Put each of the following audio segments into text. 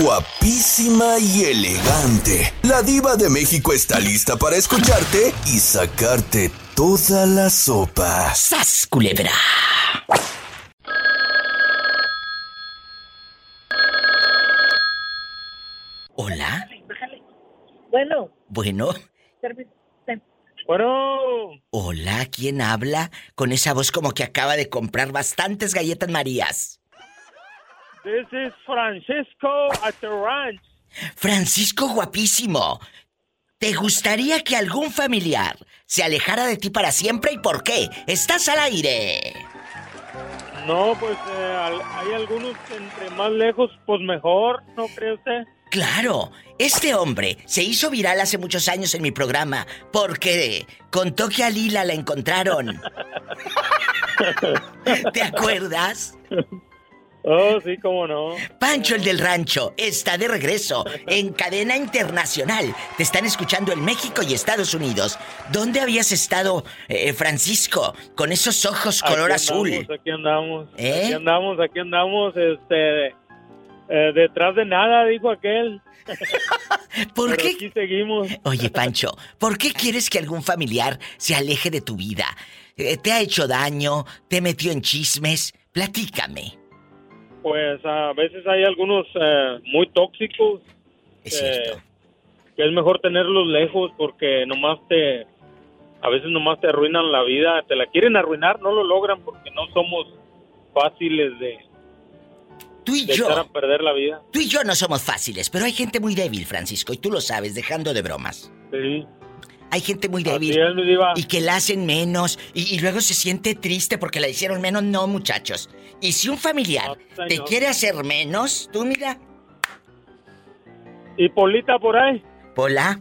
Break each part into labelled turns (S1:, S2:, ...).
S1: guapísima y elegante. La diva de México está lista para escucharte y sacarte toda la sopa.
S2: ¡Sas, culebra! Hola.
S3: Bueno.
S2: Bueno.
S3: Bueno.
S2: Hola, ¿quién habla? Con esa voz como que acaba de comprar bastantes galletas Marías.
S3: This is Francisco at the ranch.
S2: Francisco guapísimo. ¿Te gustaría que algún familiar se alejara de ti para siempre y por qué? Estás al aire.
S3: No, pues eh, hay algunos que entre más lejos, pues mejor, ¿no cree usted?
S2: Claro, este hombre se hizo viral hace muchos años en mi programa porque contó que a Lila la encontraron. ¿Te acuerdas?
S3: Oh, sí, cómo no.
S2: Pancho el del rancho está de regreso en cadena internacional. Te están escuchando en México y Estados Unidos. ¿Dónde habías estado, eh, Francisco, con esos ojos color
S3: Aquí
S2: azul?
S3: andamos, aquí andamos.
S2: ¿Eh?
S3: Aquí andamos, aquí andamos, este... eh, detrás de nada, dijo aquel.
S2: ¿Por
S3: Pero
S2: qué?
S3: aquí seguimos.
S2: Oye, Pancho, ¿por qué quieres que algún familiar se aleje de tu vida? Eh, ¿Te ha hecho daño? ¿Te metió en chismes? Platícame.
S3: Pues a veces hay algunos eh, muy tóxicos.
S2: Es
S3: eh, que es mejor tenerlos lejos porque nomás te... A veces nomás te arruinan la vida. Te la quieren arruinar, no lo logran porque no somos fáciles de,
S2: Tú y
S3: de echar a
S2: yo,
S3: perder la vida.
S2: tú y yo no somos fáciles, pero hay gente muy débil, Francisco, y tú lo sabes, dejando de bromas.
S3: Sí.
S2: Hay gente muy
S3: Así
S2: débil.
S3: es, mi diva.
S2: y que la hacen menos y, y luego se siente triste porque la hicieron menos. No, muchachos. Y si un familiar
S3: No,
S2: te quiere hacer menos, tú mira,
S3: ¿Y Polita por ahí?
S2: Pola,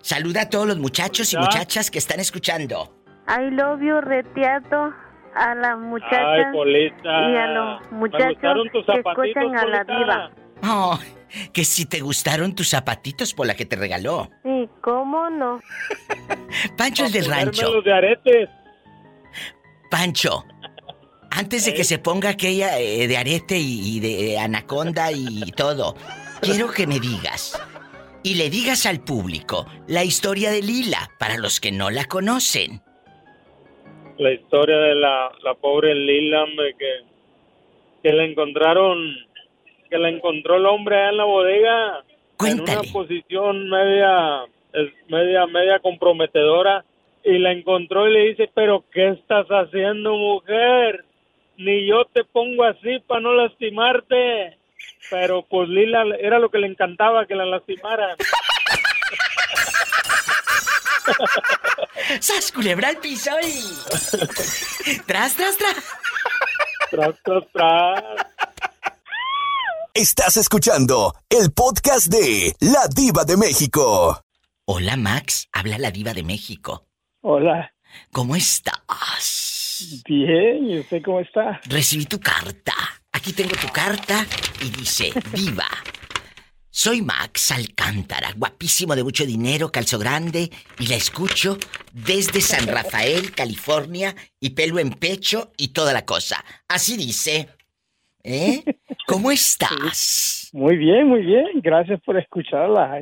S2: saluda a todos los muchachos y muchachas que están escuchando.
S4: I love you, Reteato, a las
S3: Ay,
S4: muchachas
S3: Polita.
S4: y a los muchachos que escuchan a la diva.
S2: Oh, que si te gustaron tus zapatitos por la que te regaló.
S4: Sí, ¿cómo no?
S2: Pancho el del rancho.
S3: Ponérmelos de aretes.
S2: Pancho, antes de que se ponga aquella eh, de arete y, y de eh, anaconda y todo, quiero que me digas y le digas al público la historia de Lila para los que no la conocen.
S3: La historia de la, la pobre Lila, hombre, que, que la encontraron, que la encontró el hombre allá en la bodega. En
S2: Cuéntale.
S3: una posición media, media, media comprometedora. Y la encontró y le dice, pero ¿qué estás haciendo, mujer? Ni yo te pongo así para no lastimarte. Pero pues Lila era lo que le encantaba, que la lastimaran.
S2: ¡Sas, culebra al piso y... ¡Tras, tras, tras!
S3: Tras, tras, tras.
S1: Estás escuchando el podcast de La Diva de México.
S2: Hola, Max. Habla la diva de México.
S5: Hola,
S2: ¿Cómo estás?
S5: bien, ¿y usted cómo está?
S2: Recibí tu carta. Aquí tengo tu carta y dice, Diva, soy Max Alcántara, guapísimo de mucho dinero, calzo grande, y la escucho desde San Rafael, California, y pelo en pecho y toda la cosa. Así dice. ¿Eh? ¿Cómo estás?
S5: Muy bien, muy bien, gracias por escucharla.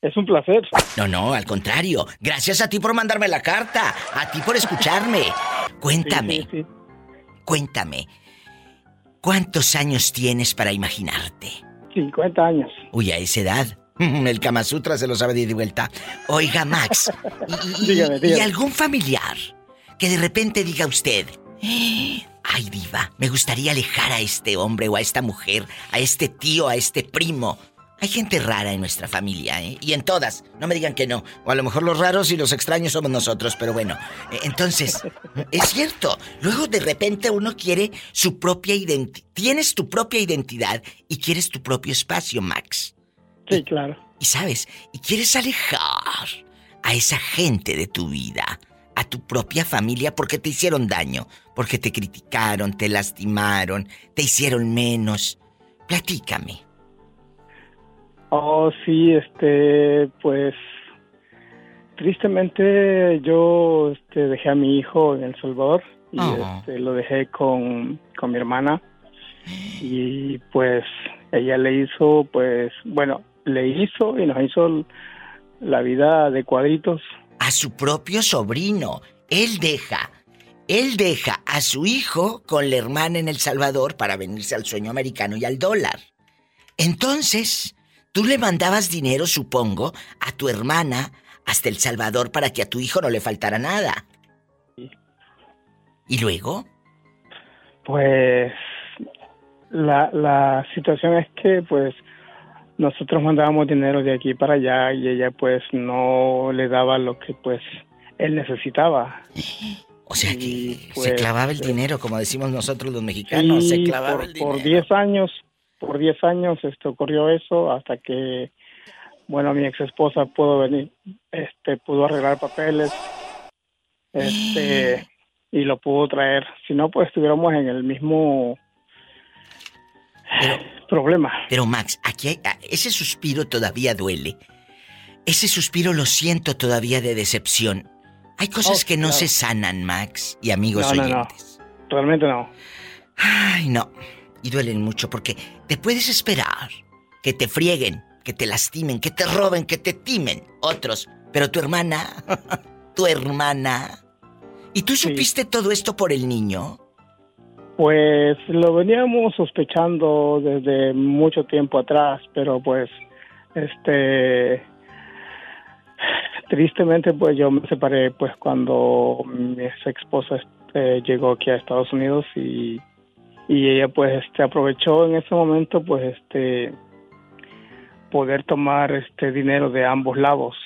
S5: Es un placer.
S2: No, no, al contrario. Gracias a ti por mandarme la carta, a ti por escucharme. Cuéntame,
S5: Sí, sí, sí.
S2: cuéntame. ¿Cuántos años tienes para imaginarte?
S5: 50 años.
S2: Uy, a esa edad. El Kama Sutra se lo sabe de vuelta. Oiga, Max, y, y-
S5: Dígame,
S2: y
S5: dígame.
S2: algún familiar que de repente diga usted, "Eh, ay diva, me gustaría alejar a este hombre o a esta mujer, a este tío, a este primo. Hay gente rara en nuestra familia, ¿eh? Y en todas. No me digan que no. O a lo mejor los raros y los extraños somos nosotros, pero bueno. Eh, Entonces, es cierto. Luego de repente uno quiere su propia identidad. Tienes tu propia identidad y quieres tu propio espacio, Max.
S5: Sí, claro.
S2: Y sabes, y quieres alejar a esa gente de tu vida, a tu propia familia porque te hicieron daño, porque te criticaron, te lastimaron, te hicieron menos. Platícame.
S5: Oh, sí, este, pues tristemente yo este, dejé a mi hijo en El Salvador y
S2: Oh.
S5: este, lo dejé con, con mi hermana y pues ella le hizo, pues, bueno, le hizo y nos hizo la vida de cuadritos.
S2: A su propio sobrino. Él deja, él deja a su hijo con la hermana en El Salvador para venirse al sueño americano y al dólar. Entonces, tú le mandabas dinero, supongo, a tu hermana hasta El Salvador para que a tu hijo no le faltara nada. ¿Y luego?
S5: Pues la, la situación es que pues nosotros mandábamos dinero de aquí para allá y ella pues no le daba lo que pues él necesitaba.
S2: O sea que
S5: Y,
S2: se
S5: pues,
S2: clavaba el
S5: eh,
S2: dinero, como decimos nosotros los mexicanos, se clavaba
S5: por,
S2: el dinero.
S5: por 10 años, por 10 años esto ocurrió eso hasta que bueno, mi ex esposa pudo venir, este pudo arreglar papeles. Este y lo pudo traer, si no pues estuviéramos en el mismo problema.
S2: Pero Max, aquí hay, ah, ese suspiro todavía duele. Ese suspiro lo siento todavía de decepción. Hay cosas
S5: Oh,
S2: que no
S5: claro.
S2: se sanan, Max y amigos
S5: No, no, no.
S2: oyentes.
S5: Realmente no.
S2: Ay, no. Y duelen mucho porque te puedes esperar que te frieguen, que te lastimen, que te roben, que te timen otros. Pero tu hermana, tu hermana. ¿Y tú
S5: Sí.
S2: supiste todo esto por el niño?
S5: Pues lo veníamos sospechando desde mucho tiempo atrás, pero pues este tristemente pues yo me separé pues cuando mi ex esposa este, llegó aquí a Estados Unidos y, y ella pues este aprovechó en ese momento pues este poder tomar este dinero de ambos lados.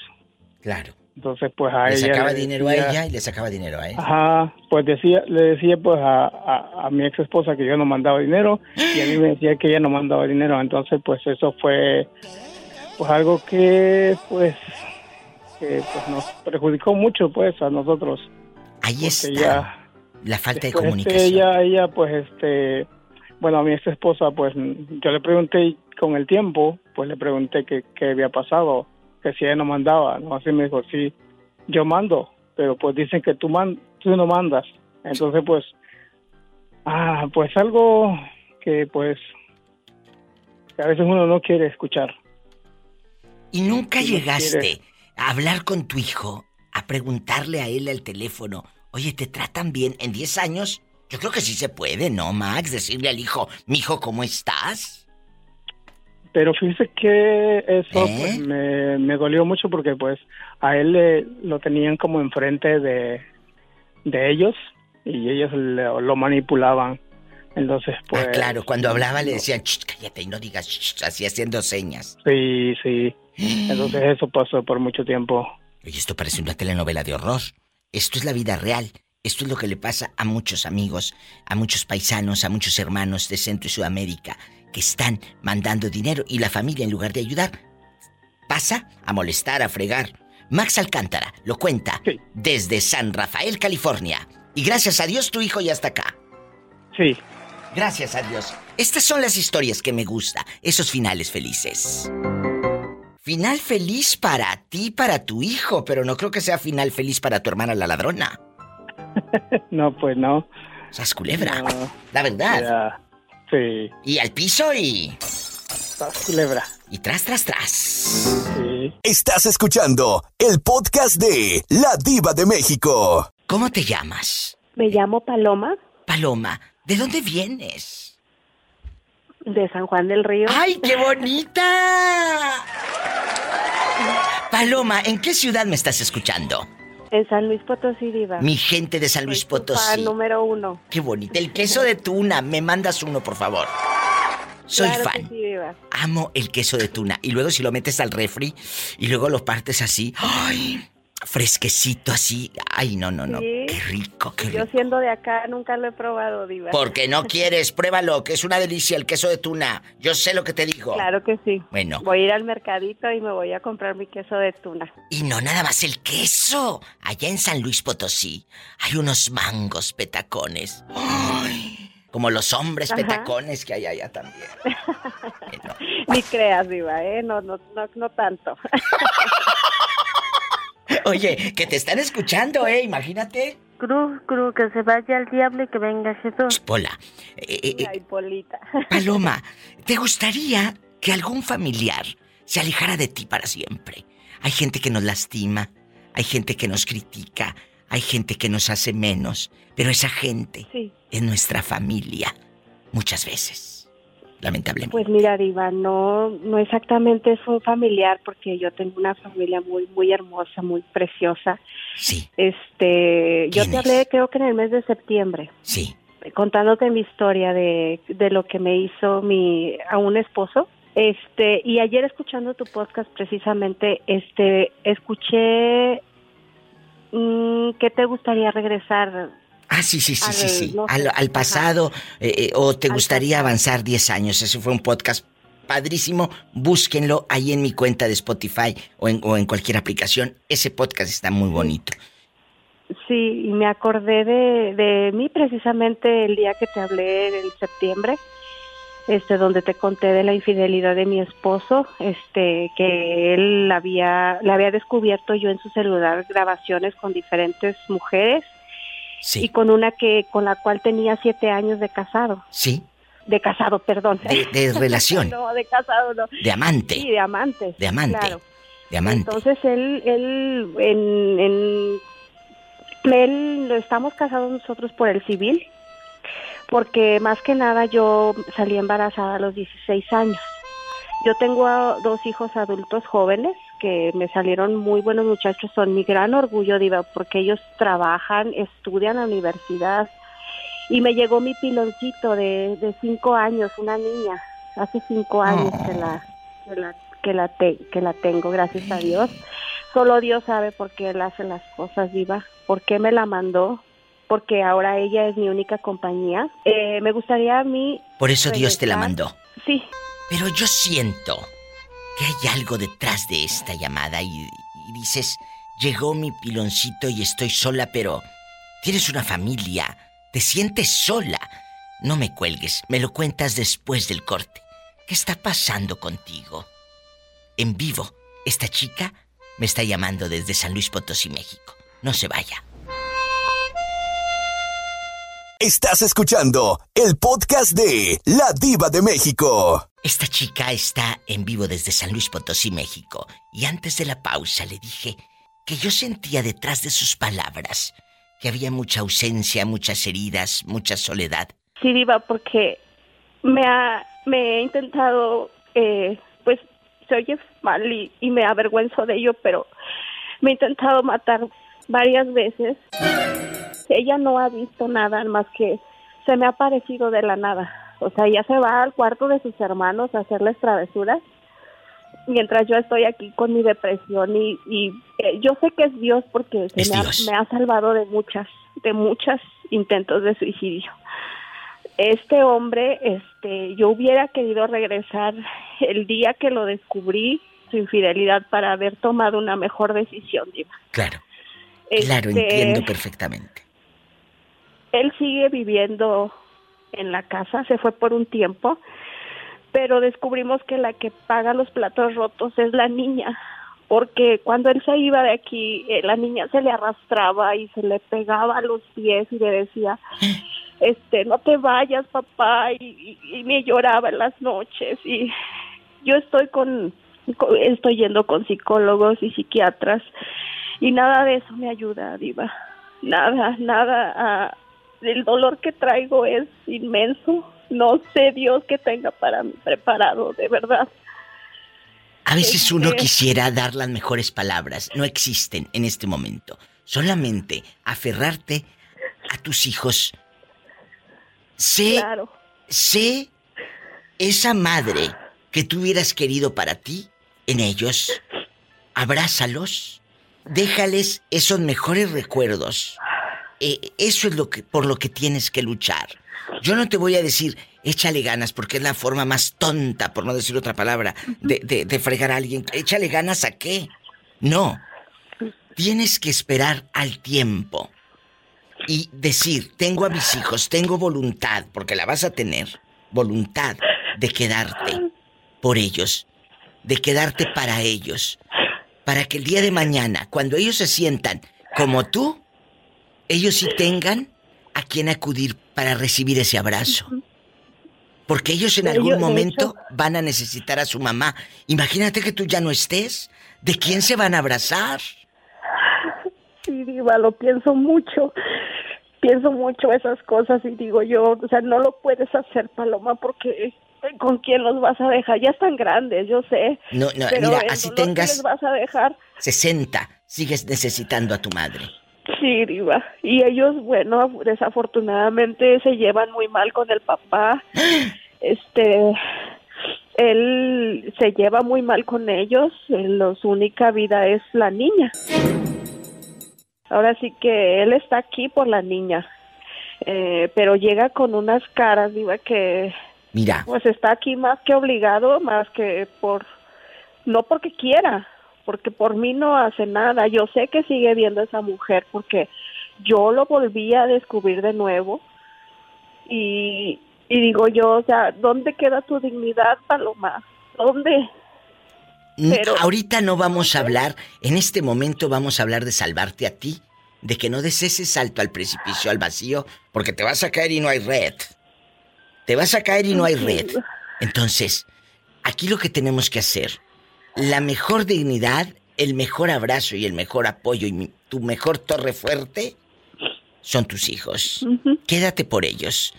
S2: Claro.
S5: Entonces pues a
S2: Le
S5: ella
S2: sacaba
S5: le
S2: dinero a ella y le sacaba dinero a él.
S5: Ajá, pues decía, le decía pues a, a, a mi ex esposa que yo no mandaba dinero y a mí me decía que ella no mandaba dinero, entonces pues eso fue pues algo que pues que pues nos perjudicó mucho pues a nosotros.
S2: Ahí está.
S5: ella-
S2: la falta de
S5: este,
S2: comunicación.
S5: ella, ella pues este, bueno a mi ex esposa pues yo le pregunté con el tiempo, pues le pregunté qué había pasado, que si ella no mandaba, no así me dijo sí, yo mando, pero pues dicen que tú man, tú no mandas, entonces pues, ah, pues algo que pues que a veces uno no quiere escuchar.
S2: ¿Y nunca
S5: no
S2: llegaste
S5: quiere.
S2: a hablar con tu hijo, a preguntarle a él al teléfono, oye, ¿te tratan bien en 10 años? Yo creo que sí se puede, ¿no, Max? Decirle al hijo, mijo, ¿cómo estás?
S5: Pero fíjese que eso
S2: ¿Eh?
S5: pues, me, me dolió mucho porque pues a él le, lo tenían como enfrente de, de ellos y ellos le- lo manipulaban. Entonces pues...
S2: ah, claro, cuando hablaba le decían, "Shh, cállate y no digas, shh", así haciendo señas.
S5: Sí, sí. Entonces eso pasó por mucho tiempo.
S2: Oye, esto parece una telenovela de horror. Esto es la vida real. Esto es lo que le pasa a muchos amigos, a muchos paisanos, a muchos hermanos de Centro y Sudamérica que están mandando dinero y la familia en lugar de ayudar pasa a molestar, a fregar. Max Alcántara lo cuenta
S5: Sí.
S2: desde San Rafael, California. Y gracias a Dios tu hijo ya está acá.
S5: Sí.
S2: Gracias a Dios. Estas son las historias que me gusta, esos finales felices. Final feliz para ti, para tu hijo, pero no creo que sea final feliz para tu hermana la ladrona.
S5: No, pues no.
S2: Sas culebra.
S5: No.
S2: La verdad.
S5: Sí.
S2: Y al piso y.
S5: Estás culebra.
S2: Y tras, tras, tras.
S5: Sí.
S1: Estás escuchando el podcast de La Diva de México.
S2: ¿Cómo te llamas?
S4: Me llamo Paloma
S2: Paloma, ¿de dónde vienes?
S4: de San Juan del Río.
S2: ¡Ay, qué bonita! Paloma, ¿en qué ciudad me estás escuchando?
S4: En San Luis Potosí, Diva.
S2: Mi gente de San Luis
S4: tu fan
S2: Potosí.
S4: número uno.
S2: Qué bonito. El queso de tuna, me mandas uno, por favor. Soy
S4: Claro
S2: fan.
S4: que sí, Diva.
S2: Amo el queso de tuna. Y luego si lo metes al refri y luego lo partes así. ¡Ay! Fresquecito así. Ay, no, no, no.
S4: Sí.
S2: Qué rico, qué
S4: Yo
S2: rico.
S4: siendo de acá nunca lo he probado, Diva.
S2: Porque no quieres, pruébalo, que es una delicia el queso de tuna. Yo sé lo que te digo.
S4: Claro que sí.
S2: Bueno.
S4: Voy a ir al mercadito y me voy a comprar mi queso de tuna.
S2: Y no nada más el queso. Allá en San Luis Potosí hay unos mangos petacones. ¡Ay! Como los hombres
S4: Ajá.
S2: petacones que hay allá también. Bueno.
S4: Ni creas, Diva, ¿eh? No, no, no, no tanto.
S2: Oye, que te están escuchando, ¿eh? Imagínate.
S6: cruz, cruz, que se vaya al diablo y que venga Jesús.
S2: Pola. Eh, eh, eh,
S4: Ay, Polita.
S2: Paloma, ¿te gustaría que algún familiar se alejara de ti para siempre? Hay gente que nos lastima, hay gente que nos critica, hay gente que nos hace menos, pero esa gente
S4: Sí.
S2: es nuestra familia muchas veces, lamentablemente.
S4: Pues mira, Diva, no, no exactamente es un familiar porque yo tengo una familia muy, muy hermosa, muy preciosa.
S2: Sí,
S4: Este, yo
S2: ¿Quién
S4: te
S2: es?
S4: hablé creo que en el mes de septiembre,
S2: sí.
S4: contándote mi historia de, de lo que me hizo mi, a un esposo. Este, y ayer escuchando tu podcast precisamente, este, escuché mm, que te gustaría regresar
S2: Ah, sí, sí, sí,
S4: Al-
S2: sí, sí.
S4: no sé,
S2: Al, pasado, eh, eh, o te gustaría
S4: pasado.
S2: avanzar 10 años. Ese fue un podcast padrísimo. Búsquenlo ahí en mi cuenta de Spotify o en, o en cualquier aplicación. Ese podcast está muy bonito.
S4: Sí, y me acordé de, de mí precisamente el día que te hablé en septiembre, este, donde te conté de la infidelidad de mi esposo, este, que él había, le había descubierto yo en su celular grabaciones con diferentes mujeres y con una que, con la cual tenía siete años de casado,
S2: sí.
S4: de casado, perdón.
S2: De, de relación,
S4: no, de casado no.
S2: de amante,
S4: Sí, de amantes.
S2: de amante,
S4: Claro.
S2: de amante.
S4: Entonces él, él, en, en, él, lo estamos casados nosotros por el civil, porque más que nada yo salí embarazada a los 16 años. Yo tengo dos hijos adultos jóvenes que me salieron muy buenos muchachos, son mi gran orgullo, Diva, porque ellos trabajan, estudian en la universidad. Y me llegó mi piloncito de, de cinco años, una niña, hace cinco años que la, que la, que la, te- que la tengo, gracias a Dios. Solo Dios sabe por qué Él hace las cosas, Diva, por qué me la mandó, porque ahora ella es mi única compañía. Eh, me gustaría a mí,
S2: Por eso Dios te la
S4: regresar.
S2: mandó.
S4: sí,
S2: Pero yo siento que hay algo detrás de esta llamada y, dices, llegó mi piloncito y estoy sola, pero tienes una familia, te sientes sola. No me cuelgues, me lo cuentas después del corte. ¿Qué está pasando contigo? En vivo, esta chica me está llamando desde San Luis Potosí, México. No se vaya.
S1: Estás escuchando el podcast de La Diva de México.
S2: Esta chica está en vivo desde San Luis Potosí, México. Y antes de la pausa le dije que yo sentía detrás de sus palabras que había mucha ausencia, muchas heridas, mucha soledad.
S4: sí, Diva, porque me, ha, me he intentado, eh, pues se oye mal y, y me avergüenzo de ello, pero me he intentado matar varias veces. Ella no ha visto nada más que se me ha aparecido de la nada. O sea, ella se va al cuarto de sus hermanos a hacerles travesuras mientras yo estoy aquí con mi depresión y, y, eh, yo sé que es Dios porque se me, ha,
S2: Dios.
S4: me ha salvado de muchas, de muchos intentos de suicidio. Este hombre, este, yo hubiera querido regresar el día que lo descubrí su infidelidad para haber tomado una mejor decisión, Diva.
S2: Claro, claro,
S4: Este,
S2: entiendo perfectamente.
S4: él sigue viviendo en la casa, se fue por un tiempo, pero descubrimos que la que paga los platos rotos es la niña, porque cuando él se iba de aquí, eh, la niña se le arrastraba y se le pegaba a los pies y le decía, este, no te vayas, papá, y, y- y me lloraba en las noches. Y yo estoy con, con- estoy yendo con psicólogos y psiquiatras y nada de eso me ayuda, diva, nada, nada, el dolor que traigo es inmenso, no sé Dios que tenga para mí preparado, de verdad.
S2: A veces uno
S4: Este-
S2: quisiera dar las mejores palabras, no existen en este momento. Solamente aferrarte a tus hijos. Sé,
S4: Claro,
S2: sé esa madre que tú hubieras querido para ti en ellos. Abrázalos. Déjales esos mejores recuerdos. Eh, eso es lo que por lo que tienes que luchar. Yo no te voy a decir échale ganas porque es la forma más tonta, por no decir otra palabra, de, de- de fregar a alguien. Échale ganas a qué. No. Tienes que esperar al tiempo y decir, tengo a mis hijos, tengo voluntad, porque la vas a tener, voluntad de quedarte por ellos, de quedarte para ellos, para que el día de mañana, cuando ellos se sientan como tú, ellos sí tengan a quien acudir para recibir ese abrazo. Porque ellos en algún momento van a necesitar a su mamá. Imagínate que tú ya no estés. ¿De quién se van a abrazar?
S4: Sí, Diva, lo pienso mucho. Pienso mucho esas cosas y digo yo, o sea, no lo puedes hacer, Paloma, porque ¿con quién los vas a dejar? Ya están grandes, yo sé.
S2: No, no, mira, así tengas.
S4: Les vas a dejar?
S2: 60, sigues necesitando a tu madre.
S4: Sí, Diva. Y ellos, bueno, desafortunadamente se llevan muy mal con el papá. Este, él se lleva muy mal con ellos. Su única vida es la niña. Ahora sí que él está aquí por la niña. Eh, pero llega con unas caras, Diva, que
S2: Mira.
S4: Pues está aquí más que obligado, más que por, no porque quiera, porque por mí no hace nada. Yo sé que sigue viendo a esa mujer porque yo lo volví a descubrir de nuevo y, y digo yo, o sea, ¿dónde queda tu dignidad, Paloma? ¿Dónde?
S2: Pero, Ahorita no vamos a hablar, en este momento vamos a hablar de salvarte a ti, de que no des ese salto al precipicio, al vacío, porque te vas a caer y no hay red. Te vas a caer y no hay red. Entonces, aquí lo que tenemos que hacer, la mejor dignidad, el mejor abrazo y el mejor apoyo y tu mejor torre fuerte son tus hijos. Quédate por ellos.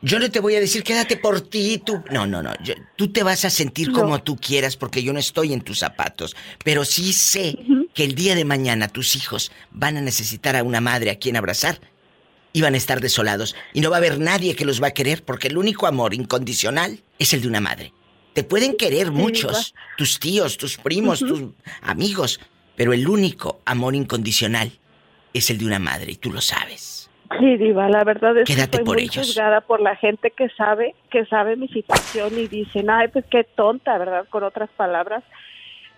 S2: Yo no te voy a decir quédate por ti, tú. No, no, no. tú te vas a sentir como tú quieras porque yo no estoy en tus zapatos. Pero sí sé que el día de mañana tus hijos van a necesitar a una madre a quien abrazar iban a estar desolados y no va a haber nadie que los va a querer porque el único amor incondicional es el de una madre. Te pueden querer muchos, tus tíos, tus primos, tus amigos, pero el único amor incondicional es el de una madre y tú lo sabes.
S4: Sí, Diva, la verdad es
S2: que estoy por muy
S4: juzgada por la gente que sabe, que sabe mi situación y dicen, ay, pues qué tonta, ¿verdad? Con otras palabras,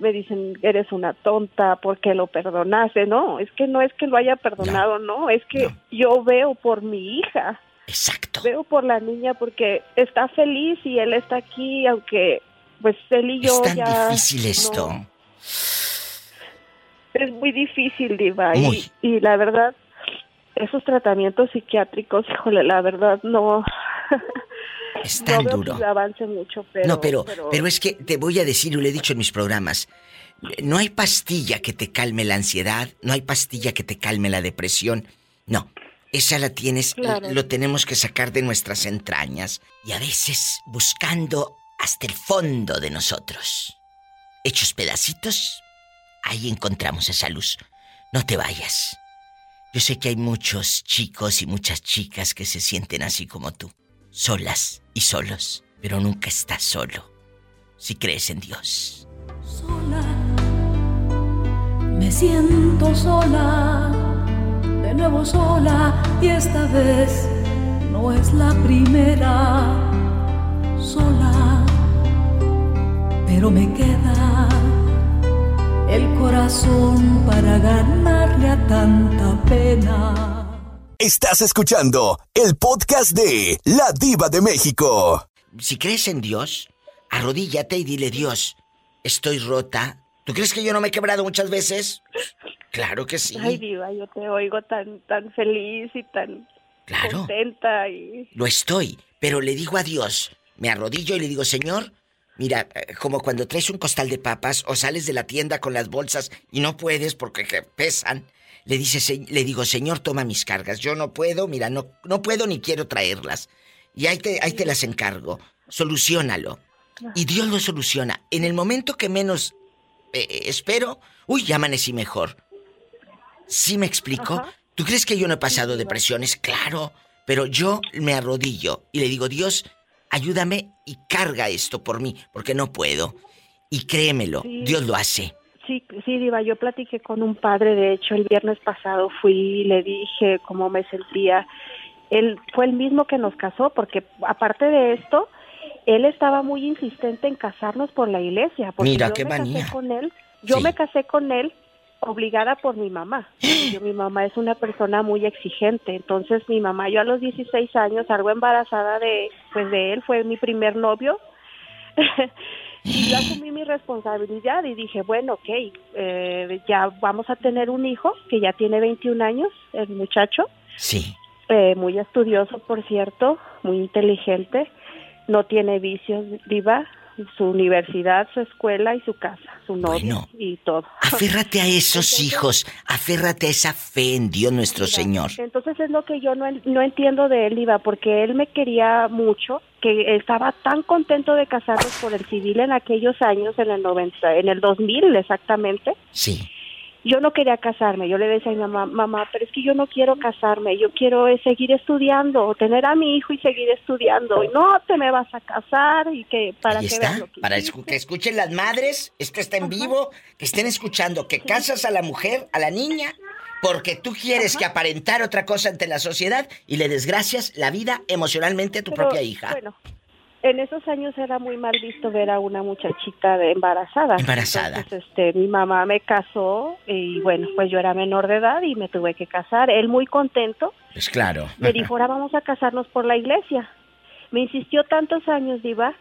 S4: me dicen, eres una tonta, porque lo perdonaste? No, es que no es que lo haya perdonado, no, es que yo veo por mi hija.
S2: Exacto.
S4: Veo por la niña porque está feliz y él está aquí, aunque pues él y yo
S2: es tan difícil esto.
S4: Es muy difícil, Diva. Y, y la verdad, esos tratamientos psiquiátricos, híjole, la verdad no...
S2: Es tan duro.
S4: avance mucho, pero,
S2: no, pero, pero, es que te voy a decir, y lo he dicho en mis programas, no hay pastilla que te calme la ansiedad, no hay pastilla que te calme la depresión. No, esa la tienes, lo tenemos que sacar de nuestras entrañas y a veces buscando hasta el fondo de nosotros. Hechos pedacitos, ahí encontramos esa luz. No te vayas. Yo sé que hay muchos chicos y muchas chicas que se sienten así como tú solas y solos, pero nunca estás solo si crees en Dios.
S7: Sola, me siento sola, de nuevo sola y esta vez no es la primera. Sola, pero me queda el corazón para ganarle a tanta pena.
S1: Estás escuchando el podcast de La Diva de México.
S2: Si crees en Dios, arrodíllate y dile, Dios, estoy rota. ¿Tú crees que yo no me he quebrado muchas veces? Claro que sí.
S4: Ay, Diva, yo te oigo tan, tan feliz y tan contenta y...
S2: Lo estoy, pero le digo a Dios, me arrodillo y le digo, Señor, mira, eh, como cuando traes un costal de papas o sales de la tienda con las bolsas y no puedes porque pesan le dice, le digo, Señor, toma mis cargas. Yo no puedo, mira, no, no puedo ni quiero traerlas. Y ahí te, ahí te las encargo. Solucionalo. Y Dios lo soluciona. En el momento que menos eh, eh, espero, uy, ya amanecí mejor. ¿Sí me explico? ¿Tú crees que yo no he pasado depresiones? Claro. Pero yo me arrodillo y le digo, Dios, ayúdame y carga esto por mí, porque no puedo. Y créemelo, Dios lo hace.
S4: Sí, sí, Diva, yo platiqué con un padre, de hecho, el viernes pasado fui y le dije cómo me sentía. Él fue el mismo que nos casó, porque aparte de esto, él estaba muy insistente en casarnos por la iglesia. Porque
S2: Mira,
S4: yo
S2: qué
S4: me
S2: manía.
S4: Casé con él, yo me casé con él obligada por mi mamá. Yo, mi mamá es una persona muy exigente, entonces mi mamá, yo a los 16 años salgo embarazada de, pues de él, fue mi primer novio. yo asumí mi responsabilidad y dije, bueno, ok, eh, ya vamos a tener un hijo que ya tiene 21 años, el muchacho.
S2: Sí.
S4: Eh, muy estudioso, por cierto, muy inteligente, no tiene vicios, diva, su universidad, su escuela y su casa, su novio y todo.
S2: Aférrate a esos hijos, aférrate a esa fe en Dios nuestro Señor.
S4: Entonces es lo que yo no, no entiendo de él, Iba, porque él me quería mucho, que estaba tan contento de casarnos por el civil en aquellos años, en el 90, en el 2000 exactamente.
S2: Sí
S4: yo no quería casarme. Yo le decía a mi mamá, mamá, pero es que yo no quiero casarme. Yo quiero eh, seguir estudiando, tener a mi hijo y seguir estudiando. Y no te me vas a casar y que para que
S2: para que escuchen las madres, esto está en vivo, que estén escuchando que casas a la mujer, a la niña, porque tú quieres que aparentar otra cosa ante la sociedad y le desgracias la vida emocionalmente a tu propia hija.
S4: Bueno, en esos años era muy mal visto ver a una muchachita de embarazada.
S2: Embarazada.
S4: Entonces, este, mi mamá me casó y bueno, pues yo era menor de edad y me tuve que casar. Él muy contento.
S2: Pues claro.
S4: Me dijo, ahora vamos a casarnos por la iglesia. Me insistió tantos años, Diva,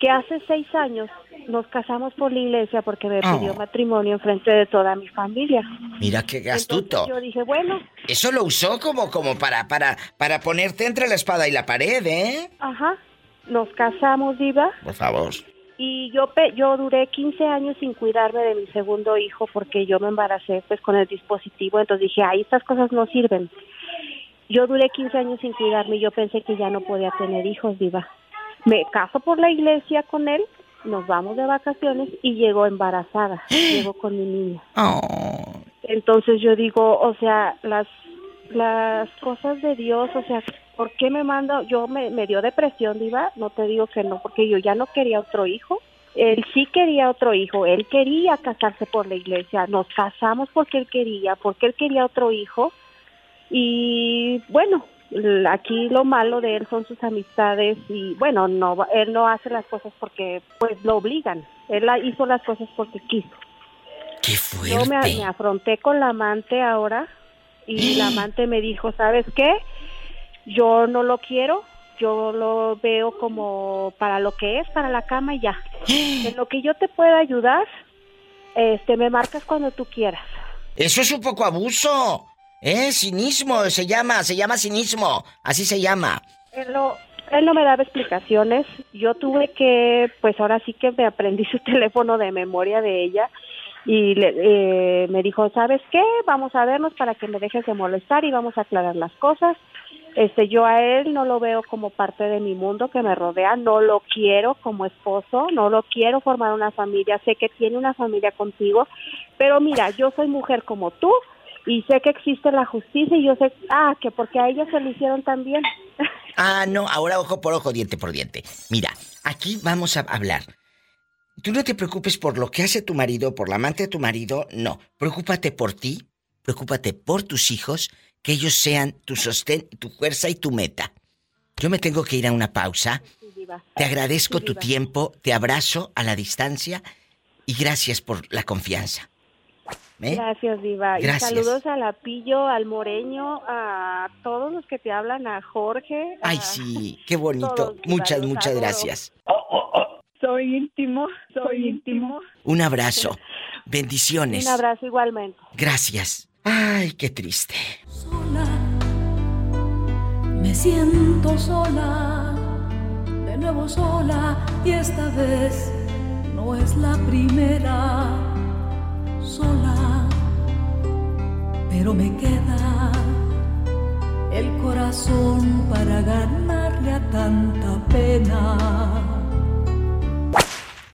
S4: que hace seis años nos casamos por la iglesia porque me pidió oh. matrimonio en frente de toda mi familia.
S2: Mira qué astuto.
S4: yo dije, bueno.
S2: Eso lo usó como, como para, para, para ponerte entre la espada y la pared, ¿eh?
S4: Ajá nos casamos, Diva.
S2: Por favor.
S4: Y yo, yo duré 15 años sin cuidarme de mi segundo hijo porque yo me embaracé pues con el dispositivo, entonces dije, ahí estas cosas no sirven. Yo duré 15 años sin cuidarme y yo pensé que ya no podía tener hijos, Diva. Me caso por la iglesia con él, nos vamos de vacaciones y llego embarazada, llego con mi niña.
S2: Oh.
S4: Entonces yo digo, o sea, las las cosas de Dios, o sea, ¿por qué me manda? Yo me, me dio depresión, Diva, no te digo que no, porque yo ya no quería otro hijo. Él sí quería otro hijo, él quería casarse por la iglesia, nos casamos porque él quería, porque él quería otro hijo. Y bueno, aquí lo malo de él son sus amistades y bueno, no él no hace las cosas porque pues lo obligan. Él hizo las cosas porque quiso.
S2: Qué fuerte. Yo
S4: me, me afronté con la amante ahora y la amante me dijo, ¿sabes qué? Yo no lo quiero, yo lo veo como para lo que es, para la cama y ya. En lo que yo te pueda ayudar, este, me marcas cuando tú quieras.
S2: Eso es un poco abuso, ¿eh? Cinismo se llama, se llama cinismo, así se llama.
S4: Él no, él no me daba explicaciones, yo tuve que, pues ahora sí que me aprendí su teléfono de memoria de ella y le, eh, me dijo, ¿sabes qué? Vamos a vernos para que me dejes de molestar y vamos a aclarar las cosas. Este, yo a él no lo veo como parte de mi mundo que me rodea, no lo quiero como esposo, no lo quiero formar una familia, sé que tiene una familia contigo, pero mira, yo soy mujer como tú y sé que existe la justicia y yo sé, ah, que porque a ella se lo hicieron también.
S2: Ah, no, ahora ojo por ojo, diente por diente. Mira, aquí vamos a hablar. Tú no te preocupes por lo que hace tu marido, por la amante de tu marido, no. Preocúpate por ti, preocúpate por tus hijos que ellos sean tu sostén, tu fuerza y tu meta. Yo me tengo que ir a una pausa. Te agradezco tu tiempo, te abrazo a la distancia y gracias por la confianza.
S4: ¿Eh? Gracias, Diva. Y saludos a Lapillo, al Moreño, a todos los que te hablan, a Jorge.
S2: Ay, sí, qué bonito. muchas, muchas gracias.
S8: Soy íntimo, soy íntimo.
S2: Un abrazo. Bendiciones.
S4: Un abrazo igualmente.
S2: Gracias. Ay, qué triste.
S7: Sola, me siento sola, de nuevo sola, y esta vez no es la primera. Sola, pero me queda el corazón para ganarle a tanta pena.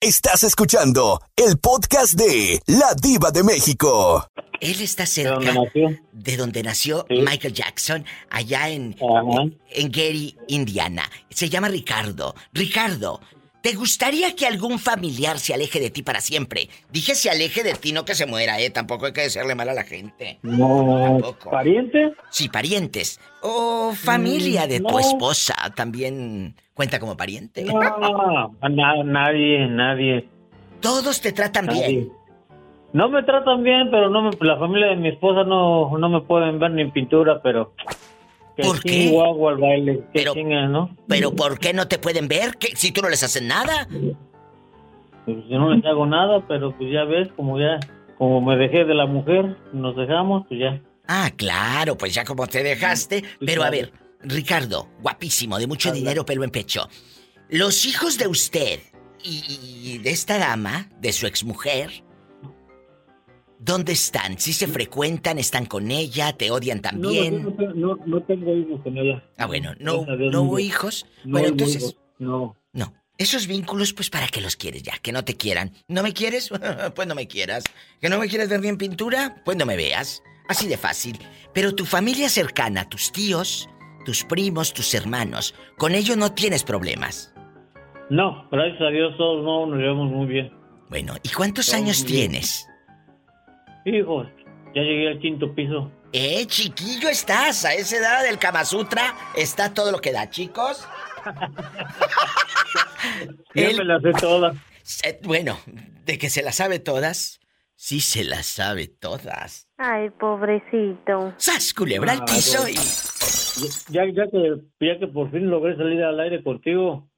S1: Estás escuchando el podcast de La Diva de México.
S2: Él está cerca de donde nació, Michael Jackson, allá en, en Gary, Indiana. Se llama Ricardo. Ricardo, ¿te gustaría que algún familiar se aleje de ti para siempre? Dije se aleje de ti, no que se muera, ¿eh? Tampoco hay que decirle mal a la gente.
S5: No. ¿Parientes?
S2: Sí, parientes. O familia de tu esposa también cuenta como pariente.
S5: No, nadie, nadie.
S2: Todos te tratan bien.
S5: No me tratan bien, pero no me, la familia de mi esposa no, no me pueden ver ni en pintura, pero...
S2: ¿Por qué?
S5: al baile.
S2: pero, ¿no? pero ¿por qué no te pueden ver? si tú no les haces nada.
S9: Pues, yo no les hago nada, pero pues ya ves, como ya, como me dejé de la mujer, nos dejamos, pues ya.
S2: Ah, claro, pues ya como te dejaste. Pero a ver, Ricardo, guapísimo, de mucho dinero, pelo en pecho. Los hijos de usted y, y de esta dama, de su exmujer, ¿dónde están? ¿Si se frecuentan? ¿Están con ella? ¿Te odian también?
S9: no, no, no, no tengo hijos con ella.
S2: Ah, bueno, no, no hubo hijos.
S9: No
S2: bueno, entonces,
S9: hijos, No.
S2: no. Esos vínculos, pues, ¿para qué los quieres ya? Que no te quieran. ¿No me quieres? pues no me quieras. ¿Que no me quieres ver bien pintura? Pues no me veas. Así de fácil. Pero tu familia cercana, tus tíos, tus primos, tus hermanos, con ellos no tienes problemas.
S9: No, gracias a Dios todos no nos llevamos muy bien.
S2: Bueno, ¿y cuántos años tienes?
S9: Hijos, ya llegué al quinto piso.
S2: Eh, chiquillo estás. A esa edad del Kama Sutra está todo lo que da, chicos.
S9: Ya
S2: Él-
S9: me las sé todas.
S2: Eh, bueno, de que se las sabe todas, sí se las sabe todas.
S6: Ay, pobrecito.
S2: ¡Sas, culebra al
S9: Ah,
S2: piso! y-
S9: Ya, ya que ya que por fin logré salir al aire contigo,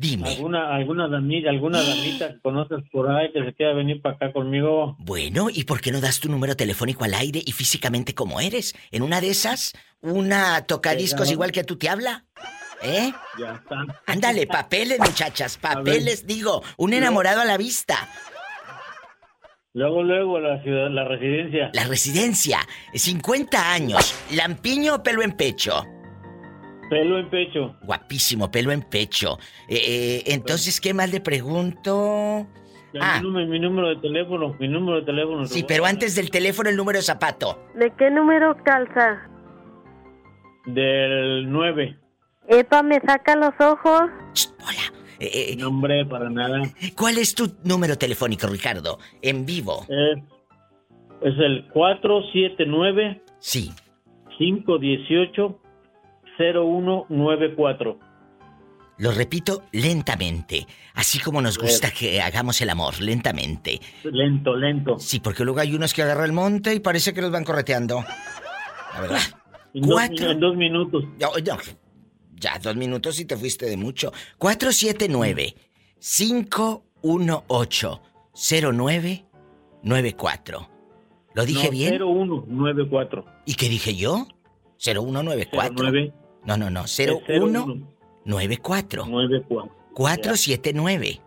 S2: Dime.
S9: alguna alguna damita, alguna damita que conoces por ahí que se quiera venir para acá conmigo.
S2: Bueno, ¿y por qué no das tu número telefónico al aire y físicamente como eres? En una de esas, una tocadiscos
S9: Claro.
S2: igual que tú te habla. ¿Eh?
S9: Ya está.
S2: Ándale, papeles, muchachas, papeles, digo, un enamorado a la vista.
S9: Luego, luego la ciudad, la residencia.
S2: La residencia, 50 años, lampiño o pelo en pecho.
S9: Pelo en pecho.
S2: Guapísimo, pelo en pecho. Eh, eh, entonces, ¿qué más le pregunto? Ah.
S9: Mi, número, mi número de teléfono, mi número de teléfono.
S2: Sí, pero antes del teléfono el número de zapato.
S6: ¿De qué número calza?
S9: Del 9.
S6: Epa, me saca los ojos.
S2: Hola. Eh,
S9: No, hombre, para nada.
S2: ¿Cuál es tu número telefónico, Ricardo? En vivo.
S9: Es, es el 479
S2: Sí.
S9: 518 0194.
S2: Lo repito lentamente, así como nos gusta que hagamos el amor, lentamente.
S9: Lento, lento.
S2: Sí, porque luego hay unos que agarran el monte y parece que los van correteando. La verdad.
S9: En dos,
S2: Cuatro.
S9: en dos minutos.
S2: No, ya, dos minutos y te fuiste de mucho. 479-518-0994. ¿Lo dije
S9: No,
S2: bien?
S9: 0194.
S2: ¿Y qué dije yo? 0194.
S9: 09
S2: No, no, no.
S9: es
S2: 0194.
S9: 94.
S2: 479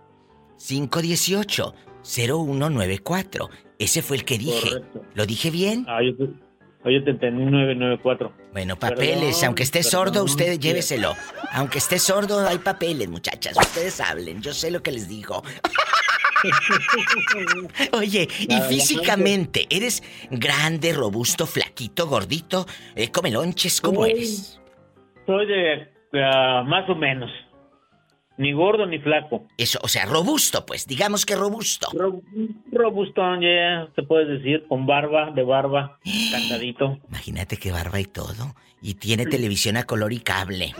S2: 518 0194. Ese fue el que dije.
S9: Correcto.
S2: ¿Lo dije bien?
S9: Ah, yo te, ah, yo te entendí 994.
S2: Bueno, papeles,
S9: Perdón,
S2: aunque esté
S9: perdón,
S2: sordo, usted
S9: sí.
S2: lléveselo. Aunque esté sordo, hay papeles, muchachas. Ustedes hablen, yo sé lo que les digo. Oye, y físicamente, ¿eres grande, robusto, flaquito, gordito? Eh, ¿Come lonches? ¿Cómo eres?
S9: Soy de ah, más o menos. Ni gordo ni flaco.
S2: Eso, o sea, robusto, pues, digamos que robusto.
S9: Ro- robustón, ya se puede decir, con barba, de barba, cantadito.
S2: Imagínate qué barba y todo. Y tiene televisión a color y cable.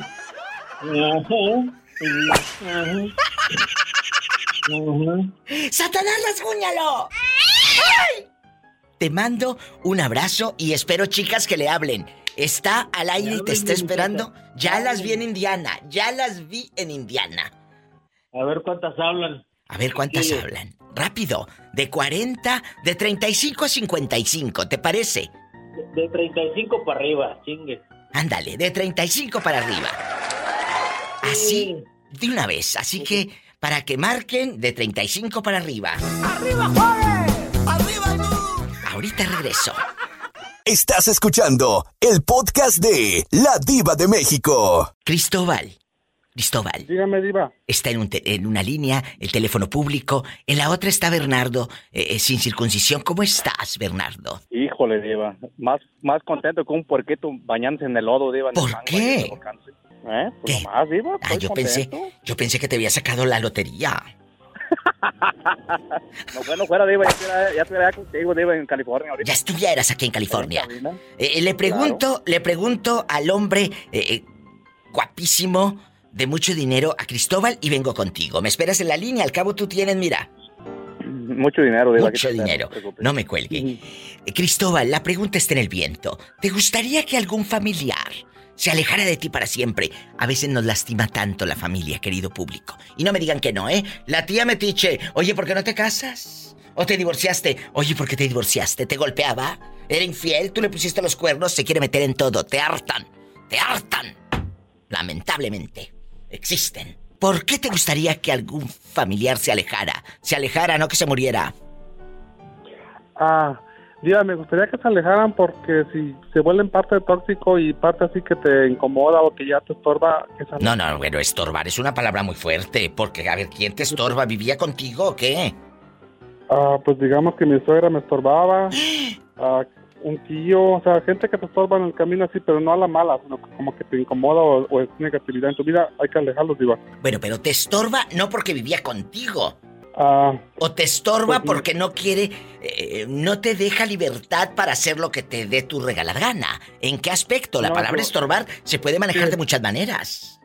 S2: ¡Satanás, rasguñalo! ¡Ay! Te mando un abrazo y espero, chicas, que le hablen. Está al aire y te está esperando. Ya las vi en Indiana. Ya las vi en Indiana.
S9: A ver cuántas hablan.
S2: A ver cuántas
S9: Sí.
S2: hablan. Rápido. De 40, de 35 a 55, ¿te parece?
S9: De, de 35 para arriba, chingue.
S2: Ándale, de 35 para arriba. Así, de una vez. Así que, para que marquen, de 35 para arriba.
S1: ¡Arriba, Juárez! ¡Arriba,
S2: Ahorita regreso.
S1: Estás escuchando el podcast de La Diva de México.
S2: Cristóbal. Cristóbal.
S5: Dígame, Diva.
S2: Está en, un te- en una línea, el teléfono público. En la otra está Bernardo, eh, eh, sin circuncisión. ¿Cómo estás, Bernardo?
S10: Híjole, Diva. Más, más contento que un puerquito bañándose en el lodo, Diva. en el
S2: ¿Por qué?
S10: ¿Eh? Pues
S2: ¿Qué?
S10: nomás, Diva.
S2: Ah, yo pensé, yo pensé que te había sacado la lotería.
S10: No, bueno, fuera, Diva. Ya estuviera, contigo, Diva, en California ahorita.
S2: Ya estuvieras aquí en California. Eh, eh, le pregunto, le pregunto al hombre eh, eh, guapísimo, de mucho dinero, a Cristóbal, y vengo contigo. ¿Me esperas en la línea? Al cabo tú tienes, mira,
S10: Mucho dinero, Diva.
S2: mucho dinero. No me cuelgue. Cristóbal, la pregunta está en el viento. ¿Te gustaría que algún familiar se alejara de ti para siempre. A veces nos lastima tanto la familia, querido público. Y no me digan que no, ¿eh? La tía Metiche, oye, ¿por qué no te casas? ¿O te divorciaste? Oye, ¿por qué te divorciaste? ¿Te golpeaba? ¿Era infiel? ¿Tú le pusiste los cuernos? Se quiere meter en todo. Te hartan. Te hartan. Lamentablemente. Existen. ¿Por qué te gustaría que algún familiar se alejara? Se alejara, no que se muriera.
S11: Ah, Diva, me gustaría que se alejaran porque si se vuelven parte tóxico y parte así que te incomoda o que ya te estorba, que se
S2: No, no, bueno, estorbar es una palabra muy fuerte. Porque, a ver, ¿quién te estorba? ¿Vivía contigo o qué?
S11: Ah, pues digamos que mi suegra me estorbaba, ah, un tío, o sea, gente que te estorba en el camino así, pero no a la mala, sino como que te incomoda o, o es negatividad en tu vida, hay que alejarlos, Diva.
S2: Bueno, pero te estorba no porque vivía contigo.
S11: Ah,
S2: O te estorba
S11: Pues,
S2: porque no quiere, eh, no te deja libertad para hacer lo que te dé tu regalada gana. ¿En qué aspecto? La
S11: No,
S2: palabra
S11: no.
S2: estorbar se puede manejar de muchas maneras.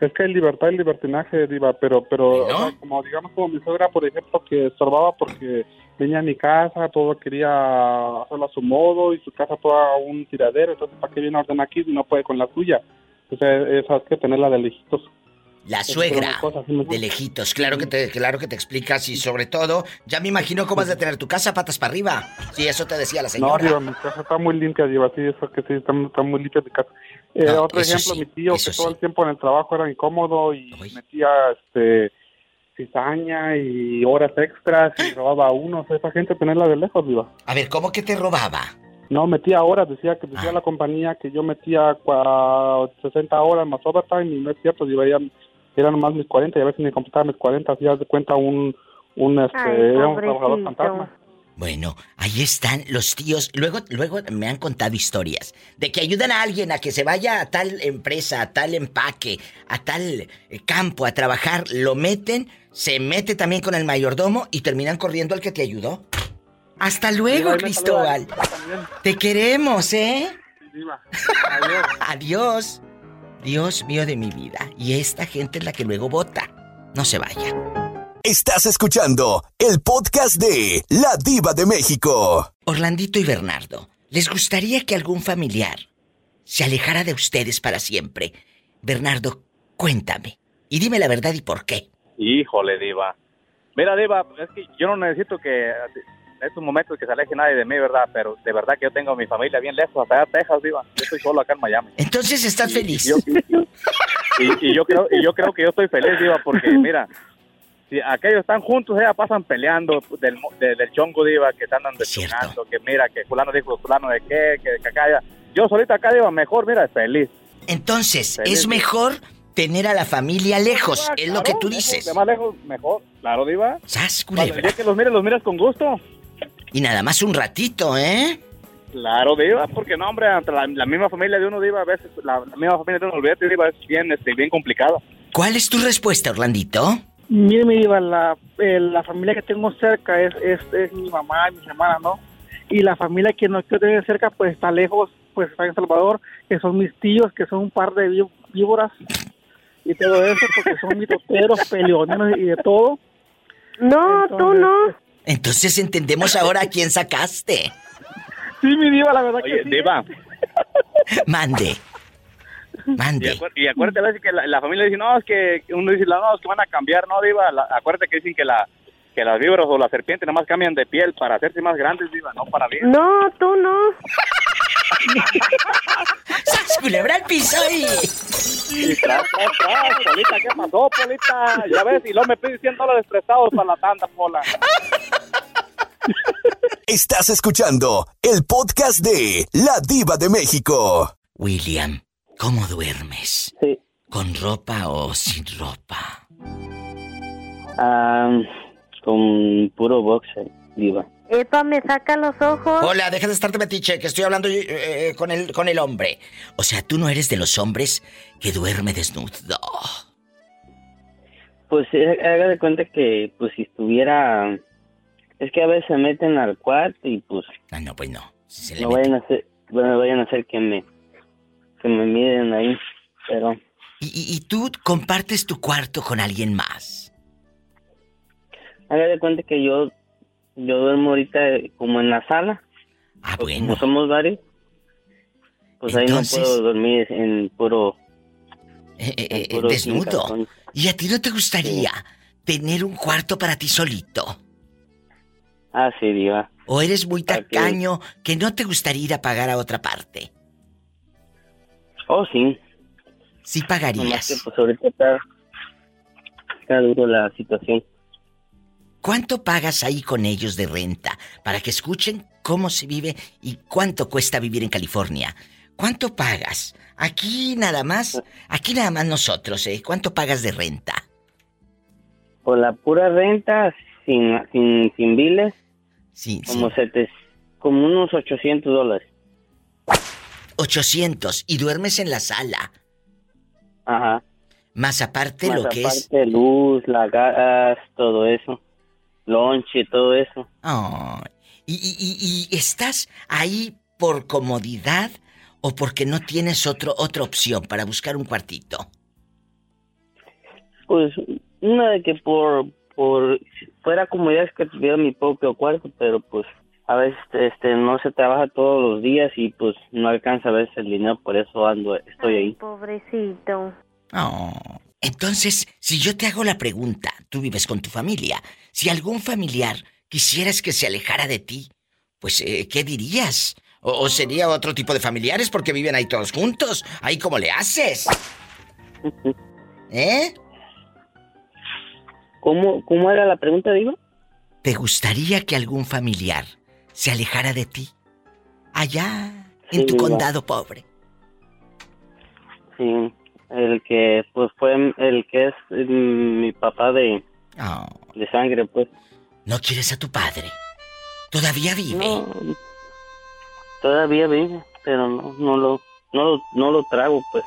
S11: es que hay libertad y libertinaje, Diva, pero, pero o sea, como digamos como mi suegra, por ejemplo, que estorbaba porque venía a mi casa, todo quería hacerlo a su modo y su casa toda un tiradero, entonces ¿para qué viene a ordenar aquí si no puede con la suya? O sea, esa es que tenerla de lejitos.
S2: La suegra de lejitos, claro que te, claro que te explicas y sobre todo, ya me imagino cómo has de tener tu casa patas para arriba. Sí, eso te decía la
S11: No,
S2: señora.
S11: Diva, mi casa está muy limpia, Diva, sí, eso que sí, está, está muy limpia mi casa. Eh,
S2: No,
S11: otro ejemplo,
S2: sí,
S11: mi tío, que todo el tiempo en el trabajo era incómodo y metía este cizaña y horas extras y robaba a uno. O sea, esa gente tenerla de lejos, Diva.
S2: A ver, ¿cómo que te robaba?
S11: No, metía horas, decía que
S2: Ah.
S11: decía la compañía que yo metía cua- 60 horas más overtime y no es cierto, Diva, ya eran nomás mis 40 y a veces ni completaba mis 40, hacía de cuenta un, un, este,
S6: Ay,
S11: era un trabajador fantasma.
S2: Bueno, ahí están los tíos. Luego, luego me han contado historias de que ayudan a alguien a que se vaya a tal empresa, a tal empaque, a tal eh, campo a trabajar, lo meten, se mete también con el mayordomo y terminan corriendo al que te ayudó. Hasta luego, Cristóbal. Te queremos, ¿eh?
S11: Diva. Adiós.
S2: Adiós. Dios mío de mi vida. Y esta gente es la que luego vota. No se vaya.
S1: Estás escuchando el podcast de La Diva de México.
S2: Orlandito y Bernardo, ¿les gustaría que algún familiar se alejara de ustedes para siempre? Bernardo, cuéntame. Y dime la verdad y por qué.
S10: Híjole, Diva. Mira, Diva, es que yo no necesito que estos momentos que se aleje nadie de mí, ¿verdad? Pero de verdad que yo tengo a mi familia bien lejos, hasta allá Texas, Diva. Yo estoy solo acá en Miami.
S2: Entonces estás feliz.
S10: Yo- y, y yo creo, y yo creo que yo estoy feliz, Diva, porque mira, si aquellos están juntos, ya pasan peleando del, del chongo, Diva, que se andan destruyendo, que mira, que fulano dijo fulano de qué, que, que acá ya. Yo solita acá, Diva, mejor, mira, feliz.
S2: Entonces,
S10: Feliz.
S2: es mejor tener a la familia lejos,
S10: Ah,
S2: es lo que tú
S10: lejos,
S2: dices.
S10: De más lejos, mejor. Claro, Diva.
S2: ¡Sas,
S10: Cuando el
S2: culebra!
S10: día que los mires, los miras con gusto.
S2: Y nada más un ratito, ¿eh?
S10: Claro, Diva, porque no, hombre, entre la, la misma familia de uno, Diva, a veces la, la misma familia de uno, olvídate, Diva, es bien, este, bien complicado.
S2: ¿Cuál es tu respuesta, Orlandito?
S12: Mire, mi diva, la, eh, la familia que tengo cerca es, es, es mi mamá y mis hermanas, ¿no? Y la familia que no quiero tener cerca, pues está lejos, pues está en Salvador, que son mis tíos, que son un par de ví- víboras y todo eso, porque son mitoteros, peleoneros y de todo.
S6: No, tú no.
S2: Entonces entendemos ahora a quién sacaste.
S12: Sí, mi diva, la verdad
S10: Oye,
S12: que sí.
S10: Diva,
S2: Mande.
S10: y,
S2: Mande.
S10: acuer- y acuérdate a veces que la, la familia dice, no, es que uno dice, no, es que van a cambiar, no, Diva, la- acuérdate que dicen que la que las víboras o las serpientes nada más cambian de piel para hacerse más grandes, Diva, no para bien.
S6: No, tú no.
S2: ¡Sas, culebra al piso y...
S10: Y tras, tras, tras, Polita, ¿qué pasó, Polita? Ya ves, y luego me pide 100 dólares prestados para la tanda, Pola.
S1: Estás escuchando el podcast de La Diva de México.
S2: William, ¿cómo duermes?
S13: Sí.
S2: ¿Con ropa o sin ropa?
S13: Ah, con puro boxer, diva.
S6: Epa, me saca los ojos.
S2: Hola, deja de estarte metiche, que estoy hablando eh, con, el, con el hombre. O sea, tú no eres de los hombres que duerme desnudo.
S13: Pues eh, haga de cuenta que, pues si estuviera... Es que a veces se meten al cuarto y pues...
S2: Ah, no, pues no. Si se le
S13: no vayan a hacer, bueno, vayan a hacer que me... Que me miren ahí, pero...
S2: ¿Y, y- y tú compartes tu cuarto con alguien más?
S13: Haga de cuenta que yo... Yo duermo ahorita eh, como en la sala.
S2: Ah,
S13: Pues,
S2: bueno.
S13: Como somos varios.
S14: pues ahí no puedo dormir en puro...
S2: Eh, eh, eh, desnudo. ¿Y a ti no te gustaría tener un cuarto para ti solito?
S14: Ah, sí, diva.
S2: ¿O eres muy tacaño que no te gustaría ir a pagar a otra parte?
S14: Oh, sí.
S2: Sí pagarías.
S14: Que, pues ahorita está, está duro la situación.
S2: ¿Cuánto pagas ahí con ellos de renta? Para que escuchen cómo se vive y cuánto cuesta vivir en California. ¿Cuánto pagas? Aquí nada más, aquí nada más nosotros, ¿eh? ¿Cuánto pagas de renta?
S14: Por la pura renta, sin, sin, sin biles,
S2: sí,
S14: como, como unos 800 dólares.
S2: 800 y duermes en la sala.
S14: Ajá.
S2: Más aparte lo que
S14: es... luz, la gas, todo eso. Lonche, todo eso.
S2: Oh. ¿Y, y, y, estás ahí por comodidad o porque no tienes otro, otra opción para buscar un cuartito?
S14: Pues una de que por, por fuera comodidad es que tuviera mi propio cuarto, pero pues a veces este no se trabaja todos los días y pues no alcanza a veces el dinero, por eso ando estoy ahí.
S4: pobrecito.
S2: Oh. Entonces, si yo te hago la pregunta, tú vives con tu familia, si algún familiar quisieras que se alejara de ti, pues eh, ¿qué dirías? O, sería otro tipo de familiares porque viven ahí todos juntos? ¿Ahí cómo le haces? ¿Eh?
S14: ¿Cómo, ¿Cómo era la pregunta, digo?
S2: ¿Te gustaría que algún familiar se alejara de ti. Allá, en tu condado pobre.
S14: Sí, el que pues fue el que es mm, mi papá de,
S2: oh.
S14: de sangre, pues.
S2: ¿No quieres a tu padre? ¿Todavía vive?
S14: todavía vive, pero no, no lo, no lo, no lo trago, pues.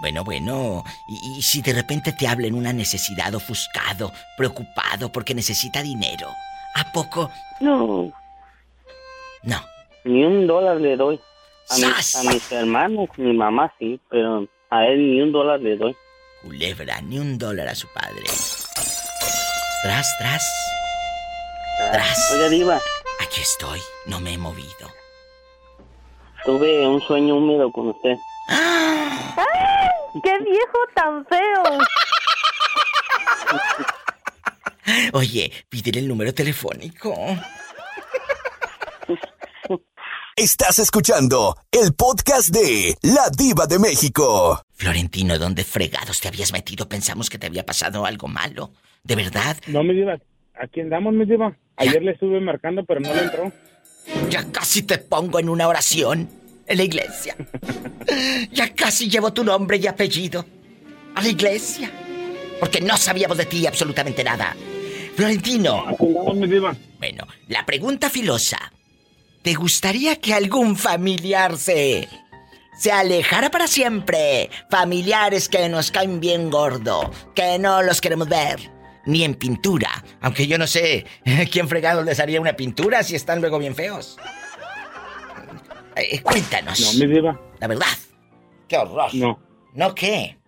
S2: Bueno, bueno, y, y, si de repente te habla en una necesidad ofuscado, preocupado porque necesita dinero, ¿a poco?
S14: No.
S2: No.
S14: Ni un dólar le doy. A, mis hermanos, mi mamá sí, pero a él ni un dólar le doy.
S2: Culebra, ni un dólar a su padre. Tras, tras. Tras.
S14: Oiga, Diva.
S2: Aquí estoy, no me he movido.
S14: Tuve un sueño húmedo con usted.
S4: ¡Qué viejo tan feo!
S2: Oye, pídele el número telefónico.
S1: Estás escuchando el podcast de La Diva de México.
S2: Florentino, ¿dónde fregados te habías metido? Pensamos que te había pasado algo malo. ¿De verdad?
S15: No, me diva. Aquí andamos, me diva. Ayer le estuve marcando, pero no le entró.
S2: Ya casi te pongo en una oración en la iglesia. ya casi llevo tu nombre y apellido a la iglesia. Porque no sabíamos de ti absolutamente nada. Florentino.
S15: Aquí andamos, mi diva.
S2: Bueno, la pregunta filosa. ¿Te gustaría que algún familiar se... se alejara para siempre? Familiares que nos caen bien gordo, que no los queremos ver. Ni en pintura. Aunque yo no sé quién fregado les haría una pintura si están luego bien feos. Eh, cuéntanos.
S15: No, mi diva.
S2: La verdad. Qué horror.
S15: No.
S2: ¿No qué?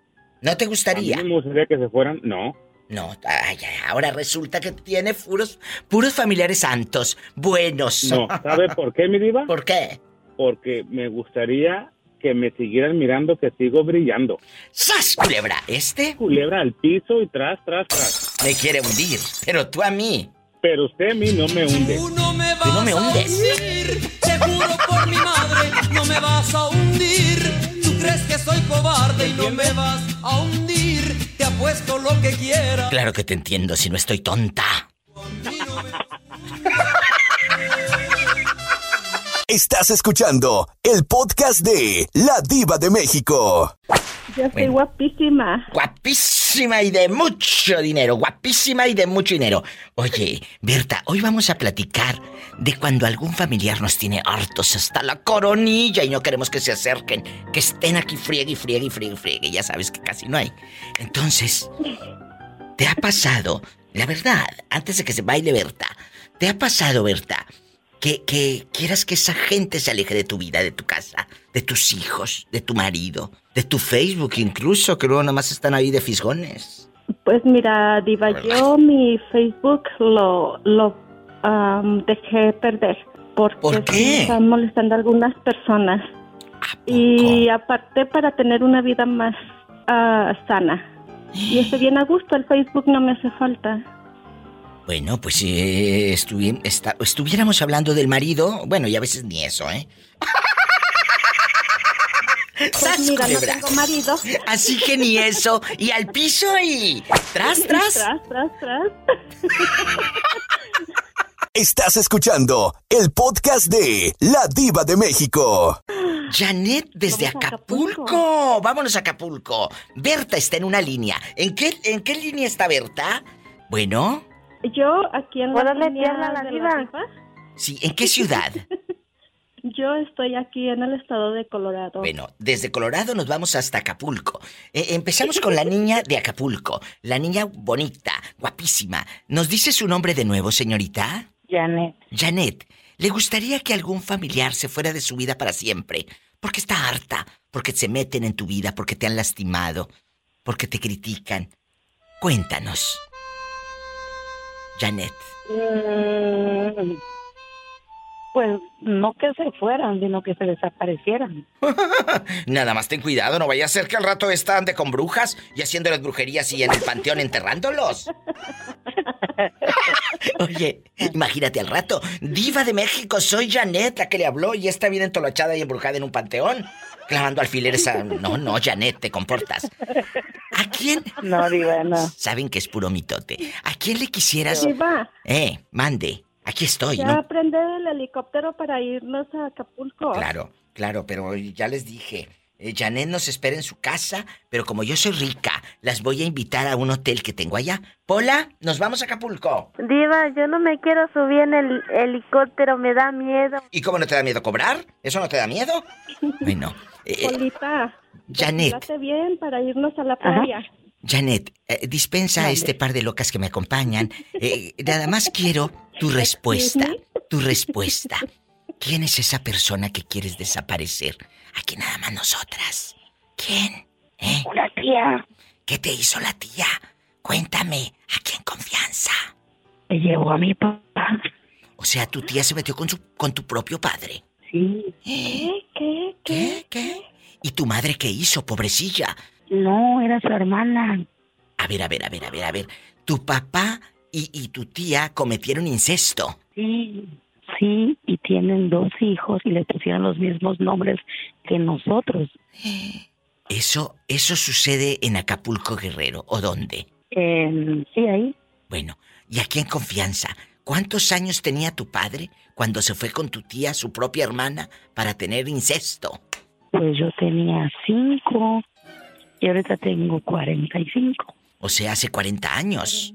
S2: ¿No te gustaría?
S15: A mí me gustaría que se fueran. No.
S2: No, ay, ahora resulta que tiene puros, puros familiares santos, buenos.
S15: No, ¿sabe por qué, mi diva?
S2: ¿Por qué?
S15: Porque me gustaría que me siguieran mirando que sigo brillando.
S2: ¡Sas, culebra! ¿Este?
S15: Culebra al piso y tras, tras, tras.
S2: Me quiere hundir, pero tú a mí.
S15: Pero usted a mí no me hunde.
S2: Tú no me, vas no me hundes.
S16: seguro por mi madre, no me vas a hundir. Tú crees que soy cobarde y no me vas a hundir. Te apuesto lo que quieras.
S2: Claro que te entiendo si no estoy tonta.
S1: Estás escuchando el podcast de La Diva de México.
S4: Yo soy guapísima.
S2: Guapísima y de mucho dinero. Guapísima y de mucho dinero. Oye, Berta, hoy vamos a platicar de cuando algún familiar nos tiene hartos hasta la coronilla y no queremos que se acerquen, que estén aquí friegue y friegue y friegue y friegue. Ya sabes que casi no hay. Entonces, ¿te ha pasado, la verdad, antes de que se baile Berta, ¿te ha pasado, Berta? que, que quieras que esa gente se aleje de tu vida, de tu casa, de tus hijos, de tu marido, de tu Facebook incluso, que luego nada más están ahí de fisgones.
S4: Pues mira, Diva, yo mi Facebook lo, lo dejé perder. Porque
S2: ¿Por qué?
S4: están molestando a algunas personas. Y aparte para tener una vida más ah, sana. Y estoy bien a gusto, el Facebook no me hace falta.
S2: Bueno, pues si eh, estuvi- estuviéramos hablando del marido, bueno, y a veces ni eso, ¿eh?
S4: Pues mira, no tengo marido.
S2: Así que ni eso, y al piso y tras, tras.
S4: Tras, tras, tras.
S1: Estás escuchando el podcast de La Diva de México.
S2: Janet desde Acapulco. Vámonos a Acapulco. Berta está en una línea. ¿En qué, en qué línea está Berta? Bueno,
S4: Yo aquí en la
S17: Órale,
S4: línea
S17: la
S4: de
S17: diva.
S4: la diva,
S2: sí, ¿en qué ciudad?
S4: Yo estoy aquí en el estado de Colorado.
S2: Bueno, desde Colorado nos vamos hasta Acapulco. Eh, empezamos con la niña de Acapulco. La niña bonita, guapísima. ¿Nos dice su nombre de nuevo, señorita?
S18: Janet.
S2: Janet, ¿le gustaría que algún familiar se fuera de su vida para siempre? Porque está harta, porque se meten en tu vida, porque te han lastimado, porque te critican. Cuéntanos. Janet.
S18: Mm, Pues no que se fueran, sino que se desaparecieran.
S2: Nada más ten cuidado, no vaya a ser que al rato esta ande con brujas y haciéndoles brujerías y en el panteón enterrándolos. Oye, imagínate al rato. Diva de México, soy Janet, la que le habló y está bien entolochada y embrujada en un panteón. Clavando alfileres a... No, no, Janet, te comportas. ¿A quién?
S18: No, Diva, no.
S2: Saben que es puro mitote. ¿A quién le quisieras?
S4: Diva,
S2: Eh, mande. Aquí estoy,
S4: ya
S2: ¿no?
S4: aprende el helicóptero para irnos a Acapulco.
S2: Claro, claro, pero ya les dije. eh, Janet nos espera en su casa, pero como yo soy rica, las voy a invitar a un hotel que tengo allá. Pola, nos vamos a Acapulco.
S17: Diva, yo no me quiero subir en el helicóptero, me da miedo.
S2: ¿Y cómo no te da miedo cobrar? ¿Eso no te da miedo? Bueno, eh,
S4: Polita,
S2: Janet,
S4: bien para irnos a la playa.
S2: Janet, eh, dispensa a este par de locas que me acompañan. Eh, nada más quiero tu respuesta, tu respuesta. ¿Quién es esa persona que quieres desaparecer? Aquí nada más nosotras. ¿Quién? ¿Eh?
S18: Una tía.
S2: ¿Qué te hizo la tía? Cuéntame, aquí en confianza.
S18: Me llevó a mi papá.
S2: O sea, tu tía se metió con, su, con tu propio padre.
S18: Sí.
S2: ¿Eh?
S4: ¿Qué?
S2: ¿Qué? ¿Qué? ¿Y tu madre qué hizo, pobrecilla?
S18: No, era su hermana.
S2: A ver, a ver, a ver, a ver, a ver. Tu papá y, y tu tía cometieron incesto.
S18: Sí, sí, y tienen dos hijos y le pusieron los mismos nombres que nosotros.
S2: Eso, eso sucede en Acapulco Guerrero, ¿o dónde?
S18: Eh, sí, ahí.
S2: Bueno, y aquí en confianza, ¿cuántos años tenía tu padre cuando se fue con tu tía, su propia hermana, para tener incesto?
S18: Pues yo tenía cinco y ahorita tengo 45.
S2: O sea, hace 40 años.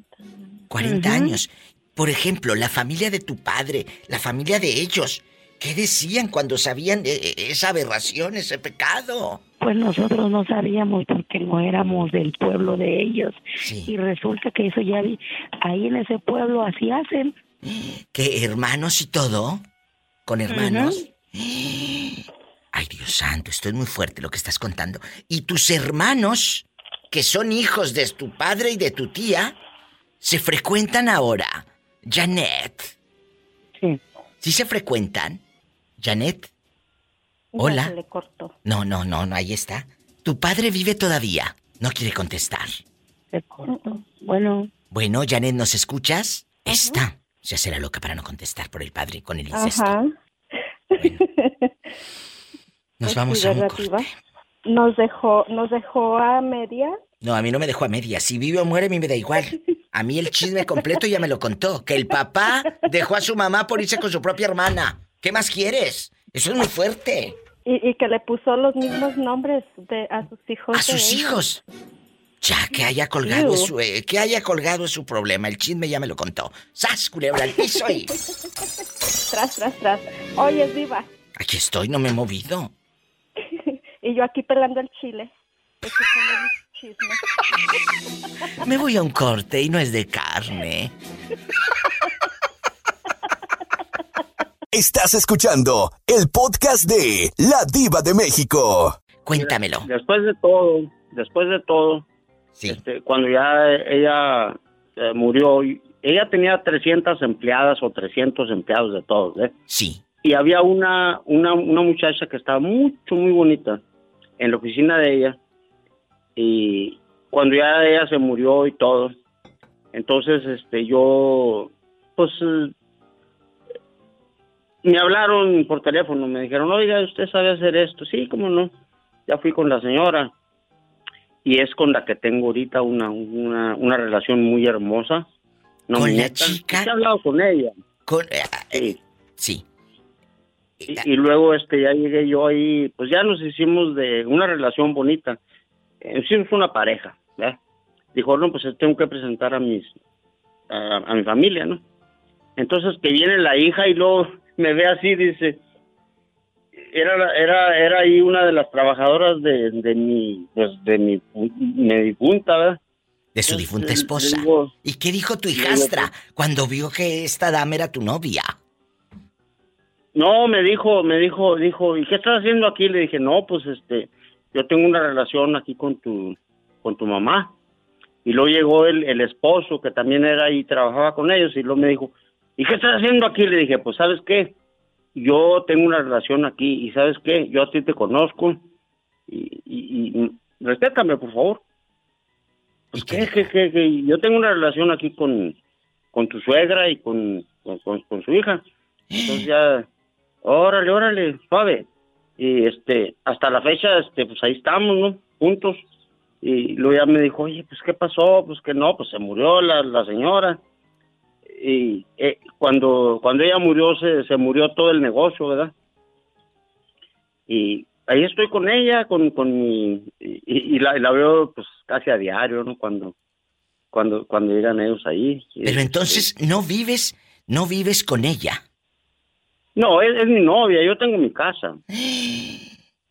S2: 40
S18: Ujú.
S2: años. Por ejemplo, la familia de tu padre, la familia de ellos, ¿qué decían cuando sabían eh, eh, esa aberración, ese pecado?
S18: Pues nosotros no sabíamos porque no éramos del pueblo de ellos. Y resulta que eso ya vi, ahí en ese pueblo así hacen.
S2: ¿Qué hermanos y todo? ¿Con hermanos? Ay, Dios santo, esto es muy fuerte lo que estás contando. ¿Y tus hermanos, que son hijos de tu padre y de tu tía, se frecuentan ahora? Janet.
S18: Sí.
S2: ¿Sí se frecuentan? Janet. Hola.
S4: se le cortó.
S2: No, no, no, no, ahí está. Tu padre vive todavía. No quiere contestar.
S18: Se cortó. Bueno.
S2: Bueno, Janet, ¿nos escuchas? Está. Se hace la loca para no contestar por el padre con el incesto.
S4: Ajá.
S2: Nos vamos a un
S4: ¿verdad,
S2: corte.
S4: Nos dejó, nos dejó a media.
S2: No, a mí no me dejó a media. Si vive o muere, a mí me da igual. A mí el chisme completo ya me lo contó. Que el papá dejó a su mamá por irse con su propia hermana. ¿Qué más quieres? Eso es muy fuerte.
S4: Y, y que le puso los mismos nombres de, a sus hijos.
S2: A sus hijos. Ya, que haya colgado su, eh, que haya colgado su problema. El chisme ya me lo contó. ¡Sas, culebra al piso y...
S4: Tras, tras, tras. Oye, Diva.
S2: Aquí estoy, no me he movido.
S4: Y yo aquí pelando el chile. Chisme.
S2: Me voy a un corte y no es de carne.
S1: Estás escuchando el podcast de La Diva de México.
S2: Cuéntamelo.
S14: Después de todo, después de todo, este, cuando ya ella eh, murió, ella tenía 300 empleadas o 300 empleados de todos, ¿eh?
S2: Sí.
S14: y había una, una, una muchacha que estaba mucho, muy bonita en la oficina de ella. Y cuando ya ella se murió y todo, entonces este yo, pues me hablaron por teléfono, me dijeron, oiga, ¿usted sabe hacer esto? Sí, cómo no. Ya fui con la señora y es con la que tengo ahorita una, una, una relación muy hermosa. No,
S2: ¿Con la chica?
S14: He hablado con ella.
S2: Con, eh, sí.
S14: Y, y luego este ya llegué yo ahí, pues ya nos hicimos de una relación bonita. Eh, Hicimos una pareja, ¿verdad? Dijo, no, pues tengo que presentar a mis a, a mi familia, ¿no? Entonces que viene la hija y luego me ve así, dice, era era era ahí una de las trabajadoras de, de mi pues de mi, mi difunta, ¿verdad?
S2: De su difunta esposa.
S14: digo-
S2: ¿Y qué dijo tu
S14: digo,
S2: hijastra cuando vio que esta dama era tu novia?
S14: No, me dijo, me dijo, dijo, ¿y qué estás haciendo aquí? Le dije, no, pues este, yo tengo una relación aquí con tu, con tu mamá. Y luego llegó el, el esposo que también era ahí, trabajaba con ellos, y luego me dijo, ¿y qué estás haciendo aquí? Le dije, pues, ¿sabes qué? Yo tengo una relación aquí, y ¿sabes qué? Yo a ti te conozco, y, y, y respétame, por favor. Pues, ¿qué, qué, qué, qué? Yo tengo una relación aquí con, con tu suegra y con, con, con- con su hija. Entonces ya, órale, órale, suave. Y este, hasta la fecha, este, pues ahí estamos, ¿no? Juntos. Y luego ya me dijo, oye, pues qué pasó, pues que no, pues se murió la, la señora. Y eh, cuando, cuando ella murió, se, se murió todo el negocio, ¿verdad? Y ahí estoy con ella, con, con mi, y, y la, y la veo pues casi a diario, ¿no? Cuando, cuando, cuando llegan ellos ahí.
S2: Pero entonces no vives, no vives con ella.
S14: No, es, es mi novia, yo tengo mi casa.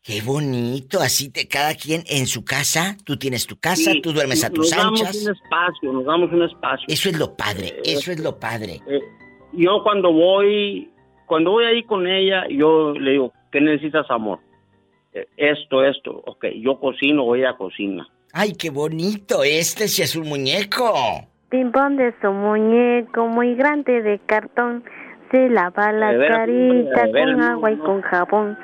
S2: Qué bonito, así te, cada quien en su casa, tú tienes tu casa,
S14: Sí,
S2: tú duermes a tus
S14: nos damos
S2: anchas.
S14: un espacio, nos damos un espacio.
S2: Eso es lo padre, eso es lo padre.
S14: Eh, yo cuando voy, cuando voy ahí con ella, yo le digo, ¿qué necesitas, amor? Eh, Esto, esto, ok, yo cocino o ella cocina.
S2: Ay, qué bonito, este sí es un muñeco.
S19: Pimpón de su muñeco muy grande de cartón. Se lava la carita con agua y con jabón.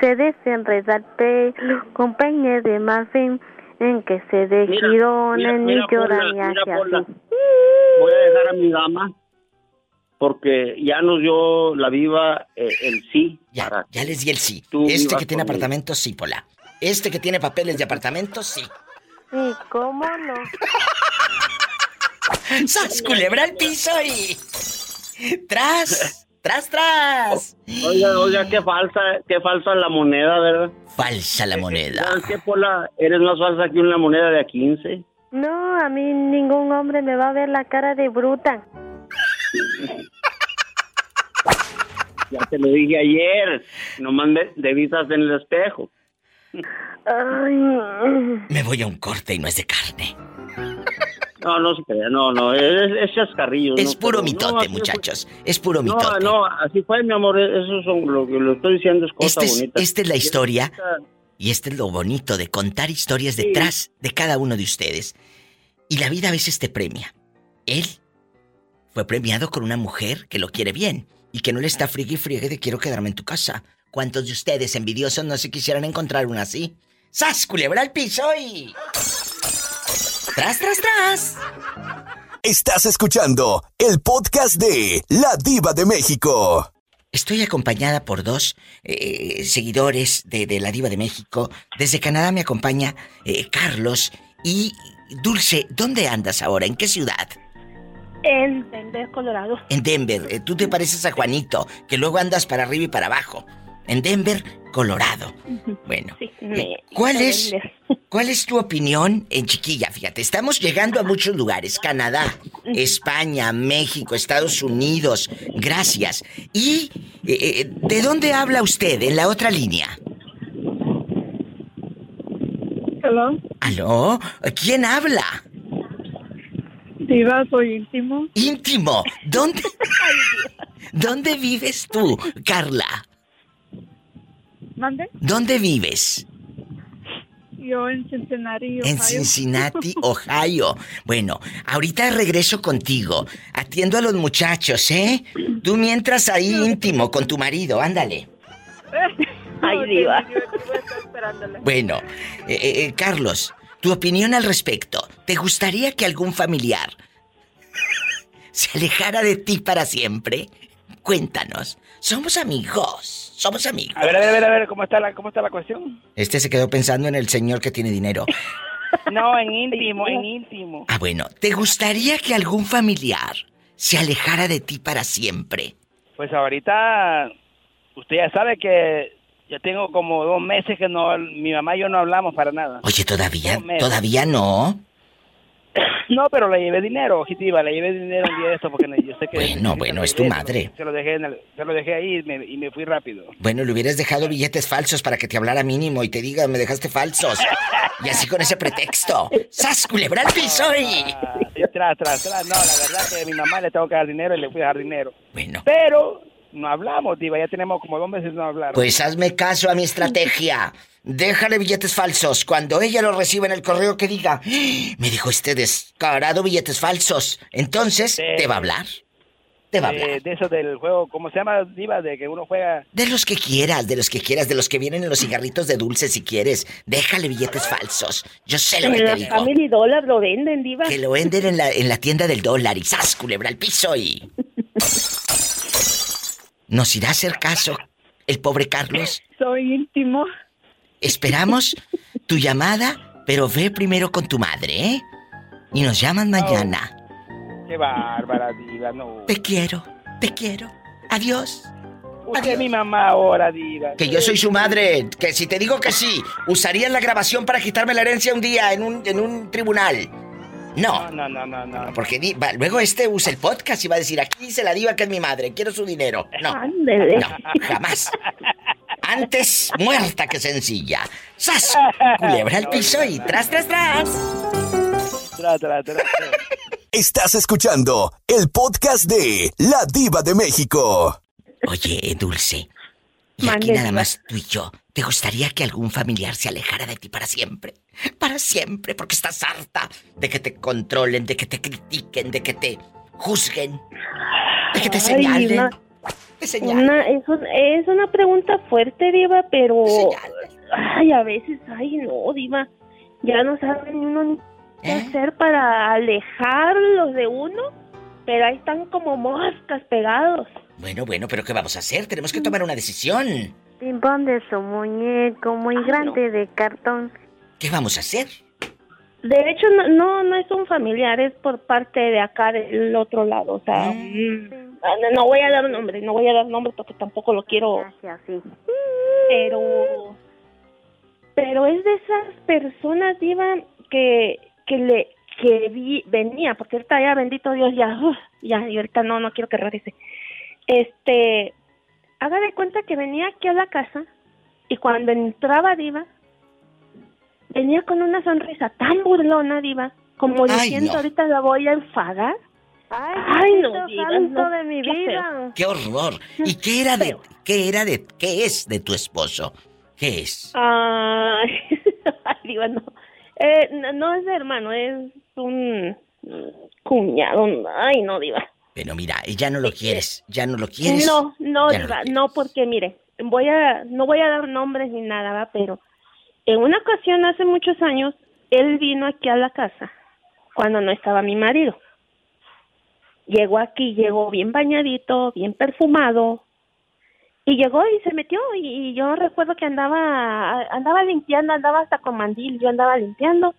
S19: Se desenreda el pelo con peine de marfil. En que se de
S14: Mira,
S19: girones ni
S14: mira,
S19: llora
S14: Pola,
S19: ni así.
S14: Voy a dejar a mi dama porque ya nos dio la viva eh, el sí.
S2: Ya, ya les di el sí.
S14: Tú
S2: Este que tiene
S14: conmigo.
S2: apartamento, sí, Pola. Este que tiene papeles de apartamento, sí.
S19: Sí, ¿cómo no?
S2: ¡Sas, culebra al piso y... ¡Tras! ¡Tras, tras!
S14: Oiga, oiga, qué falsa, qué falsa la moneda, ¿verdad?
S2: Falsa la moneda.
S14: ¿Sabes qué, Pola? Eres más falsa que una moneda de a 15.
S19: No, a mí ningún hombre me va a ver la cara de bruta.
S14: Ya te lo dije ayer. Nomás me de vistas en el espejo.
S19: Ay,
S2: Me voy a un corte y no es de carne.
S14: No, no se crea, no, no, es, es chascarrillo.
S2: Es
S14: no,
S2: puro
S14: pero-
S2: mitote,
S14: no,
S2: muchachos. Es puro
S14: fue-
S2: mitote.
S14: No, no, así fue, mi amor, eso son lo que lo estoy diciendo es cosa
S2: Este es-
S14: bonita.
S2: esta es la historia y este es lo bonito de contar historias detrás de cada uno de ustedes. Y la vida a veces te premia. Él fue premiado con una mujer que lo quiere bien y que no le está friegue y friegue de quiero quedarme en tu casa. ¿Cuántos de ustedes envidiosos no se quisieran encontrar una así? ¡Sas, culebra al piso y... ¡Tras, tras, tras!
S1: Estás escuchando el podcast de La Diva de México.
S2: Estoy acompañada por dos eh, seguidores de, de La Diva de México. Desde Canadá me acompaña eh, Carlos y Dulce. ¿Dónde andas ahora? ¿En qué ciudad?
S4: En Denver, Colorado.
S2: En Denver. Eh, tú te pareces a Juanito, que luego andas para arriba y para abajo. En Denver, Colorado. Bueno,
S4: me-
S2: ¿cuál es. ¿cuál es tu opinión en Chiquilla? Fíjate, estamos llegando a muchos lugares. Canadá, España, México, Estados Unidos. Gracias. ¿Y eh, eh, de dónde habla usted en la otra línea?
S8: Hello,
S2: ¿Aló? ¿Quién habla?
S8: Diva, soy íntimo.
S2: Íntimo. ¿Dónde? ¿Dónde vives tú, Carla?
S8: ¿Mande?
S2: ¿Dónde vives?
S8: Yo en Cincinnati,
S2: En
S8: Ohio.
S2: Cincinnati, Ohio. Bueno, ahorita regreso contigo. Atiendo a los muchachos, ¿eh? Tú mientras ahí íntimo con tu marido, ándale.
S8: Ay,
S19: diva.
S2: Bueno, eh, eh, Carlos, tu opinión al respecto. ¿Te gustaría que algún familiar se alejara de ti para siempre? Cuéntanos. Somos amigos. Somos amigos.
S20: A ver, a ver, a ver, a ver, ¿cómo está la, cómo está la cuestión?
S2: Este se quedó pensando en el señor que tiene dinero.
S20: No, en íntimo, en íntimo.
S2: Ah, bueno, ¿te gustaría que algún familiar se alejara de ti para siempre?
S20: Pues ahorita, usted ya sabe que yo tengo como dos meses que no, mi mamá y yo no hablamos para nada.
S2: Oye, todavía, todavía no.
S20: No, pero le llevé dinero, objetiva, le llevé dinero un día de esto porque no- yo sé que...
S2: Bueno, bueno, es tu madre.
S20: Se lo dejé, en el- se lo dejé ahí y me, y me fui rápido.
S2: Bueno, le hubieras dejado billetes falsos para que te hablara mínimo y te diga, me dejaste falsos. Y así con ese pretexto. ¡Sas, culebra al piso y...
S20: Ah, sí, tras, tras, tras. No, la verdad que a mi mamá le tengo que dar dinero y le fui a dar dinero.
S2: Bueno.
S20: Pero no hablamos, diva, ya tenemos como dos meses no hablar.
S2: Pues hazme caso a mi estrategia. Déjale billetes falsos. Cuando ella lo reciba en el correo que diga, "Ah, me dijo este descarado billetes falsos. Entonces, te va a hablar. Te va a hablar.
S20: de, de eso del juego, ¿cómo se llama, diva? De que uno juega...
S2: De los que quieras, de los que quieras, de los que vienen en los cigarritos de dulce si quieres. Déjale billetes falsos. Yo sé lo que
S19: En
S2: te
S19: la
S2: digo.
S19: Family Dollar lo venden, diva.
S2: Que lo venden en la, en la tienda del dólar y ¡zas! culebra al piso y... ¿Nos irá a hacer caso el pobre Carlos?
S8: Soy íntimo.
S2: Esperamos tu llamada, pero ve primero con tu madre, ¿eh? Y nos llaman mañana.
S20: Qué bárbara, diva, no.
S2: Te quiero, te quiero. Adiós.
S20: Usted es mi mamá ahora, diva.
S2: Que yo soy su madre, que si te digo que sí, usarían la grabación para quitarme la herencia un día en un, en un tribunal. No,
S20: No, no, no, no.
S2: porque di- va- luego este usa el podcast y va a decir, aquí dice la diva que es mi madre, quiero su dinero. No,
S19: Ándele.
S2: no, jamás. Antes muerta que sencilla. ¡Sas! Culebra al piso y tras, tras, tras.
S20: Tra, tra, tra, tra.
S1: Estás escuchando el podcast de La Diva de México.
S2: Oye, Dulce, y aquí nada más tú y yo, ¿te gustaría que algún familiar se alejara de ti para siempre? Para siempre, porque estás harta de que te controlen, de que te critiquen, de que te juzguen, de que te señalen. Te señalen.
S19: Una, es, un- es una pregunta fuerte, Diva, pero. Ay, a veces, ay, no, Diva. Ya no saben uno ni qué
S2: ¿Eh?
S19: hacer para alejarlos de uno, pero ahí están como moscas pegados.
S2: Bueno, bueno, pero ¿qué vamos a hacer? Tenemos que tomar una decisión.
S19: Pimpón de su muñeco muy grande de cartón.
S2: ¿Qué vamos a hacer?
S19: De hecho, no, no, no es un familiar, es por parte de acá, del otro lado. O sea, mm, ah, no, no voy a dar nombre, no voy a dar nombre porque tampoco lo quiero. Pero, pero es de esas personas, Diva, que, que le, que vi, venía, porque ahorita ya, bendito Dios, ya, ya, y ahorita no, no quiero que regrese. Este, haga de cuenta que venía aquí a la casa y cuando entraba Diva, venía con una sonrisa tan burlona, Diva, como
S2: Ay,
S19: diciendo
S2: no.
S19: ahorita la voy a enfadar. Ay, no, Diva, no,
S4: de mi
S19: qué feo.
S4: vida.
S2: ¡Qué horror! ¿Y qué era de qué era de qué es de tu esposo? ¿Qué es?
S19: Ay, ay, Diva, no. Eh, no, no es de hermano, es un cuñado. Ay, no, Diva.
S2: Pero mira, ya no lo quieres, ya no lo quieres.
S19: No, no,
S2: Ya no
S19: Diva, no, porque mire, voy a, no voy a dar nombres ni nada, ¿va? pero en una ocasión hace muchos años, él vino aquí a la casa cuando no estaba mi marido. Llegó aquí, llegó bien bañadito, bien perfumado, y llegó y se metió y, y yo recuerdo que andaba, andaba limpiando, andaba hasta con mandil, yo andaba limpiando,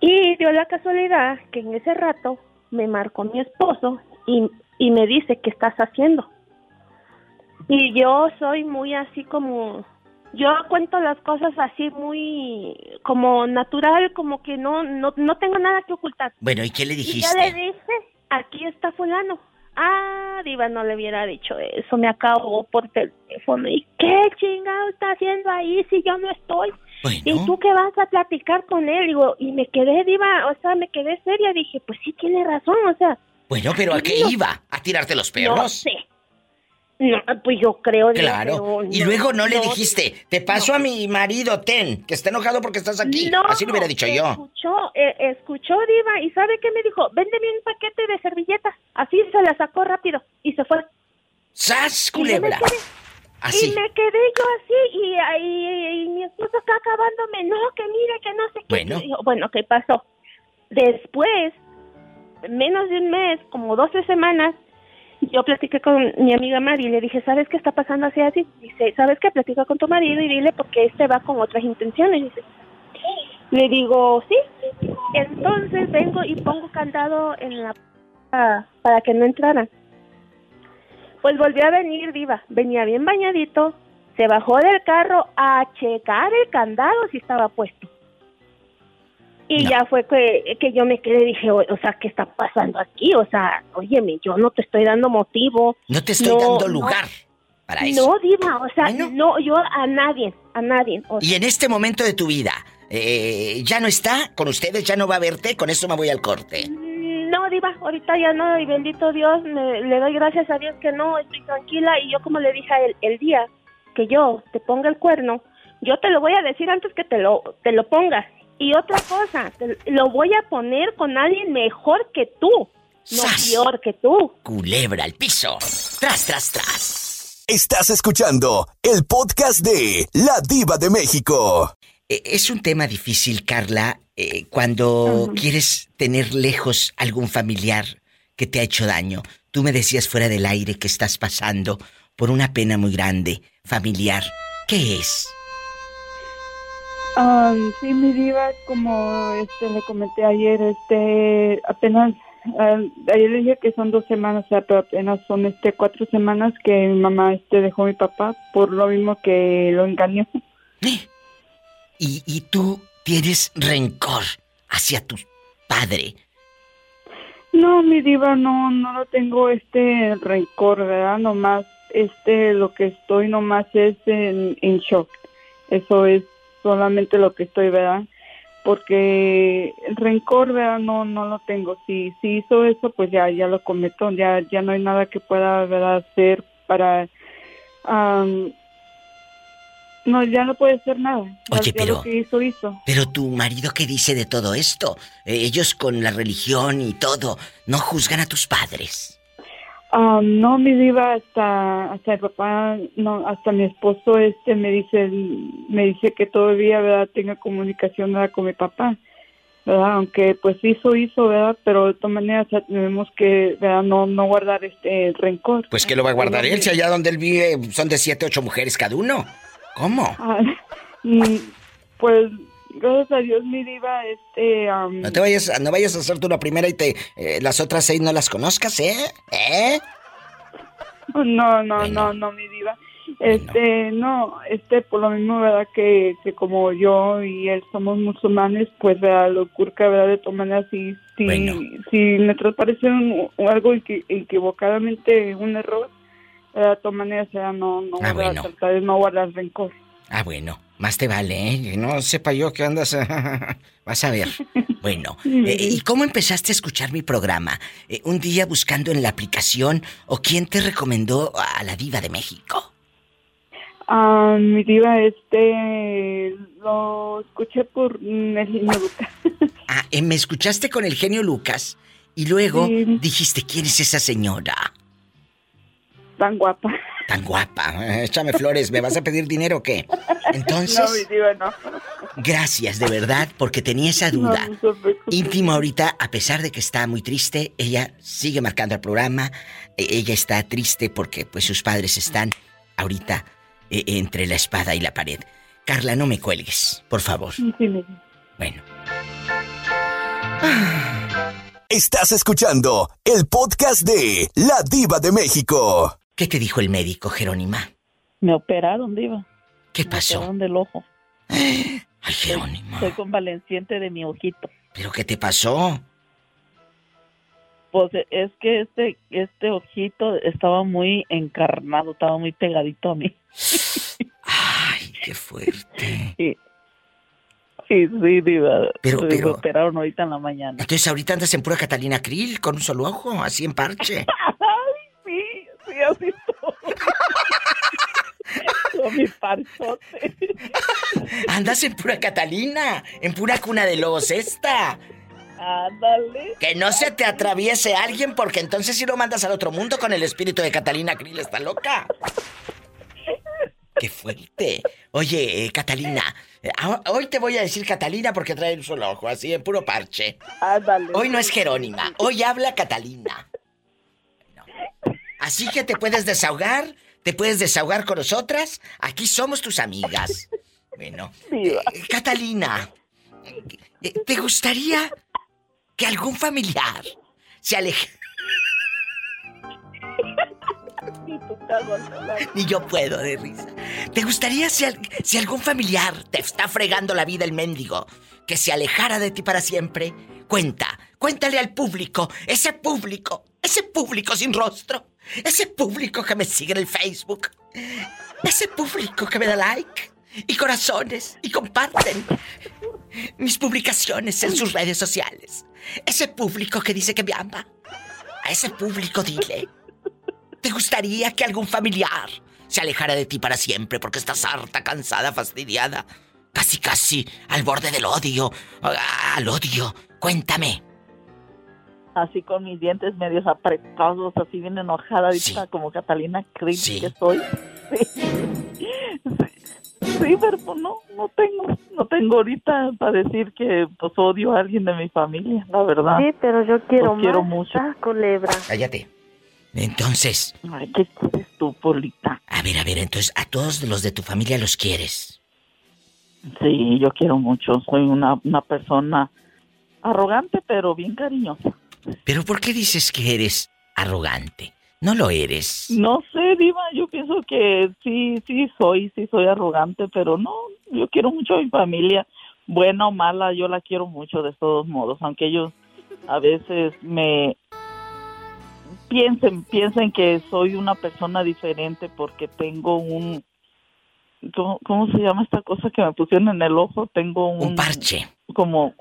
S19: y dio la casualidad que en ese rato me marcó mi esposo y, y me dice, ¿qué estás haciendo? Y yo soy muy así como, yo cuento las cosas así muy como natural, como que no, no, no tengo nada que ocultar.
S2: Bueno, ¿y qué le
S19: Y
S2: dijiste?
S19: le dije, aquí está fulano. Ah, Diva, no le hubiera dicho eso, me acabó por teléfono. ¿Y qué chingado está haciendo ahí si yo no estoy? ¿Y tú qué vas a platicar con él? Digo, y me quedé, Diva, o sea, me quedé seria. Dije, pues sí, tiene razón, o sea,
S2: Bueno, pero ¿a qué
S19: No.
S2: iba? ¿A tirarte los
S19: no
S2: perros?
S19: sé. No, pues yo creo.
S2: Claro.
S19: pero
S2: Y luego no le dijiste, te paso a mi marido, ten, que está enojado porque estás aquí.
S19: No,
S2: Así lo hubiera dicho yo.
S19: Escuchó, eh, escuchó, Diva, y ¿sabe qué me dijo? Véndeme un paquete de servilletas. Así se la sacó rápido y se fue.
S2: ¡Sas, culebra! Así.
S19: Y me quedé yo así, y, y- y mi esposo acá acabándome, no, que mire, que no sé qué.
S2: Bueno.
S19: Yo, bueno, ¿qué pasó? Después, menos de un mes, como 12 semanas, yo platiqué con mi amiga Mari y le dije, ¿sabes qué está pasando así así? Dice, ¿sabes qué? Platica con tu marido y dile porque este va con otras intenciones. Dice, le digo, sí. Entonces vengo y pongo candado en la puerta para que no entraran. Pues volvió a venir, Diva. Venía bien bañadito. Se bajó del carro a checar el candado si estaba puesto. Y ya fue que, que yo me quedé y dije, o, o sea, ¿qué está pasando aquí? O sea, óyeme, yo no te estoy dando motivo.
S2: No te estoy dando lugar para eso.
S19: No, Diva, o sea, no, yo a nadie, a nadie. O
S2: Y en este momento de tu vida, eh, ya no está con ustedes, ya no va a verte, con eso me voy al corte.
S19: No, Diva, ahorita ya no, y bendito Dios, me- le doy gracias a Dios que no, estoy tranquila. Y yo, como le dije a él, el día que yo te ponga el cuerno, yo te lo voy a decir antes que te lo, te lo pongas. Y otra cosa, lo voy a poner con alguien mejor que tú, no peor que tú.
S2: Culebra al piso. Tras, tras, tras.
S1: Estás escuchando el podcast de La Diva de México.
S2: Eh, Es un tema difícil, Carla, eh, cuando quieres tener lejos algún familiar que te ha hecho daño. Tú me decías fuera del aire que estás pasando por una pena muy grande, familiar. ¿Qué es?
S8: Ah, sí, mi diva, como este le comenté ayer, este apenas ayer le dije que son dos semanas, o sea, pero apenas son este cuatro semanas que mi mamá este dejó a mi papá por lo mismo que lo engañó.
S2: Y, y tú tienes rencor hacia tu padre.
S8: No, mi diva, no, no lo tengo este rencor, ¿verdad? Nomás, este, lo que estoy nomás es en, en shock. Eso es solamente lo que estoy, ¿verdad? Porque el rencor, ¿verdad? No, no lo tengo. Si, si hizo eso, pues ya, ya lo cometo. Ya, ya no hay nada que pueda, ¿verdad? Hacer para, am, no, ya no puede hacer nada. Ya-
S2: Oye, pero-
S8: lo que hizo, hizo.
S2: Pero tu marido, ¿qué dice de todo esto? Eh, ellos con la religión y todo, ¿no juzgan a tus padres?
S8: Ah, no, mi diva, hasta, hasta el papá, no, hasta mi esposo este me dice, me dice que todavía, ¿verdad? Tenga comunicación, ¿verdad? Con mi papá, ¿verdad? Aunque pues hizo, hizo, ¿verdad? Pero de todas maneras tenemos que, ¿verdad? No, no guardar este rencor.
S2: Pues que lo va a guardar él, si allá donde él vive son de siete, ocho mujeres cada uno. ¿Cómo?
S8: Ah, mm, pues, gracias a Dios, mi diva, este, am,
S2: No te vayas, a- no vayas a hacer tú la primera y te eh, las otras seis no las conozcas, ¿eh? ¿Eh?
S8: No, no, no, no, mi diva. Este, no, este, por lo mismo, ¿verdad? Que, que como yo y él somos musulmanes, pues, ¿verdad? Lo curca, ¿verdad? De todas maneras, si, si, si nuestros parece un- un- algo equi- equivocadamente un error, ¿verdad? de todas maneras, ¿verdad? No, no,
S2: Ah,
S8: ¿verdad?
S2: bueno.
S8: tratar de no guardar rencor.
S2: Ah, bueno, más te vale, ¿eh? Que no sepa yo que andas. Vas a ver. Bueno, eh, ¿y cómo empezaste a escuchar mi programa? Eh, ¿Un día buscando en la aplicación o quién te recomendó a la Diva de México?
S8: Ah, mi diva, este, lo escuché por mm, el genio Lucas.
S2: Ah, eh, me escuchaste con el genio Lucas y luego dijiste, ¿quién es esa señora?
S8: Tan guapa.
S2: Tan guapa. Échame flores, ¿me vas a pedir dinero o qué? Entonces...
S8: No, mi diva, no.
S2: Gracias, de verdad, porque tenía esa duda.
S8: No.
S2: Íntimo ahorita, a pesar de que está muy triste, ella sigue marcando el programa. E- Ella está triste porque pues sus padres están ahorita eh, entre la espada y la pared. Carla, no me cuelgues, por favor.
S8: Sí.
S2: Bueno.
S1: Estás escuchando el podcast de La Diva de México.
S2: ¿Qué te dijo el médico, Jerónima?
S21: Me operaron, Diva.
S2: ¿Qué
S21: Me
S2: pasó?
S21: operaron del ojo.
S2: Ay, Jerónima.
S21: Soy convaleciente de mi ojito.
S2: ¿Pero qué te pasó?
S21: Pues es que este este ojito estaba muy encarnado, estaba muy pegadito a mí.
S2: Ay, qué fuerte.
S21: Sí, sí, sí, Diva.
S2: Pero-
S21: Me
S2: pero-
S21: operaron ahorita en la mañana.
S2: Entonces ahorita andas en pura Catalina Krill con un solo ojo, así en parche.
S21: Sí, sí, así estoy. parchote.
S2: Andas en pura Catalina, en pura cuna de lobos esta.
S21: Ándale.
S2: Que no se te atraviese alguien porque entonces si lo mandas al otro mundo con el espíritu de Catalina Krill está loca. ¡Qué fuerte! Oye, eh, Catalina, eh, ah, hoy te voy a decir Catalina porque trae un solo ojo, así en puro parche.
S21: Ándale.
S2: Hoy no es Jerónima, hoy habla Catalina. Así que te puedes desahogar, te puedes desahogar con nosotras. Aquí somos tus amigas. Bueno, eh, Catalina, eh, ¿te gustaría que algún familiar se aleje? Ni yo puedo de risa. ¿Te gustaría si, al- si algún familiar te está fregando la vida el mendigo, que se alejara de ti para siempre? Cuenta, cuéntale al público, ese público, ese público sin rostro, ese público que me sigue en el Facebook, ese público que me da like y corazones y comparten mis publicaciones en sus redes sociales. Ese público que dice que me ama. A ese público dile. ¿Te gustaría que algún familiar se alejara de ti para siempre porque estás harta, cansada, fastidiada? Casi, casi al borde del odio. ah, Al odio. Cuéntame.
S21: Así con mis dientes medios apretados, así bien enojada ahorita como Catalina Krill que soy. Sí. Sí, pero pues no, no tengo, no tengo ahorita para decir que pues odio a alguien de mi familia, la verdad.
S4: Sí, pero yo quiero
S21: Los quiero
S4: más.
S21: mucho.
S4: Ah, culebra.
S2: Cállate. Entonces.
S21: Ay, ¿qué quieres tú, Polita?
S2: A ver, a ver, entonces a todos los de tu familia los quieres.
S21: Sí, yo quiero mucho. Soy una, una persona arrogante, pero bien cariñosa.
S2: Pero ¿por qué dices que eres arrogante? No lo eres.
S21: No sé, Diva, yo pienso que sí, sí soy, sí soy arrogante, pero no, yo quiero mucho a mi familia, buena o mala, yo la quiero mucho de todos modos, aunque ellos a veces me piensen, piensen que soy una persona diferente porque tengo un, ¿cómo, cómo se llama esta cosa que me pusieron en el ojo? Tengo un...
S2: Un parche.
S21: Como...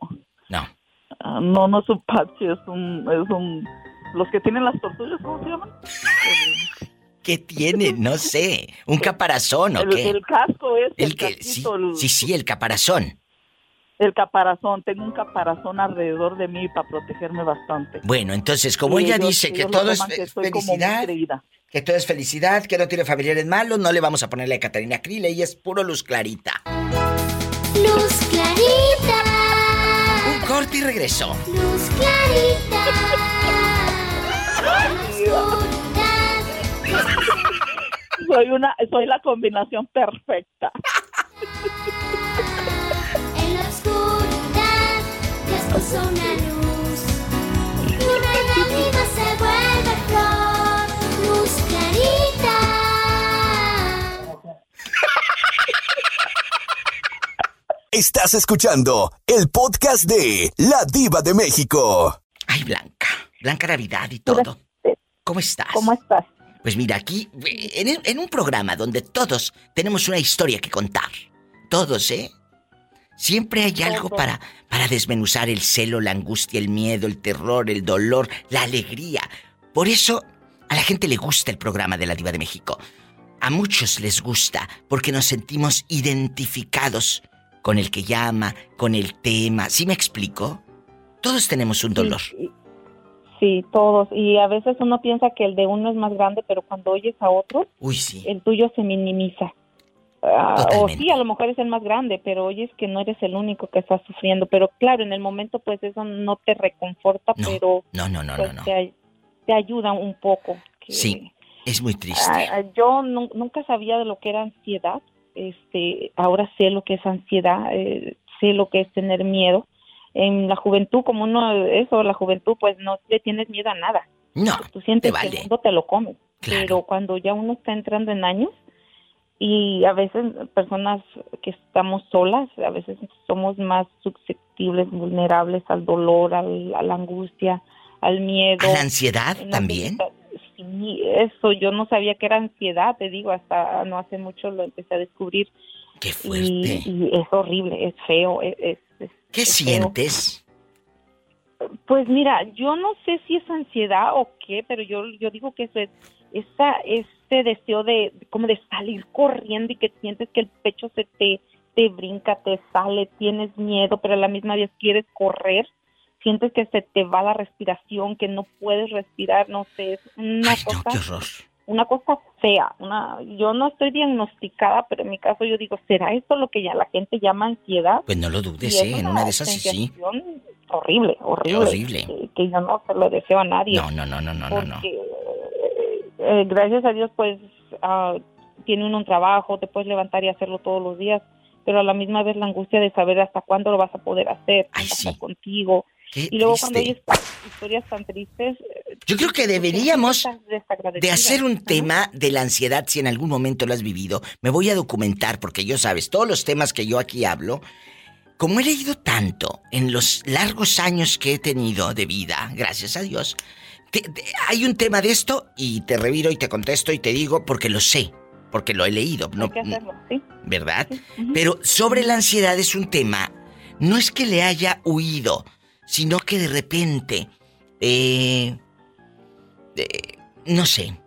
S2: No.
S21: Ah, no, no es un parche, es un, es un, los que tienen las tortugas, ¿cómo se llaman?
S2: ¿Qué tiene? No sé. ¿Un caparazón o
S21: El,
S2: qué?
S21: el casco es
S2: El que, sí, sí, sí, el caparazón.
S21: El caparazón, tengo un caparazón alrededor de mí para protegerme bastante.
S2: Bueno, entonces, como
S21: Y
S2: ella
S21: ellos-
S2: dice que todo es fe- felicidad, que todo es felicidad, que no tiene familiares malos, no le vamos a ponerle a Catarina Krill, ella es puro luz clarita.
S22: Luz clarita,
S2: corte y regreso.
S22: luz clarita.
S21: Soy una, soy la combinación perfecta.
S22: En la oscuridad Dios puso una luz. Una lágrima se vuelve flor. Luz clarita.
S1: Estás escuchando el podcast de La Diva de México.
S2: Ay, Blanca. Blanca Navidad y todo. ¿Cómo estás?
S21: ¿Cómo estás?
S2: Pues mira, aquí, en, en un programa donde todos tenemos una historia que contar. Todos, ¿eh? Siempre hay algo para, para desmenuzar el celo, la angustia, el miedo, el terror, el dolor, la alegría. Por eso a la gente le gusta el programa de la Diva de México. A muchos les gusta porque nos sentimos identificados con el que llama, con el tema. ¿Sí me explico? Todos tenemos un dolor.
S23: Sí, todos. Y a veces uno piensa que el de uno es más grande, pero cuando oyes a otro,
S2: Uy, sí.
S23: el tuyo se minimiza. Ah, o sí, a lo mejor es el más grande, pero oyes que no eres el único que está sufriendo. Pero claro, en el momento pues eso no te reconforta, pero
S2: No, no, no,
S23: pues,
S2: no, no.
S23: Te, ay- te ayuda un poco. que-
S2: Sí, es muy triste.
S23: Ah, ah, yo nu- nunca sabía de lo que era ansiedad. Este, ahora sé lo que es ansiedad, eh, sé lo que es tener miedo. En la juventud, como uno, eso, la juventud, pues no le tienes miedo a nada.
S2: No,
S23: Tú sientes
S2: te
S23: que
S2: vale.
S23: el mundo te lo comes. Pero cuando ya uno está entrando en años y a veces personas que estamos solas, a veces somos más susceptibles, vulnerables al dolor, al- a la angustia, al miedo.
S2: ¿A la ansiedad también?
S23: Sí, eso, yo no sabía que era ansiedad, te digo, hasta no hace mucho lo empecé a descubrir.
S2: Qué
S23: fuerte. Y, es horrible, es feo. Es, es- es-
S2: ¿Qué
S23: es feo.
S2: sientes?
S23: Pues mira, yo no sé si es ansiedad o qué, pero yo, yo digo que eso es esa, este deseo de como de salir corriendo y que sientes que el pecho se te, te brinca, te sale, tienes miedo, pero a la misma vez quieres correr, sientes que se te va la respiración, que no puedes respirar, no sé, es una cosa una cosa fea, una yo no estoy diagnosticada, pero en mi caso yo digo, ¿será esto lo que ya la gente llama ansiedad?
S2: Pues no lo dudes, ¿eh? En una de esas sí.
S23: Horrible, horrible.
S2: Horrible.
S23: Que, yo no se lo deseo a nadie.
S2: No, no, no, no, no, no.
S23: Eh, gracias a Dios, pues, uh, tiene uno un trabajo, te puedes levantar y hacerlo todos los días, pero a la misma vez la angustia de saber hasta cuándo lo vas a poder hacer,
S2: Ay, sí.
S23: contigo. Y luego cuando hay historias tan tristes...
S2: Yo creo que deberíamos de hacer un tema de la ansiedad si en algún momento lo has vivido. Me voy a documentar porque yo sabes, todos los temas que yo aquí hablo, como he leído tanto en los largos años que he tenido de vida, gracias a Dios, hay un tema de esto y te reviro y te contesto y te digo porque lo sé, porque lo he leído. No, ¿Verdad? Pero sobre la ansiedad es un tema, no es que le haya huido, sino que de repente, eh, no sé,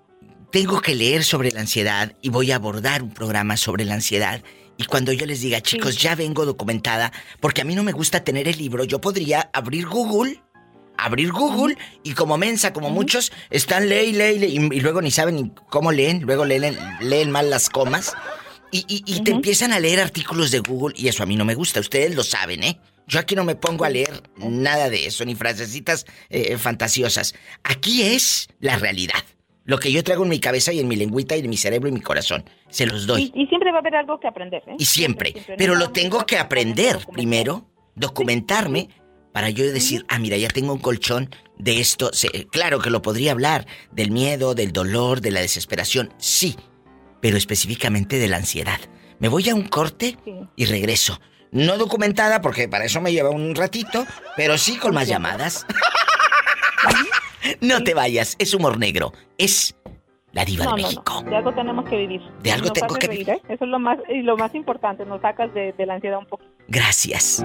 S2: tengo que leer sobre la ansiedad y voy a abordar un programa sobre la ansiedad. Y cuando yo les diga, chicos, ya vengo documentada, porque a mí no me gusta tener el libro, yo podría abrir Google abrir Google y como mensa, como muchos, están lee y lee, y, luego ni saben ni cómo leen, luego leen, leen mal las comas y, y, te empiezan a leer artículos de Google y eso a mí no me gusta, ustedes lo saben, ¿eh? Yo aquí no me pongo a leer nada de eso, ni frasecitas eh, fantasiosas. Aquí es la realidad. Lo que yo traigo en mi cabeza y en mi lengüita y en mi cerebro y mi corazón. Se los doy.
S23: Y, siempre va a haber algo que aprender, ¿eh?
S2: Y siempre. Pero lo tengo que aprender primero, documentarme, para yo decir, ah, mira, ya tengo un colchón de esto. claro que lo podría hablar, del miedo, del dolor, de la desesperación, sí, pero específicamente de la ansiedad. Me voy a un corte y regreso. No documentada, porque para eso me lleva un ratito, pero sí con más llamadas. no te vayas, es humor negro, es la diva de México.
S23: De algo tenemos que vivir.
S2: De algo tengo que vivir.
S23: ¿eh? Eso es lo más, y lo más importante, nos sacas de, la ansiedad un poco.
S2: Gracias.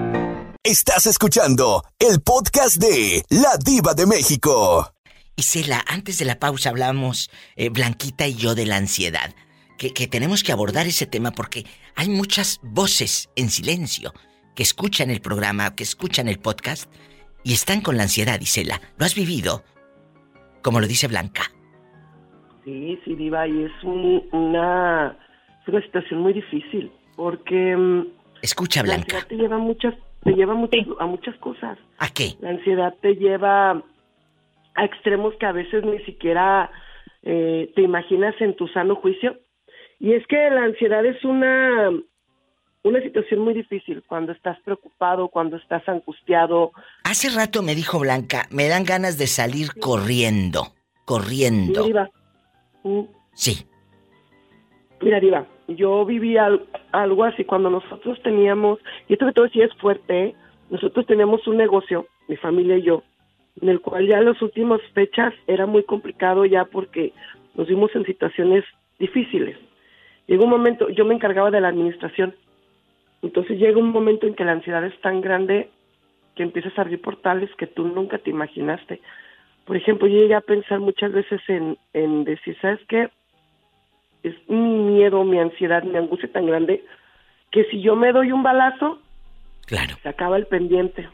S1: Estás escuchando el podcast de La Diva de México.
S2: Isela, antes de la pausa hablamos, eh, Blanquita y yo, de la ansiedad. Que, que tenemos que abordar ese tema porque hay muchas voces en silencio que escuchan el programa, que escuchan el podcast y están con la ansiedad, Isela. ¿Lo has vivido? Como lo dice Blanca.
S24: Sí, sí, Diva, y es una, una situación muy difícil, porque... Mm,
S2: Escucha, Blanca.
S24: La ansiedad te lleva, muchas, te lleva muchas, a muchas cosas.
S2: ¿A qué?
S24: La ansiedad te lleva a extremos que a veces ni siquiera eh, te imaginas en tu sano juicio. Y es que la ansiedad es una, una situación muy difícil cuando estás preocupado, cuando estás angustiado.
S2: Hace rato me dijo Blanca, me dan ganas de salir corriendo, corriendo. Sí.
S24: Mira, Diva, yo viví algo así cuando nosotros teníamos, y esto que todo sí es fuerte, ¿eh? nosotros teníamos un negocio, mi familia y yo, en el cual ya en las últimas fechas era muy complicado ya porque nos vimos en situaciones difíciles. Llegó un momento, yo me encargaba de la administración, entonces llega un momento en que la ansiedad es tan grande que empiezas a abrir portales que tú nunca te imaginaste. Por ejemplo, yo llegué a pensar muchas veces en, en decir, ¿sabes qué? Es mi miedo, mi ansiedad, mi angustia tan grande que si yo me doy un balazo,
S2: claro.
S24: se acaba el pendiente.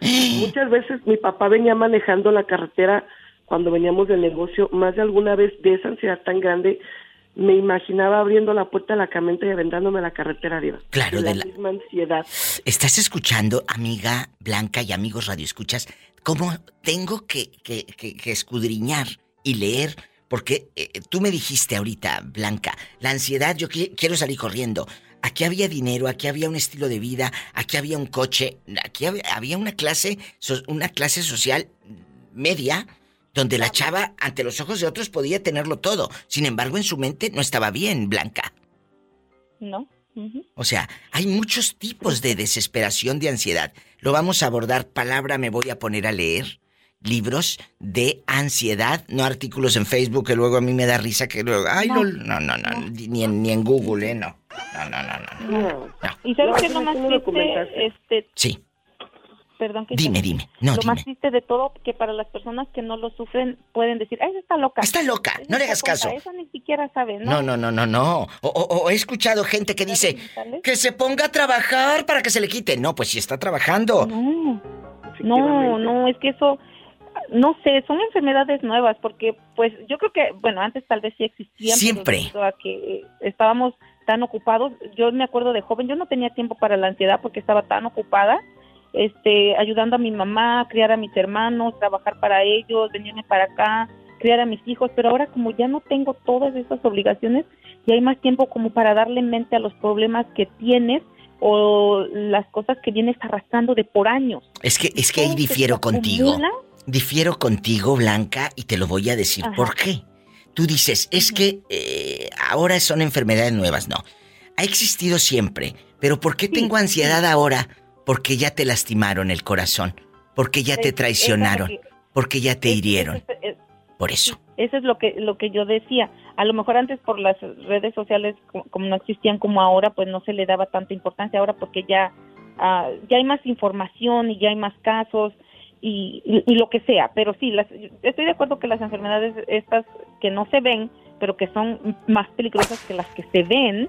S24: Muchas veces mi papá venía manejando la carretera cuando veníamos del negocio, más de alguna vez de esa ansiedad tan grande, me imaginaba abriendo la puerta de la camioneta y aventándome la carretera arriba.
S2: Claro,
S24: de la, misma ansiedad.
S2: ¿Estás escuchando, amiga Blanca y amigos radioescuchas? cómo tengo que, escudriñar y leer, porque eh, tú me dijiste ahorita, Blanca, la ansiedad, yo quiero salir corriendo. Aquí había dinero, aquí había un estilo de vida, aquí había un coche, aquí había una clase, una clase social media donde la chava ante los ojos de otros podía tenerlo todo. Sin embargo, en su mente no estaba bien, Blanca.
S23: No.
S2: O sea, hay muchos tipos de desesperación, de ansiedad. Lo vamos a abordar, palabra me voy a poner a leer. Libros de ansiedad, no artículos en Facebook que luego a mí me da risa que luego... Ay, no, no, no, no, Ni, en, ni en Google, ¿eh? No. No, no, no, no.
S23: ¿Y sabes qué es lo más triste? Este,
S2: sí.
S23: Perdón que
S2: Dime,
S23: te-
S2: dime. No,
S23: lo
S2: dime.
S23: más triste de todo que para las personas que no lo sufren pueden decir, "Ay, esa está loca."
S2: Está loca,
S23: Esa
S2: no le hagas caso.
S23: Esa ni siquiera sabe, ¿no?
S2: No, no, no, no, no. O, o- o he escuchado gente que dice que se ponga a trabajar para que se le quite. No, pues si está trabajando.
S23: No, no, no, es que eso, no sé, son enfermedades nuevas, porque pues yo creo que, bueno, antes tal vez sí existían.
S2: Siempre.
S23: debido a que eh, estábamos tan ocupados, yo me acuerdo de joven, yo no tenía tiempo para la ansiedad porque estaba tan ocupada, este, ayudando a mi mamá, a criar a mis hermanos, trabajar para ellos, venirme para acá, criar a mis hijos, pero ahora como ya no tengo todas esas obligaciones, ya hay más tiempo como para darle mente a los problemas que tienes o las cosas que vienes arrastrando de por años.
S2: Es que, es que ahí difiero contigo.
S23: acumula.
S2: Difiero contigo, Blanca, y te lo voy a decir
S23: Ajá.
S2: por qué. Tú dices, es que eh, ahora son enfermedades nuevas. No, ha existido siempre. Pero ¿por qué tengo ansiedad ahora? Porque ya te lastimaron el corazón. Porque ya te traicionaron. Porque ya te hirieron. Por eso.
S23: Eso es lo que lo que yo decía. A lo mejor antes por las redes sociales como, no existían como ahora, pues no se le daba tanta importancia. Ahora porque ya ah, ya hay más información y ya hay más casos y, y- y lo que sea. Pero sí, las, estoy de acuerdo que las enfermedades estas que no se ven, pero que son más peligrosas que las que se ven,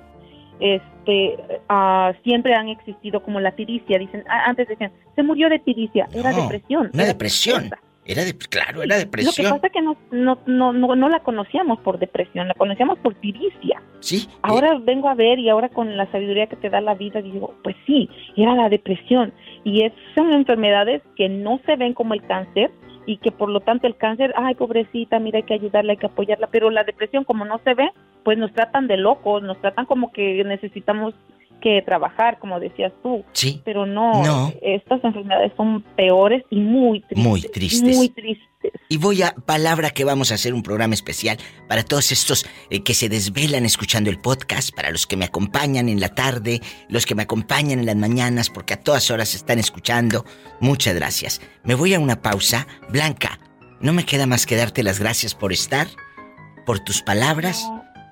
S23: este ah, siempre han existido como la tiricia. Dicen antes decían se murió de tiricia, era depresión.
S2: Una
S23: era
S2: depresión. Era de, claro, era
S23: lo que
S2: depresión.
S23: pasa es que no, no, no, no, no la conocíamos por depresión, la conocíamos por tiricia.
S2: Sí.
S23: Ahora vengo a ver y ahora con la sabiduría que te da la vida digo, pues sí, era la depresión. Y es, son enfermedades que no se ven como el cáncer y que por lo tanto el cáncer, ay pobrecita, mira hay que ayudarla, hay que apoyarla, pero la depresión como no se ve, pues nos tratan de locos, nos tratan como que necesitamos que trabajar, como decías tú.
S2: Sí.
S23: Pero no,
S2: No.
S23: estas enfermedades son peores y muy tristes.
S2: Muy tristes.
S23: Muy tristes.
S2: Y voy a palabra que vamos a hacer un programa especial para todos estos eh, que se desvelan escuchando el podcast, para los que me acompañan en la tarde, los que me acompañan en las mañanas, porque a todas horas están escuchando. Muchas gracias. Me voy a una pausa. Blanca, no me queda más que darte las gracias por estar, por tus palabras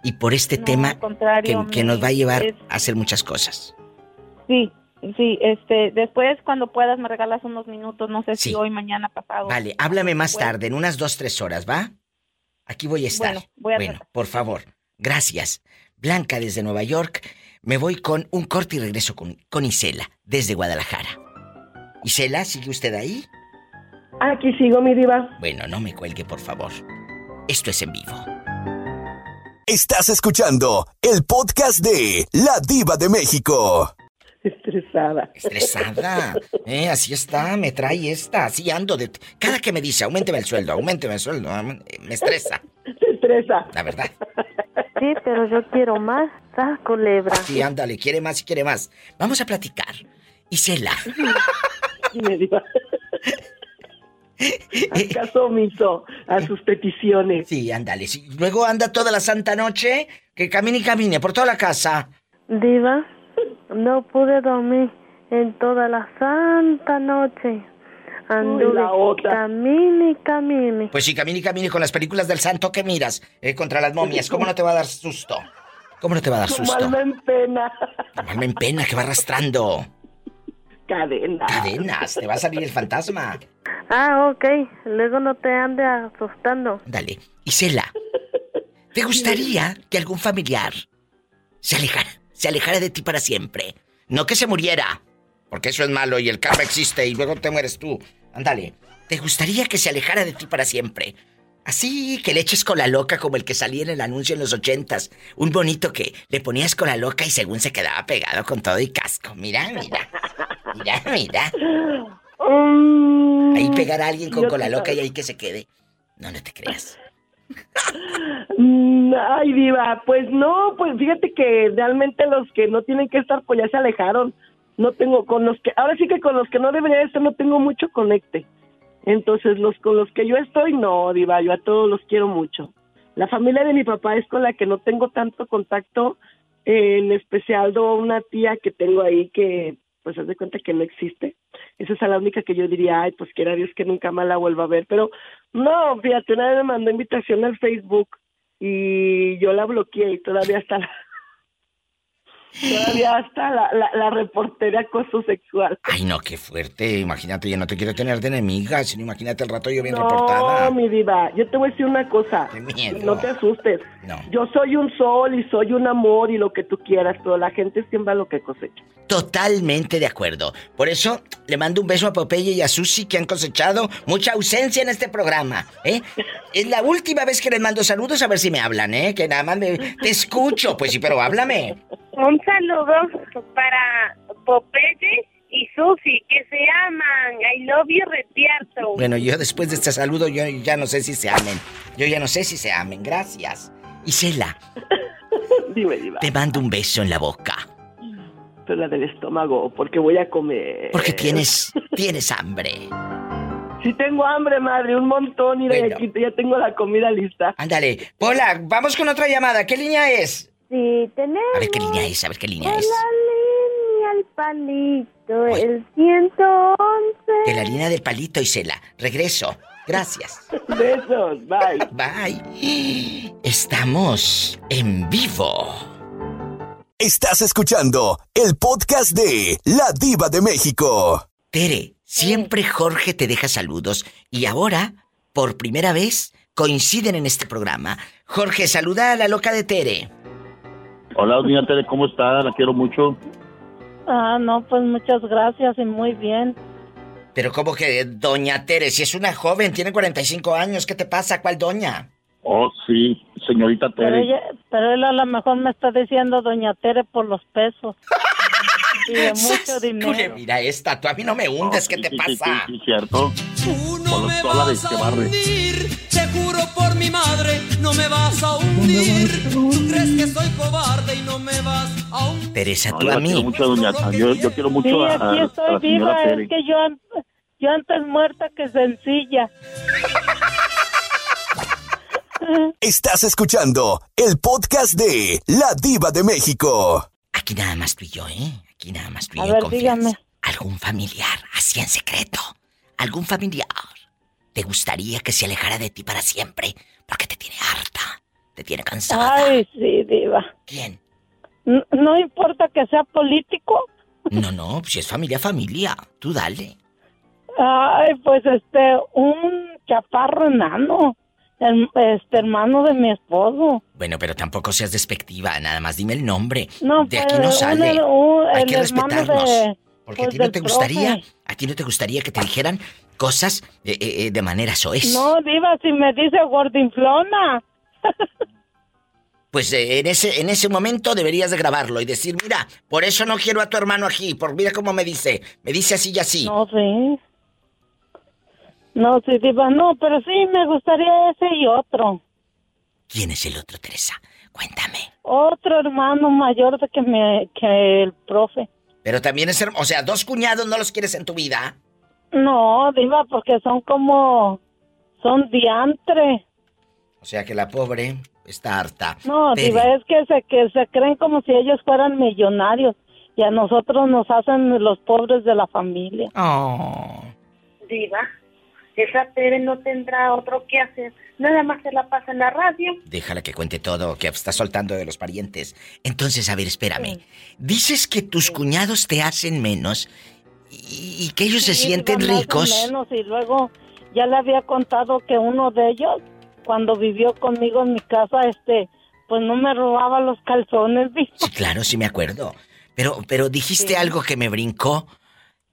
S2: y por este
S23: No,
S2: tema que, que nos va a llevar
S23: es-
S2: a hacer muchas cosas.
S23: Sí, sí, este, después cuando puedas me regalas unos minutos, no sé
S2: Sí.
S23: si hoy, mañana, pasado.
S2: Vale, háblame más
S23: Bueno.
S2: tarde, en unas dos, tres horas, ¿va? Aquí voy a estar.
S23: Bueno, voy a
S2: Bueno, por favor. Gracias. Blanca desde Nueva York. Me voy con un corte y regreso con, con Isela desde Guadalajara. Isela, ¿sigue usted ahí?
S24: Aquí sigo, mi diva.
S2: Bueno, no me cuelgue, por favor. Esto es en vivo.
S1: Estás escuchando el podcast de La Diva de México.
S24: Estresada.
S2: Estresada. Eh, así está, me trae esta, así ando de... Cada que me dice, aumenteme el sueldo, aumenteme el sueldo, eh, me estresa.
S24: Se estresa.
S2: La verdad.
S17: Sí, pero yo quiero más. Ah, culebra.
S2: Sí, ándale, quiere más y quiere más. Vamos a platicar. Isela.
S24: Me diva. Haz caso omiso a sus peticiones.
S2: Sí, ándale. sí. Luego anda toda la santa noche, que camine y camine por toda la casa.
S17: Diva, no pude dormir en toda la santa noche. Anduve
S24: la otra.
S17: camine y camine.
S2: Pues sí, camine y camine con las películas del santo que miras eh, contra las momias. ¿Cómo no te va a dar susto? ¿Cómo no te va a dar
S24: Su
S2: susto?
S24: alma en pena.
S2: Tu alma en pena que va arrastrando.
S24: Cadena.
S2: Cadenas, te va a salir el fantasma.
S17: Ah, ok. Luego no te ande asustando.
S2: Dale. Isela, ¿te gustaría que algún familiar se alejara, se alejara de ti para siempre? No que se muriera, porque eso es malo y el karma existe y luego te mueres tú. Ándale. ¿Te gustaría que se alejara de ti para siempre? Así que le eches con la loca como el que salía en el anuncio en los ochentas. Un bonito que le ponías con la loca y según se quedaba pegado con todo y casco. Mira, mira. Mira, mira. Ahí pegar a alguien con
S24: yo
S2: con la
S24: te
S2: loca y ahí que se quede. No, no te creas.
S24: Mm, Ay, diva, pues no, pues fíjate que realmente los que no tienen que estar, pues ya se alejaron. No tengo con los que, ahora sí que con los que no debería estar no tengo mucho conecte. Entonces los con los que yo estoy, no, diva, yo a todos los quiero mucho. La familia de mi papá es con la que no tengo tanto contacto, en especial do una tía que tengo ahí que, pues, haz de cuenta que no existe. Esa es la única que yo diría, ay, pues quiera Dios que nunca más la vuelva a ver. Pero no, fíjate, una vez me mandó invitación al Facebook y yo la bloqueé y todavía está la... Todavía hasta la, la, la reportera acoso sexual.
S2: Ay, no, qué fuerte. Imagínate, yo no te quiero tener de enemiga, sino imagínate el rato yo bien
S24: No,
S2: reportada.
S24: mi diva, yo te voy a decir una cosa.
S2: miedo.
S24: No te asustes.
S2: No.
S24: Yo soy un sol y soy un amor y lo que tú quieras, pero la gente siembra lo que cosecha.
S2: Totalmente de acuerdo. Por eso le mando un beso a Popeye y a Susi que han cosechado mucha ausencia en este programa, ¿eh? Es la última vez que les mando saludos a ver si me hablan, ¿eh? Que nada más me... te escucho, pues sí, pero háblame.
S19: Un saludo para Popeye y Susi, que se aman. I love you, Retierto.
S2: Bueno, yo después de este saludo yo ya no sé si se amen. Yo ya no sé si se amen. Gracias. Isela,
S24: Dime, diva.
S2: te mando un beso en la boca.
S24: Pero la del estómago, porque voy a comer.
S2: Porque tienes tienes hambre.
S24: Sí tengo hambre, madre, un montón. Mira,
S2: Bueno.
S24: aquí ya tengo la comida lista.
S2: Ándale. Hola, vamos con otra llamada. ¿Qué línea es?
S17: Sí, tenemos
S2: A ver qué línea es, a ver qué línea es.
S17: la línea el palito, el 111.
S2: De la línea del palito, Isela. Regreso. Gracias.
S24: Besos, bye.
S2: Bye. Estamos en vivo.
S1: Estás escuchando el podcast de La Diva de México.
S2: Tere, siempre Jorge te deja saludos y ahora, por primera vez, coinciden en este programa. Jorge, saluda a la loca de Tere.
S25: Hola, doña Tere, ¿cómo está? La quiero mucho.
S26: Ah, no, pues muchas gracias y muy bien.
S2: Pero como que doña Tere, si es una joven, tiene 45 años, ¿qué te pasa? ¿Cuál doña?
S25: Oh, sí, señorita
S26: Pero,
S25: Tere.
S26: ella, pero él a lo mejor me está diciendo Doña Tere por los pesos. Y de mucho
S2: Cule,
S26: dinero.
S2: mira esta, tú a mí no me hundes, ¿qué te
S25: Sí,
S2: pasa?
S25: sí, cierto.
S27: No
S25: Con
S27: me
S25: los dólares
S27: vas
S25: que
S27: a
S25: barre.
S27: hundir, te juro por mi madre, no me vas a hundir. Tú crees que soy cobarde y no me vas a hundir.
S2: Teresa,
S25: No,
S2: tú
S25: yo
S2: a
S25: la quiero
S2: mí.
S25: mucho, doña Yo, yo quiero mucho
S26: Sí,
S25: a, a-
S26: aquí
S25: a
S26: estoy
S25: la señora
S26: viva.
S25: Tere.
S26: Es que yo, yo antes muerta que sencilla.
S1: Estás escuchando el podcast de La Diva de México.
S2: Aquí nada más tú y yo, ¿eh? Aquí nada más tú y
S26: A
S2: yo en
S26: ver,
S2: confianza.
S26: dígame.
S2: ¿Algún familiar, así en secreto? ¿Algún familiar? ¿Te gustaría que se alejara de ti para siempre? Porque te tiene harta, te tiene cansada.
S26: Ay, sí, diva.
S2: ¿Quién?
S26: No importa que sea político.
S2: No, no, si es familia, familia. Tú dale.
S26: Ay, pues este, un chaparro enano. El, este hermano de mi esposo.
S2: Bueno, pero tampoco seas despectiva, nada más dime el nombre.
S26: No,
S2: de aquí
S26: pues,
S2: no sale.
S26: un-
S2: Hay que respetarnos.
S26: de-
S2: Porque a ti no te gustaría, a ti no te gustaría que te dijeran cosas eh, eh, eh, de manera soez.
S26: No, diva, si me dice gordinflona.
S2: Pues eh, en ese en ese momento deberías de grabarlo y decir, mira, por eso no quiero a tu hermano aquí, por mira cómo me dice, me dice así y así.
S26: No, sí. No, sí, diva, no, pero sí me gustaría ese y otro.
S2: ¿Quién es el otro, Teresa? Cuéntame.
S26: Otro hermano mayor de que, me, que el profe.
S2: Pero también es, herm- o sea, dos cuñados no los quieres en tu vida.
S26: No, diva, porque son como... Son diantre.
S2: O sea que la pobre está harta.
S26: No,
S2: Tere,
S26: diva, es que se, que se creen como si ellos fueran millonarios. Y a nosotros nos hacen los pobres de la familia.
S2: Oh.
S19: Diva, esa Tere no tendrá otro que hacer. Nada más se la pasa en la radio.
S2: Déjala que cuente todo, que está soltando de los parientes. Entonces, a ver, espérame. Dices que tus cuñados te hacen menos y, y que ellos se
S26: Sí,
S2: sienten ricos.
S26: menos, y luego ya le había contado que uno de ellos, cuando vivió conmigo en mi casa, este, pues no me robaba los calzones.
S2: Sí, claro, sí me acuerdo. Pero, pero dijiste algo que me brincó.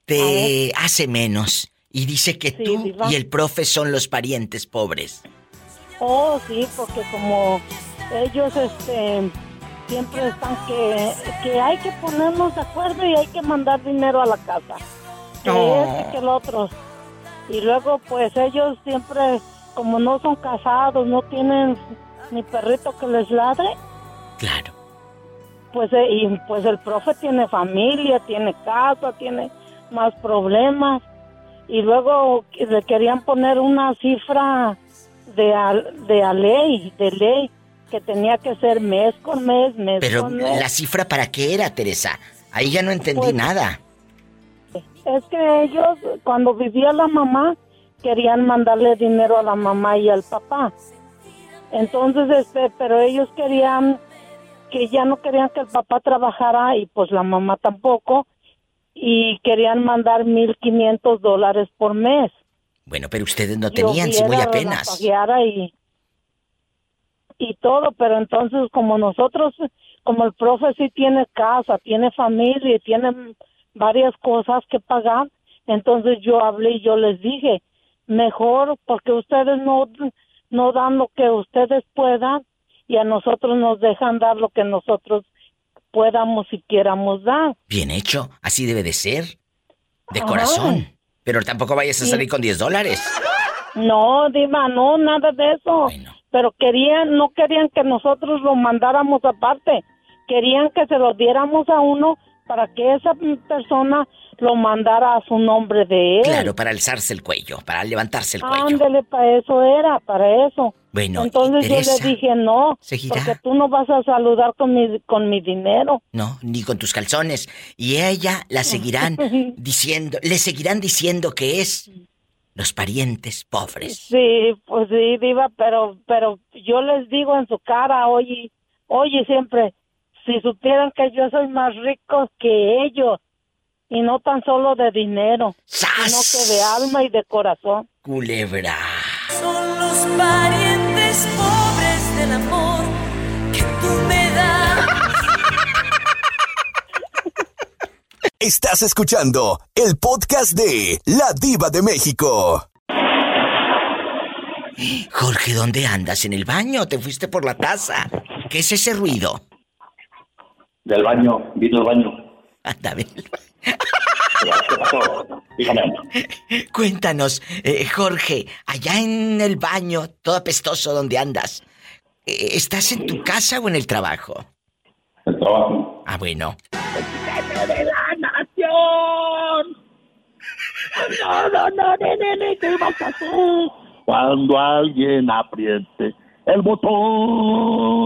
S2: Te hace menos. Y dice que tú
S26: diva.
S2: y el profe son los parientes pobres.
S26: Oh, sí, porque como ellos, este, siempre están que, que hay que ponernos de acuerdo y hay que mandar dinero a la casa. Que
S2: Oh.
S26: este, que el otro. Y luego, pues ellos siempre, como no son casados, no tienen ni perrito que les ladre.
S2: Claro.
S26: Pues, eh, y pues el profe tiene familia, tiene casa, tiene más problemas. Y luego le querían poner una cifra de de a ley, de ley, que tenía que ser mes con mes, mes
S2: Pero
S26: con mes.
S2: la cifra para qué era, Teresa? Ahí ya no entendí
S26: Pues-
S2: nada.
S26: Es que ellos, cuando vivía la mamá, querían mandarle dinero a la mamá y al papá. Entonces, este, pero ellos querían que ya no querían que el papá trabajara y pues la mamá tampoco y querían mandar 1.500 dólares por mes.
S2: Bueno, pero ustedes no tenían, si muy apenas.
S26: y, y todo, pero entonces como nosotros, como el profe sí tiene casa, tiene familia y tiene varias cosas que pagar, entonces yo hablé y yo les dije, mejor porque ustedes no, no dan lo que ustedes puedan y a nosotros nos dejan dar lo que nosotros podamos y quieramos dar.
S2: Bien hecho, así debe de ser. De
S26: Ajá.
S2: corazón. Pero tampoco vayas a
S26: Sí.
S2: salir con 10 dólares.
S26: No, Diva, no, nada de eso. Pero querían, no querían que nosotros lo mandáramos aparte. Querían que se lo diéramos a uno para que esa persona lo mandara a su nombre de él.
S2: Claro, para alzarse el cuello, para levantarse el cuello.
S26: Ándele, para eso era, para eso.
S2: Bueno,
S26: Entonces yo le dije, no,
S2: ¿seguirá?
S26: porque tú no vas a saludar con mi, con mi dinero.
S2: No, ni con tus calzones. Y ella la seguirán diciendo, le seguirán diciendo que es los parientes pobres.
S26: Sí, pues sí, Diva, pero, pero yo les digo en su cara, oye, oye, siempre, si supieran que yo soy más rico que ellos, y no tan solo de dinero, sino que de alma y de corazón.
S2: Culebra.
S22: Son los parientes pobres del amor que tú me das.
S1: Estás escuchando el podcast de La Diva de México.
S2: Jorge, ¿dónde andas? ¿En el baño? ¿Te fuiste por la taza? ¿Qué es ese ruido?
S25: Del baño, vino al baño.
S2: Anda, ven.
S25: ¿Qué pasó? Dígame.
S2: Cuéntanos, eh, Jorge, allá en el baño, todo apestoso, ¿dónde andas? Eh, ¿Estás en tu casa o en el trabajo?
S25: El trabajo.
S2: Ah, bueno.
S22: No, no, no, nene, ¿qué vas a hacer?
S25: Cuando alguien apriete el botón.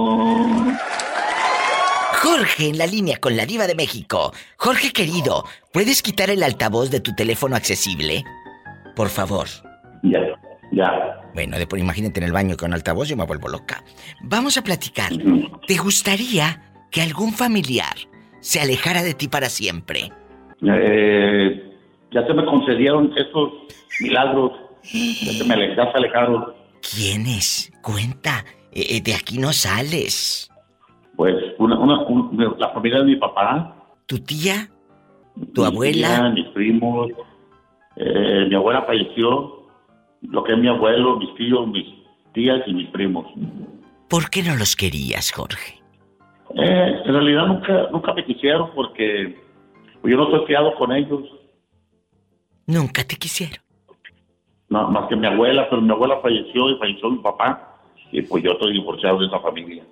S2: Jorge, en la línea con la diva de México. Jorge querido, ¿puedes quitar el altavoz de tu teléfono accesible? Por favor.
S25: Ya, ya.
S2: Bueno, después imagínate en el baño con altavoz, yo me vuelvo loca. Vamos a platicar. ¿Te gustaría que algún familiar se alejara de ti para siempre?
S25: Eh, ya se me concedieron esos milagros. Ya se me ya se alejaron.
S2: ¿Quiénes? Cuenta. Eh, eh, de aquí no sales.
S25: Pues una, una, un- la familia de mi papá.
S2: ¿Tu tía? ¿Tu
S25: mi
S2: abuela?
S25: tía, mis primos. Eh, mi abuela falleció. Lo que es mi abuelo, mis tíos, mis tías y mis primos.
S2: ¿Por qué no los querías, Jorge?
S25: Eh, en realidad nunca, nunca me quisieron porque pues, yo no estoy criado con ellos.
S2: Nunca te quisieron.
S25: No, más que mi abuela, pero mi abuela falleció y falleció mi papá. Y pues yo estoy divorciado de esa familia.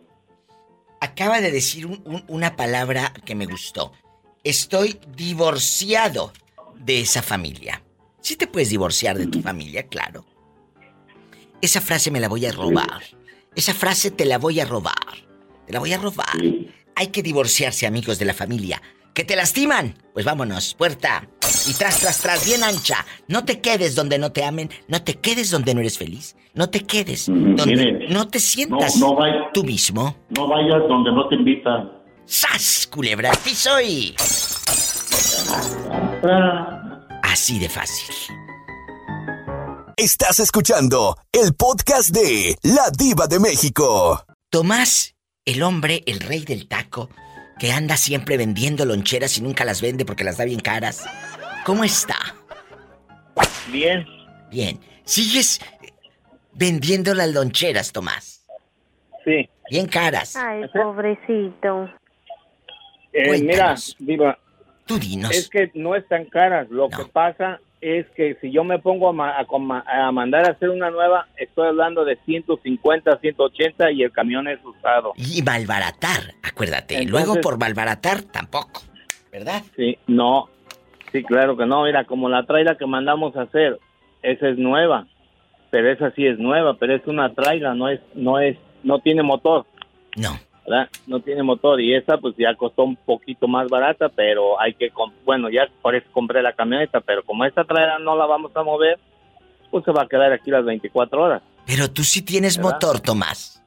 S2: Acaba de decir un- un- una palabra que me gustó. Estoy divorciado de esa familia. Sí te puedes divorciar de tu familia, claro. Esa frase me la voy a robar. Esa frase te la voy a robar. Te la voy a robar. Hay que divorciarse, amigos de la familia. ¿Que te lastiman? Pues vámonos, puerta. Y tras, tras, tras, bien ancha. No te quedes donde no te amen. No te quedes donde no eres feliz. No te quedes donde
S25: mire,
S2: no te sientas
S25: no vay-
S2: tú mismo.
S25: No vayas donde no te invitan.
S2: ¡Sas, culebra al piso y... Así de fácil.
S1: Estás escuchando el podcast de La Diva de México.
S2: Tomás, el hombre, el rey del taco, que anda siempre vendiendo loncheras y nunca las vende porque las da bien caras. ¿Cómo está?
S14: Bien.
S2: Bien. ¿Sigues vendiendo las loncheras, Tomás?
S14: Sí.
S2: Bien caras.
S17: Ay, pobrecito.
S14: Eh, mira, Diva.
S2: Tú dinos.
S14: Es que no están caras. Lo que pasa es que si yo me pongo a, ma- a a mandar a hacer una nueva, estoy hablando de 150, 180 y el camión es usado.
S2: Y malbaratar, acuérdate.
S14: Entonces-
S2: Luego por malbaratar tampoco, ¿verdad?
S14: Sí, no. Sí, claro que no. Mira, como la traila que mandamos a hacer, esa es nueva. Pero esa sí es nueva, pero es una traila, no es, no es, no tiene motor.
S2: No.
S14: ¿Verdad? No tiene motor y esa pues ya costó un poquito más barata, pero hay que, bueno, ya por eso compré la camioneta, pero como esta traila no la vamos a mover, pues se va a quedar aquí las 24 horas.
S2: Pero tú sí tienes
S14: ¿Verdad?
S2: motor, Tomás.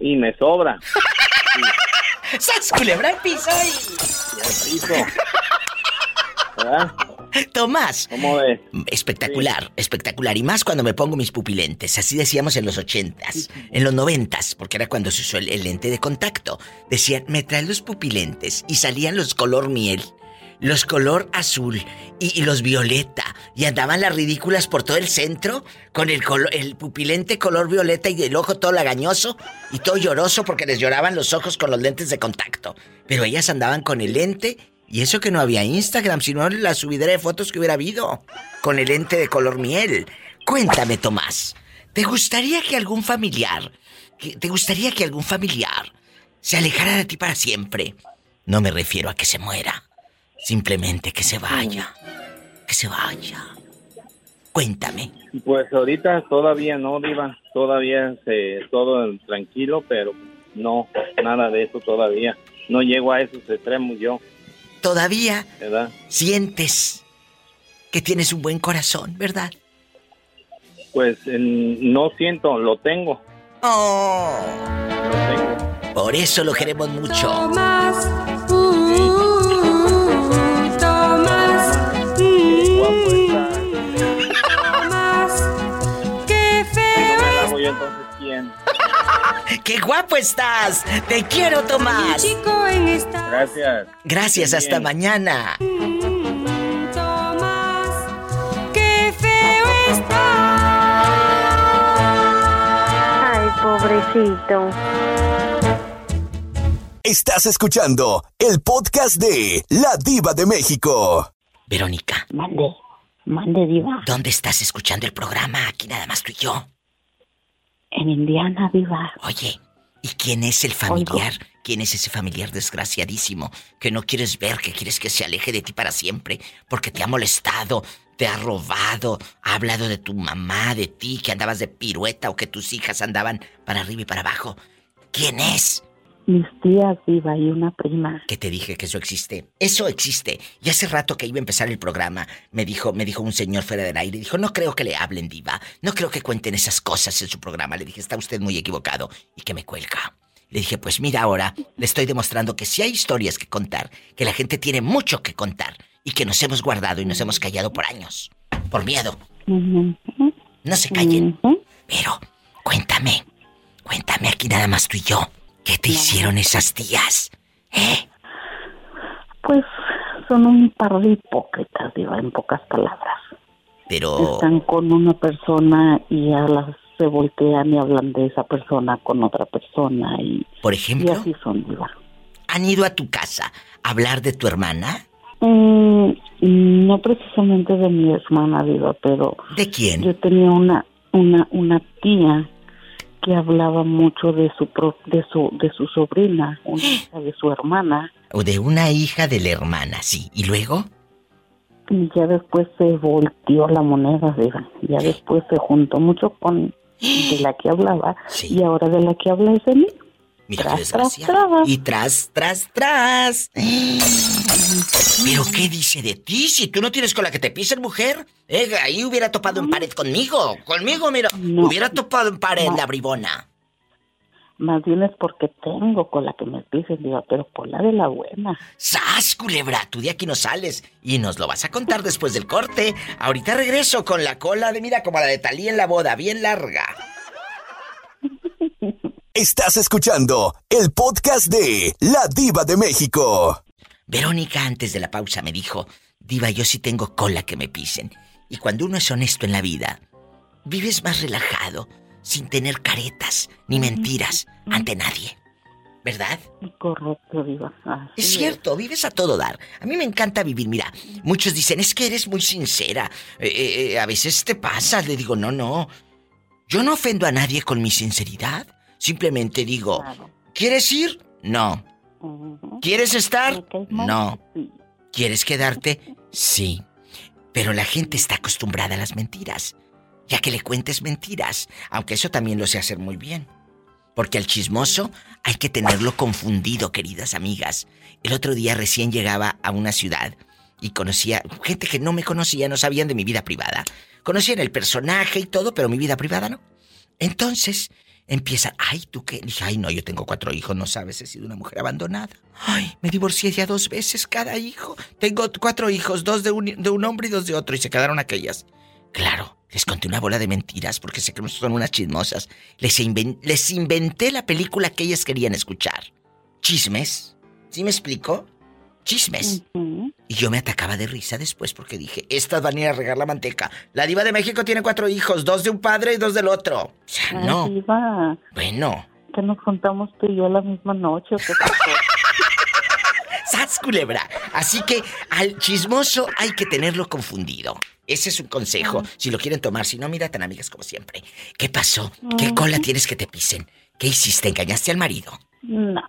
S14: Y me sobra.
S2: ¡Sas culebra al piso y...
S28: Piso. ¿Verdad?
S2: Tomás.
S28: ¿Cómo ves?
S2: Espectacular, espectacular. Y más cuando me pongo mis pupilentes. Así decíamos en los ochentas. En los noventas, porque era cuando se usó el, el lente de contacto. Decían, me traen los pupilentes. Y salían los color miel. Los color azul y, y los violeta. Y andaban las ridículas por todo el centro con el, colo- el pupilente color violeta y el ojo todo lagañoso y todo lloroso porque les lloraban los ojos con los lentes de contacto. Pero ellas andaban con el lente y eso que no había Instagram, sino la subidera de fotos que hubiera habido con el lente de color miel. Cuéntame, Tomás, ¿te gustaría que algún familiar, te gustaría que algún familiar se alejara de ti para siempre? No me refiero a que se muera, simplemente que se vaya, que se vaya. Cuéntame.
S28: Pues ahorita todavía no, Diva. Todavía se, todo tranquilo, pero no, nada de eso todavía. No llego a esos extremos yo,
S2: Todavía
S28: ¿verdad?
S2: sientes que tienes un buen corazón, ¿verdad?
S28: Pues no siento, lo tengo.
S2: Oh.
S28: Lo tengo.
S2: Por eso lo queremos mucho.
S29: Tomás, ¡Qué
S2: guapo estás! ¡Te quiero, Tomás!
S29: Chico en esta
S28: Gracias.
S2: Gracias, hasta
S28: Bien.
S2: mañana.
S29: Tomás, qué feo está.
S17: Ay, pobrecito.
S1: Estás escuchando el podcast de La Diva de México.
S2: Verónica.
S30: Mande, mande diva.
S2: ¿Dónde estás escuchando el programa? Aquí nada más tú y yo.
S30: En Indiana, diva.
S2: Oye, ¿y quién es el familiar? ¿Quién es ese familiar desgraciadísimo que no quieres ver, que quieres que se aleje de ti para siempre porque te ha molestado, te ha robado, ha hablado de tu mamá, de ti, que andabas de pirueta o que tus hijas andaban para arriba y para abajo? ¿Quién es?
S30: Mis tías, diva, y una prima.
S2: Que te dije que eso existe. Eso existe. Y hace rato que iba a empezar el programa, me dijo, me dijo un señor fuera del aire, dijo, no creo que le hablen, diva. No creo que cuenten esas cosas en su programa. Le dije, está usted muy equivocado. Y que me cuelga. Le dije, pues mira ahora, le estoy demostrando que sí hay historias que contar, que la gente tiene mucho que contar y que nos hemos guardado y nos hemos callado por años. Por miedo. No se callen. Pero, cuéntame, cuéntame aquí nada más tú y yo. ¿Qué te hicieron esas tías?
S30: Pues son un par de hipócritas, diva, en pocas palabras.
S2: Pero...
S30: Están con una persona y a las se voltean y hablan de esa persona con otra persona y,
S2: Por
S30: y
S2: ejemplo,
S30: así son, diva.
S2: ¿han ido a tu casa a hablar de tu hermana?
S30: Mm, no precisamente de mi hermana, diva, pero...
S2: ¿De quién?
S30: Yo tenía una, una, una tía que hablaba mucho de su pro- de su de su sobrina, una hija de su hermana,
S2: O de una hija de la hermana, sí. ¿Y luego?
S30: y ya después se volteó la moneda, diva. Ya después se juntó mucho con de la que hablaba y ahora de la que habla es de mí.
S2: Mira qué
S30: Tras, tras,
S2: desgracia.
S30: tras.
S2: Y tras, tras, tras. ¿Pero qué dice de ti? Si tú no tienes con la que te pisen, mujer. Eh, ahí hubiera topado en pared conmigo. Conmigo, mira. Hubiera topado en pared la bribona.
S30: Más bien es porque tengo con la que me pisen, diva, pero con la de la buena.
S2: ¡Sas, culebra! Tú de aquí no sales. Y nos lo vas a contar después del corte. Ahorita regreso con la cola de, mira, como la de Talí en la boda, bien larga.
S1: Estás escuchando el podcast de La Diva de México.
S2: Verónica antes de la pausa me dijo, Diva, yo sí tengo cola que me pisen. Y cuando uno es honesto en la vida, vives más relajado, sin tener caretas ni mentiras ante nadie. ¿Verdad?
S30: Correcto, diva. Así
S2: Es cierto, vives a todo dar. A mí me encanta vivir. Mira, muchos dicen, es que eres muy sincera. Eh, eh, eh, a veces te pasa. Le digo, no, no. Yo no ofendo a nadie con mi sinceridad. Simplemente digo, ¿quieres ir? No. ¿Quieres estar? No. ¿Quieres quedarte? Sí. Pero la gente está acostumbrada a las mentiras. Ya que le cuentes mentiras. Aunque eso también lo sé hacer muy bien. Porque al chismoso hay que tenerlo confundido, queridas amigas. El otro día recién llegaba a una ciudad y conocía gente que no me conocía, no sabían de mi vida privada. Conocían el personaje y todo, pero mi vida privada no. Entonces, empiezan, ay, ¿tú qué? Dije, ay, no, yo tengo cuatro hijos, no sabes, he sido una mujer abandonada. Ay, me divorcié ya dos veces cada hijo. Tengo cuatro hijos, dos de un, de un hombre y dos de otro, y se quedaron aquellas. Claro, les conté una bola de mentiras porque sé que son unas chismosas. Les, les inventé la película que ellas querían escuchar. Chismes. ¿Sí me explico? Chismes. Y yo me atacaba de risa después porque dije, estas van a ir a regar la manteca. La diva de México tiene cuatro hijos, dos de un padre y dos del otro. O sea, no.
S30: Diva,
S2: Bueno.
S30: que nos juntamos tú y yo la misma noche. ¿o qué pasó?
S2: ¡Sas, culebra! Así que al chismoso hay que tenerlo confundido. Ese es un consejo, si lo quieren tomar. Si no, mira, tan amigas como siempre. ¿Qué pasó? ¿Qué cola tienes que te pisen? ¿Qué hiciste? ¿Engañaste al marido?
S30: No,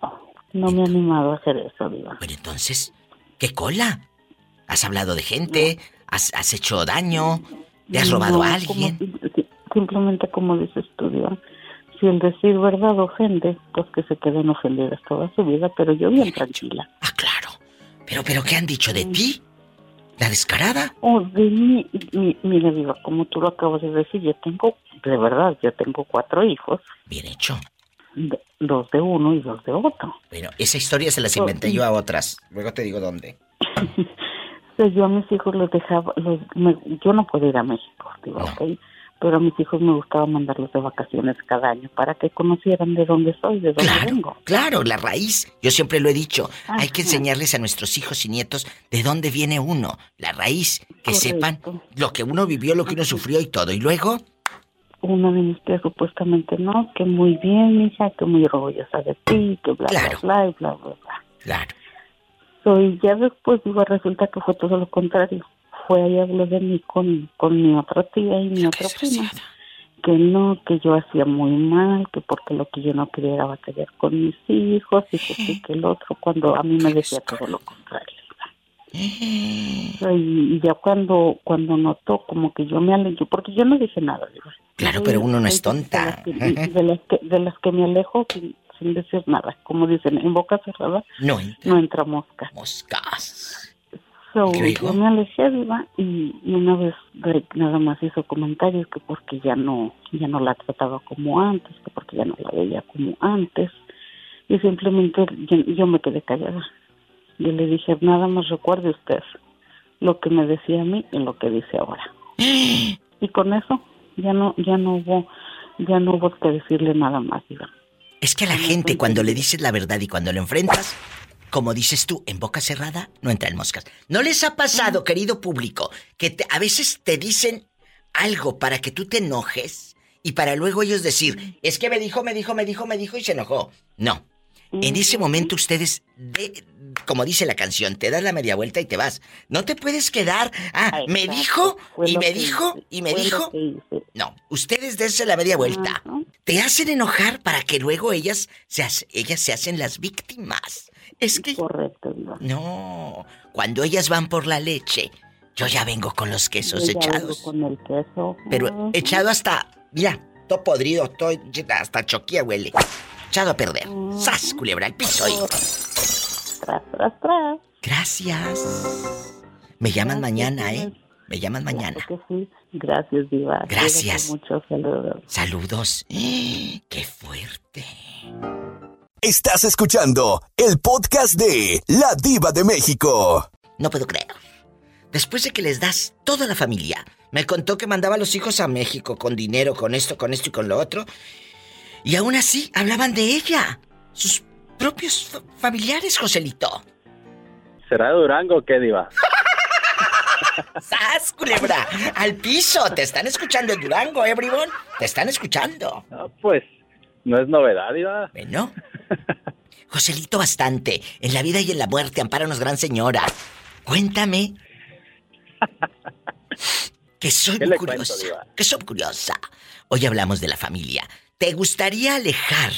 S30: no me he animado a hacer eso, Diva.
S2: Bueno, entonces, ¿qué cola? ¿Has hablado de gente? ¿Has, has hecho daño? ¿Te has robado a alguien?
S30: como- simplemente como dices tú, Diva. Si el decir verdad ofende, pues que se queden ofendidas toda su vida, pero yo bien tranquila.
S2: ¿Pero, pero qué han dicho de ti? ¿La descarada?
S30: Oh, de mí, mi- mira, Diva, como tú lo acabas de decir, yo tengo, de verdad, yo tengo cuatro hijos.
S2: Bien hecho.
S30: Dos de uno y dos de otro.
S2: Bueno, esa historia se las inventé yo a otras. Luego te digo dónde.
S30: Sea, yo a mis hijos los dejaba, los, me- yo no puedo ir a México, digo, ok, pero a mis hijos me gustaba mandarlos de vacaciones cada año para que conocieran de dónde soy, de dónde vengo.
S2: Claro, la raíz. Yo siempre lo he dicho. Hay que enseñarles a nuestros hijos y nietos de dónde viene uno. La raíz. Que sepan lo que uno vivió, lo que uno sufrió y todo. Y luego,
S30: Una de mis tías supuestamente no, que muy bien, hija, que muy orgullosa de ti, que bla, bla, bla, y bla, bla, bla.
S2: Claro.
S30: Soy, ya después, digo, resulta que fue todo lo contrario. Fue ahí habló de mí con, con mi otra tía y mi otra prima. Que no, que yo hacía muy mal, que porque lo que yo no quería era batallar con mis hijos y que sí, que el otro, cuando a mí me decía todo lo contrario. Y, y ya cuando cuando notó como que yo me alejé, porque yo no dije nada,
S2: claro, pero uno no es
S30: de
S2: tonta.
S30: las que, de las que, de las que me alejo sin, sin decir nada. Como dicen, en boca cerrada
S2: No
S30: no entra mosca.
S2: Moscas.
S30: Yo me alejé, Diva, y, y una vez nada más hizo comentarios que porque ya no ya no la trataba como antes, que porque ya no la veía como antes. Y simplemente yo, yo me quedé callada. Yo le dije, nada más recuerde usted lo que me decía a mí y lo que dice ahora. y con eso ya no ya no hubo ya no hubo que decirle nada más, Diva.
S2: es que a la gente cuando le dices la verdad y cuando lo enfrentas, como dices tú, en boca cerrada no entran moscas. ¿No les ha pasado, querido público, que te- a veces te dicen algo para que tú te enojes y para luego ellos decir, es que me dijo, me dijo, me dijo, me dijo y se enojó? No. En ese momento ustedes, de- como dice la canción, te das la media vuelta y te vas. No te puedes quedar. Ah, me dijo y me dijo y me dijo. No, ustedes dense la media vuelta. Te hacen enojar para que luego ellas se, ellas se hacen las víctimas. Es que...
S30: Correcto,
S2: No, cuando ellas van por la leche, yo ya vengo con los quesos
S30: Yo ya vengo
S2: echados.
S30: con el queso.
S2: Pero echado hasta... Mira, todo podrido, todo, hasta choquía huele. Echado a perder. ¡Sas, culebra, al piso y...
S30: Tras, tras, tras.
S2: Gracias. Me llaman mañana, ¿eh? Me llaman mañana.
S30: Que sí. Gracias, Diva.
S2: Gracias.
S30: Cuídate Mucho saludos.
S2: Saludos. ¡Qué fuerte!
S1: Estás escuchando el podcast de La Diva de México.
S2: No puedo creer. Después de que les das toda la familia, me contó que mandaba a los hijos a México con dinero, con esto, con esto y con lo otro. Y aún así hablaban de ella. Sus propios fa- familiares, Joselito.
S28: ¿Será de Durango o qué, Diva?
S2: ¡Sas, culebra! ¡Al piso! Te están escuchando en Durango, ¿eh, bribón? Te están escuchando.
S28: Pues, no es novedad, Diva.
S2: Bueno. Joselito, bastante. En la vida y en la muerte, ampáranos, gran señora. Cuéntame. Que soy
S28: ¿Qué
S2: muy
S28: cuento,
S2: curiosa. Que soy curiosa. Hoy hablamos de la familia. ¿Te gustaría alejar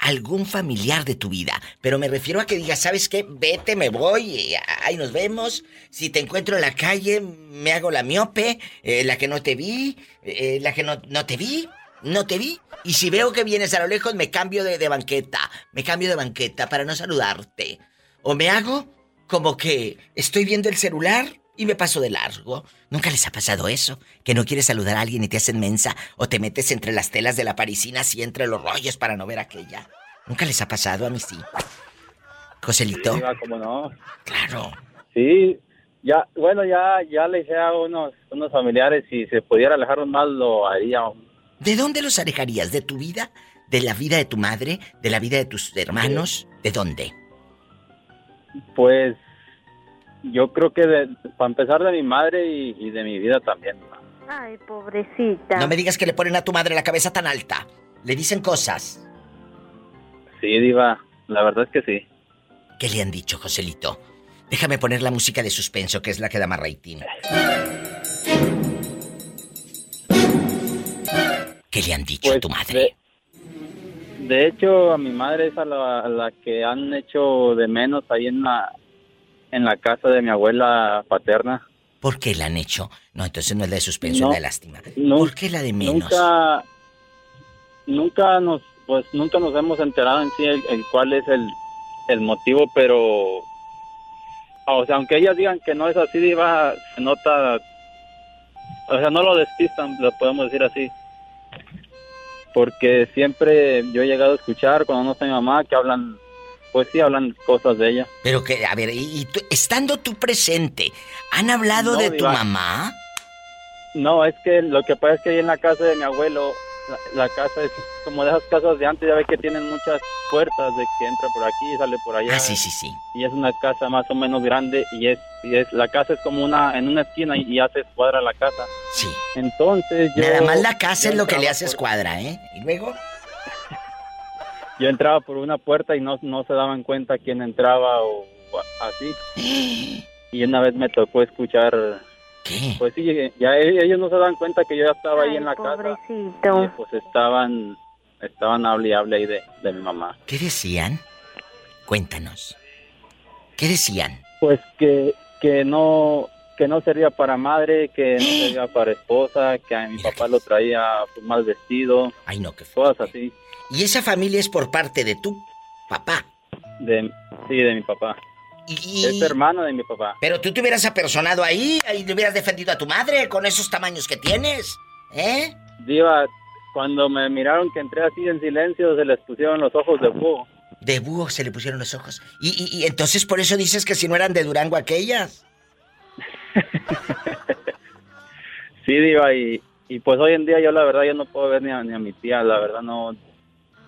S2: algún familiar de tu vida? Pero me refiero a que digas, ¿sabes qué? Vete, me voy, ahí nos vemos. Si te encuentro en la calle, me hago la miope, eh, la que no te vi, eh, la que no, no te vi, no te vi. Y si veo que vienes a lo lejos, me cambio de banqueta, me cambio de banqueta para no saludarte. O me hago como que estoy viendo el celular y me paso de largo. ¿Nunca les ha pasado eso? Que no quieres saludar a alguien y te hacen mensa o te metes entre las telas de la parisina así entre los rollos para no ver a aquella. ¿Nunca les ha pasado? A mí sí. Joselito.
S31: Sí, Diva, ¿cómo no?
S2: Claro.
S31: Sí, ya, bueno, ya, ya le dije a unos, unos familiares si se pudiera alejar más lo haría.
S2: ¿De dónde los alejarías? ¿De tu vida? ¿De la vida de tu madre? ¿De la vida de tus hermanos? ¿De dónde?
S31: Pues yo creo que de- para empezar de mi madre y, y de mi vida también.
S17: Ay, pobrecita.
S2: No me digas que le ponen a tu madre la cabeza tan alta. Le dicen cosas.
S31: Sí, Diva, la verdad es que sí.
S2: ¿Qué le han dicho, Joselito? Déjame poner la música de suspenso, que es la que da más rating. ¿Qué le han dicho a tu madre?
S31: De, de hecho, a mi madre es a la, a la que han hecho de menos ahí en la, en la casa de mi abuela paterna.
S2: ¿Por qué la han hecho? No, entonces no es la de suspenso,
S31: No,
S2: es la de lástima.
S31: no,
S2: ¿Por qué la de menos?
S31: Nunca, nunca nos, pues nunca nos hemos enterado en sí el, el cuál es el, el motivo, pero, o sea, aunque ellas digan que no es así, Diva, se nota, o sea, no lo despistan, lo podemos decir así. Porque siempre yo he llegado a escuchar cuando no está mi mamá que hablan, pues sí, hablan cosas de ella.
S2: Pero que, a ver, y, y tú- estando tú presente, ¿han hablado
S31: No,
S2: de tu mamá?
S31: No, es que lo que pasa es que ahí en la casa de mi abuelo, la, la casa es como de esas casas de antes, ya ve que tienen muchas puertas de que entra por aquí y sale por allá.
S2: Ah, sí, sí, sí.
S31: Y es una casa más o menos grande y es, y es la casa es como una en una esquina y, y hace escuadra la casa.
S2: Sí.
S31: Entonces yo
S2: Nada más la casa es lo que le hace escuadra, ¿eh? Y luego,
S31: Yo entraba por una puerta y no, no se daban cuenta quién entraba o, o así. Y una vez me tocó escuchar
S2: ¿Qué?
S31: Pues sí, ya e- ellos no se dan cuenta que yo ya estaba ahí en la casa.
S17: Pobrecito.
S31: Y pues estaban, estaban hable y hable ahí de, de mi mamá.
S2: ¿qué decían? Cuéntanos. ¿Qué decían?
S31: Pues que, que no que no servía para madre, que no servía para esposa, que a mi papá lo traía pues, mal vestido.
S2: Ay, no, qué
S31: Cosas así.
S2: ¿Y esa familia es por parte de tu papá?
S31: De, sí, de mi papá. Es hermano de mi papá.
S2: Pero tú te hubieras apersonado ahí y le hubieras defendido a tu madre con esos tamaños que tienes, ¿eh?
S31: Diva, cuando me miraron que entré así en silencio, se les pusieron los ojos de búho.
S2: De búho se le pusieron los ojos. Y, y- y entonces por eso dices que si no eran de Durango aquellas.
S31: Sí, Diva, y, y pues hoy en día yo la verdad yo no puedo ver ni a, ni a mi tía, la verdad no.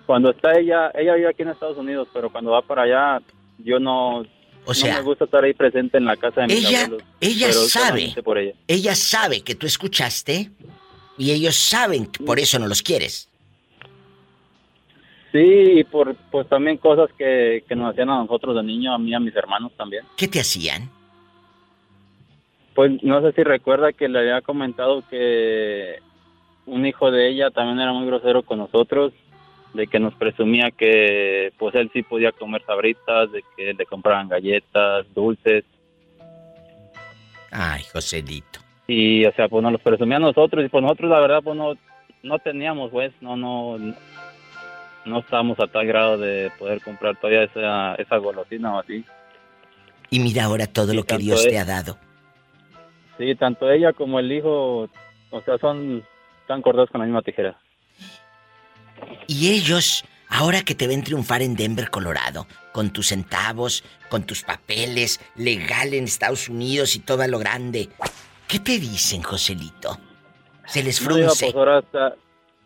S31: Cuando está ella, ella vive aquí en Estados Unidos, pero cuando va para allá, yo no,
S2: O sea,
S31: no me gusta estar ahí presente en la casa de mis
S2: ella-
S31: abuelos.
S2: ella sabe.
S31: por ella.
S2: Ella sabe que tú escuchaste y ellos saben que por eso no los quieres.
S31: Sí, y por pues también cosas que, que nos hacían a nosotros de niño, a mí a mis hermanos también.
S2: ¿Qué te hacían?
S31: Pues no sé si recuerda que le había comentado que un hijo de ella también era muy grosero con nosotros, de que nos presumía que pues él sí podía comer sabritas, de que le compraban galletas, dulces,
S2: Ay, Joselito.
S31: y o sea, pues nos los presumía a nosotros y pues nosotros la verdad pues no, no teníamos pues, no, no, no estábamos a tal grado de poder comprar todavía esa, esa golosina o así.
S2: Y mira ahora todo lo que Dios
S31: es-
S2: te ha dado.
S31: Sí, tanto ella como el hijo, o sea, son tan cortados con la misma tijera.
S2: Y ellos, ahora que te ven triunfar en Denver, Colorado, con tus centavos, con tus papeles, legal en Estados Unidos y todo a lo grande, ¿qué te dicen, Joselito? Se les
S31: No,
S2: frunce.
S31: pues ahora hasta,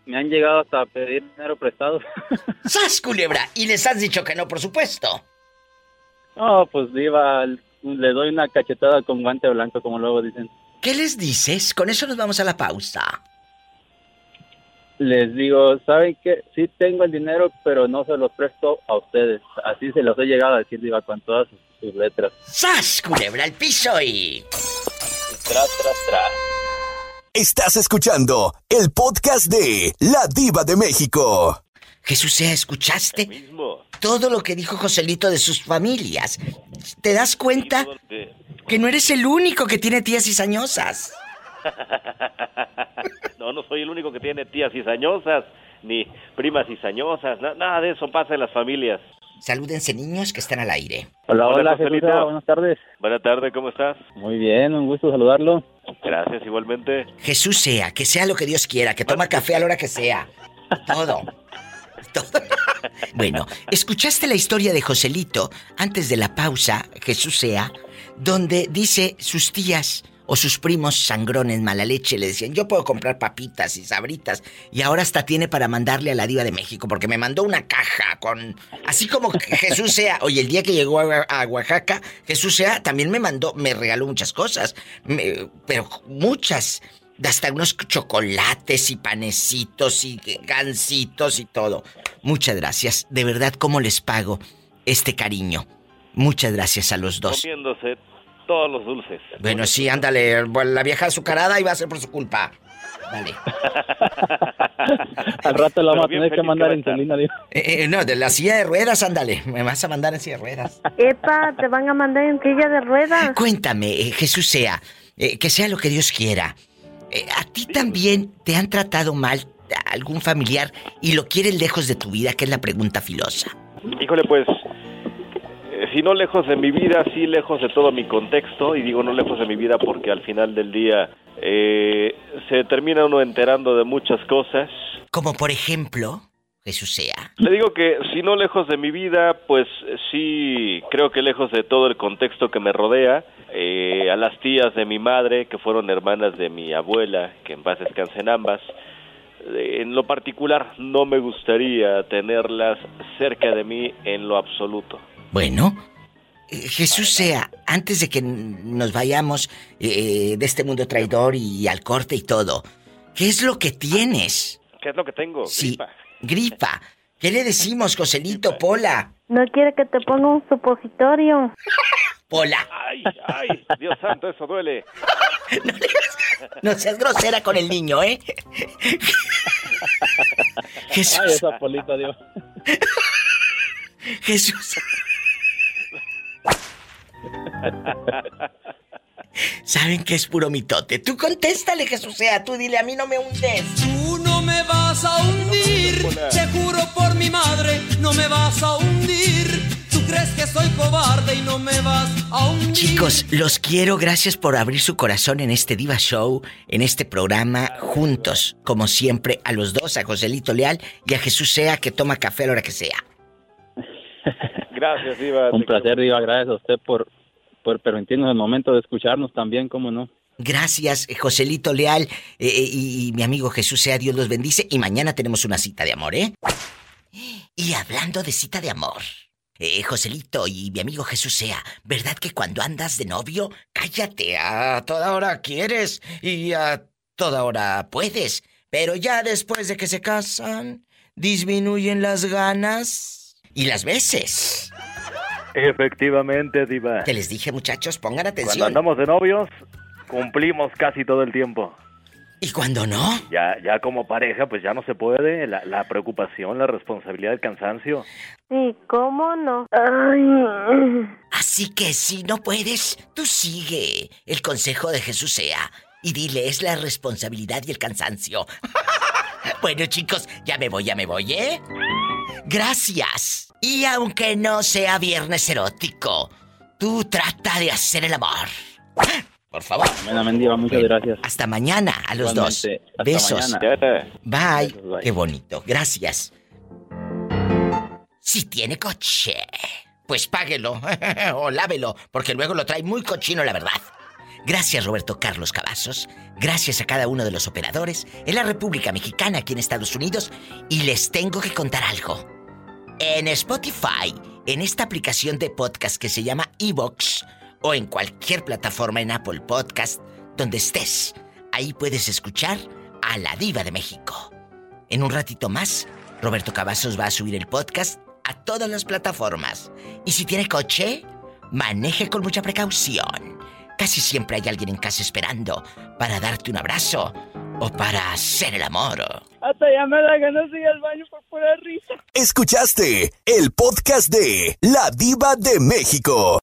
S31: me han llegado hasta pedir dinero prestado.
S2: ¡Sas, culebra! Y les has dicho que no, por supuesto.
S31: No, pues diva, le doy una cachetada con guante blanco, como luego dicen.
S2: ¿Qué les dices? Con eso nos vamos a la pausa.
S31: Les digo, ¿saben qué? Sí tengo el dinero, pero no se los presto a ustedes. Así se los he llegado a decir, diva, con todas sus, sus letras.
S2: ¡Sas, culebra al piso y...
S31: Tras, tras, tras.
S1: Estás escuchando el podcast de La Diva de México.
S2: Jesús ¿escuchaste? Todo lo que dijo Joselito de sus familias. ¿Te das cuenta que no eres el único que tiene tías cizañosas?
S32: no, no soy el único que tiene tías cizañosas, ni primas cizañosas, na- nada de eso pasa en las familias.
S2: Salúdense niños que están al aire.
S31: Hola,
S33: Hola,
S31: hola, buenas tardes.
S33: Buenas tardes, ¿cómo estás?
S31: Muy bien, un gusto saludarlo.
S33: Gracias, igualmente.
S2: Jesús sea, que sea lo que Dios quiera, que toma café a la hora que sea. Todo. Todo. Bueno, escuchaste la historia de Joselito antes de la pausa, Jesús sea, donde dice sus tías o sus primos sangrones mala leche le decían, yo puedo comprar papitas y sabritas y ahora hasta tiene para mandarle a la diva de México porque me mandó una caja con... Así como que Jesús sea, oye, el día que llegó a, Oaxaca, Jesús sea también me mandó, me regaló muchas cosas, me- pero muchas hasta unos chocolates y panecitos y gancitos y todo. Muchas gracias. De verdad, ¿cómo les pago este cariño? Muchas gracias a los dos.
S33: Comiéndose todos los dulces.
S2: Bueno, sí, ándale. bueno, La vieja azucarada iba a ser por su culpa. Dale.
S31: Al rato la vamos a tener que mandar en digo.
S2: Eh, eh, no, de la silla de ruedas, ándale. Me vas a mandar en silla de ruedas.
S17: Epa, te van a mandar en silla de ruedas.
S2: Cuéntame, eh, Jesús sea, eh, que sea lo que Dios quiera. Eh, ¿A ti también te han tratado mal algún familiar y lo quieres lejos de tu vida? Que es la pregunta filosa.
S33: Híjole, pues, si no lejos de mi vida, sí lejos de todo mi contexto, y digo no lejos de mi vida porque al final del día eh, se termina uno enterando de muchas cosas.
S2: Como por ejemplo, Jesús sea.
S33: Le digo que si no lejos de mi vida, pues sí creo que lejos de todo el contexto que me rodea, eh, a las tías de mi madre, que fueron hermanas de mi abuela, que en paz descansen ambas, eh, en lo particular no me gustaría tenerlas cerca de mí en lo absoluto.
S2: Bueno, eh, Jesús sea, antes de que nos vayamos eh, de este mundo traidor y al corte y todo, ¿qué es lo que tienes?
S33: ¿Qué es lo que tengo?
S2: Sí,
S33: Gripa.
S2: gripa. ¿Qué le decimos, Joselito, Pola?
S17: No quiere que te ponga un supositorio.
S2: Pola.
S33: Ay, ay, Dios santo, eso duele.
S2: No seas grosera con el niño, ¿eh? Jesús.
S31: Ay, esa polita, Dios.
S2: Jesús. Saben que es puro mitote. Tú contéstale, Jesús sea. Tú dile, a mí no me hundes.
S29: Tú no me vas a hundir, te juro por mi madre, no me vas a hundir. Tú crees que soy cobarde y no me vas a hundir.
S2: Chicos, los quiero. Gracias por abrir su corazón en este Diva Show, en este programa, juntos, como siempre, a los dos, a Joselito Leal y a Jesús Sea, que toma café a la hora que sea.
S33: Gracias, Iba.
S31: Un placer, Diva. Gracias a usted por, por permitirnos el momento de escucharnos también, cómo no.
S2: Gracias, eh, Joselito Leal eh, eh, y, y mi amigo Jesús Sea, Dios los bendice. Y mañana tenemos una cita de amor, ¿eh? Y hablando de cita de amor, eh, Joselito y mi amigo Jesús Sea, ¿verdad que cuando andas de novio, cállate, a toda hora quieres y a toda hora puedes? Pero ya después de que se casan, disminuyen las ganas y las veces.
S33: Efectivamente, Diva.
S2: Que les dije, muchachos, pongan
S33: Cuando
S2: atención.
S33: andamos de novios, cumplimos casi todo el tiempo.
S2: ¿Y cuando no?
S33: Ya, ya como pareja, pues ya no se puede. La, la preocupación, la responsabilidad, el cansancio.
S17: Sí, ¿cómo no? Ay.
S2: Así que si no puedes, tú sigue el consejo de Jesús sea y dile es la responsabilidad y el cansancio. bueno, chicos, ya me voy, ya me voy, ¿eh? Gracias. Y aunque no sea viernes erótico, tú trata de hacer el amor. Por favor.
S31: Amén, Diva. Muchas
S2: Bueno,
S31: gracias.
S2: Hasta mañana a los dos.
S31: Igualmente.
S2: Besos.
S31: mañana.
S2: Bye.
S31: Besos, bye.
S2: Qué bonito. Gracias. Si tiene coche, pues páguelo o lávelo, porque luego lo trae muy cochino, la verdad. Gracias, Roberto Carlos Cavazos. Gracias a cada uno de los operadores en la República Mexicana, aquí en Estados Unidos. Y les tengo que contar algo. En Spotify, en esta aplicación de podcast que se llama Evox, o en cualquier plataforma en Apple Podcast, donde estés, ahí puedes escuchar a la Diva de México. En un ratito más, Roberto Cavazos va a subir el podcast a todas las plataformas. Y si tiene coche, maneje con mucha precaución. Casi siempre hay alguien en casa esperando para darte un abrazo o para hacer el amor.
S22: Hasta ya me da ganas de ir al baño por pura risa.
S1: Escuchaste el podcast de La Diva de México.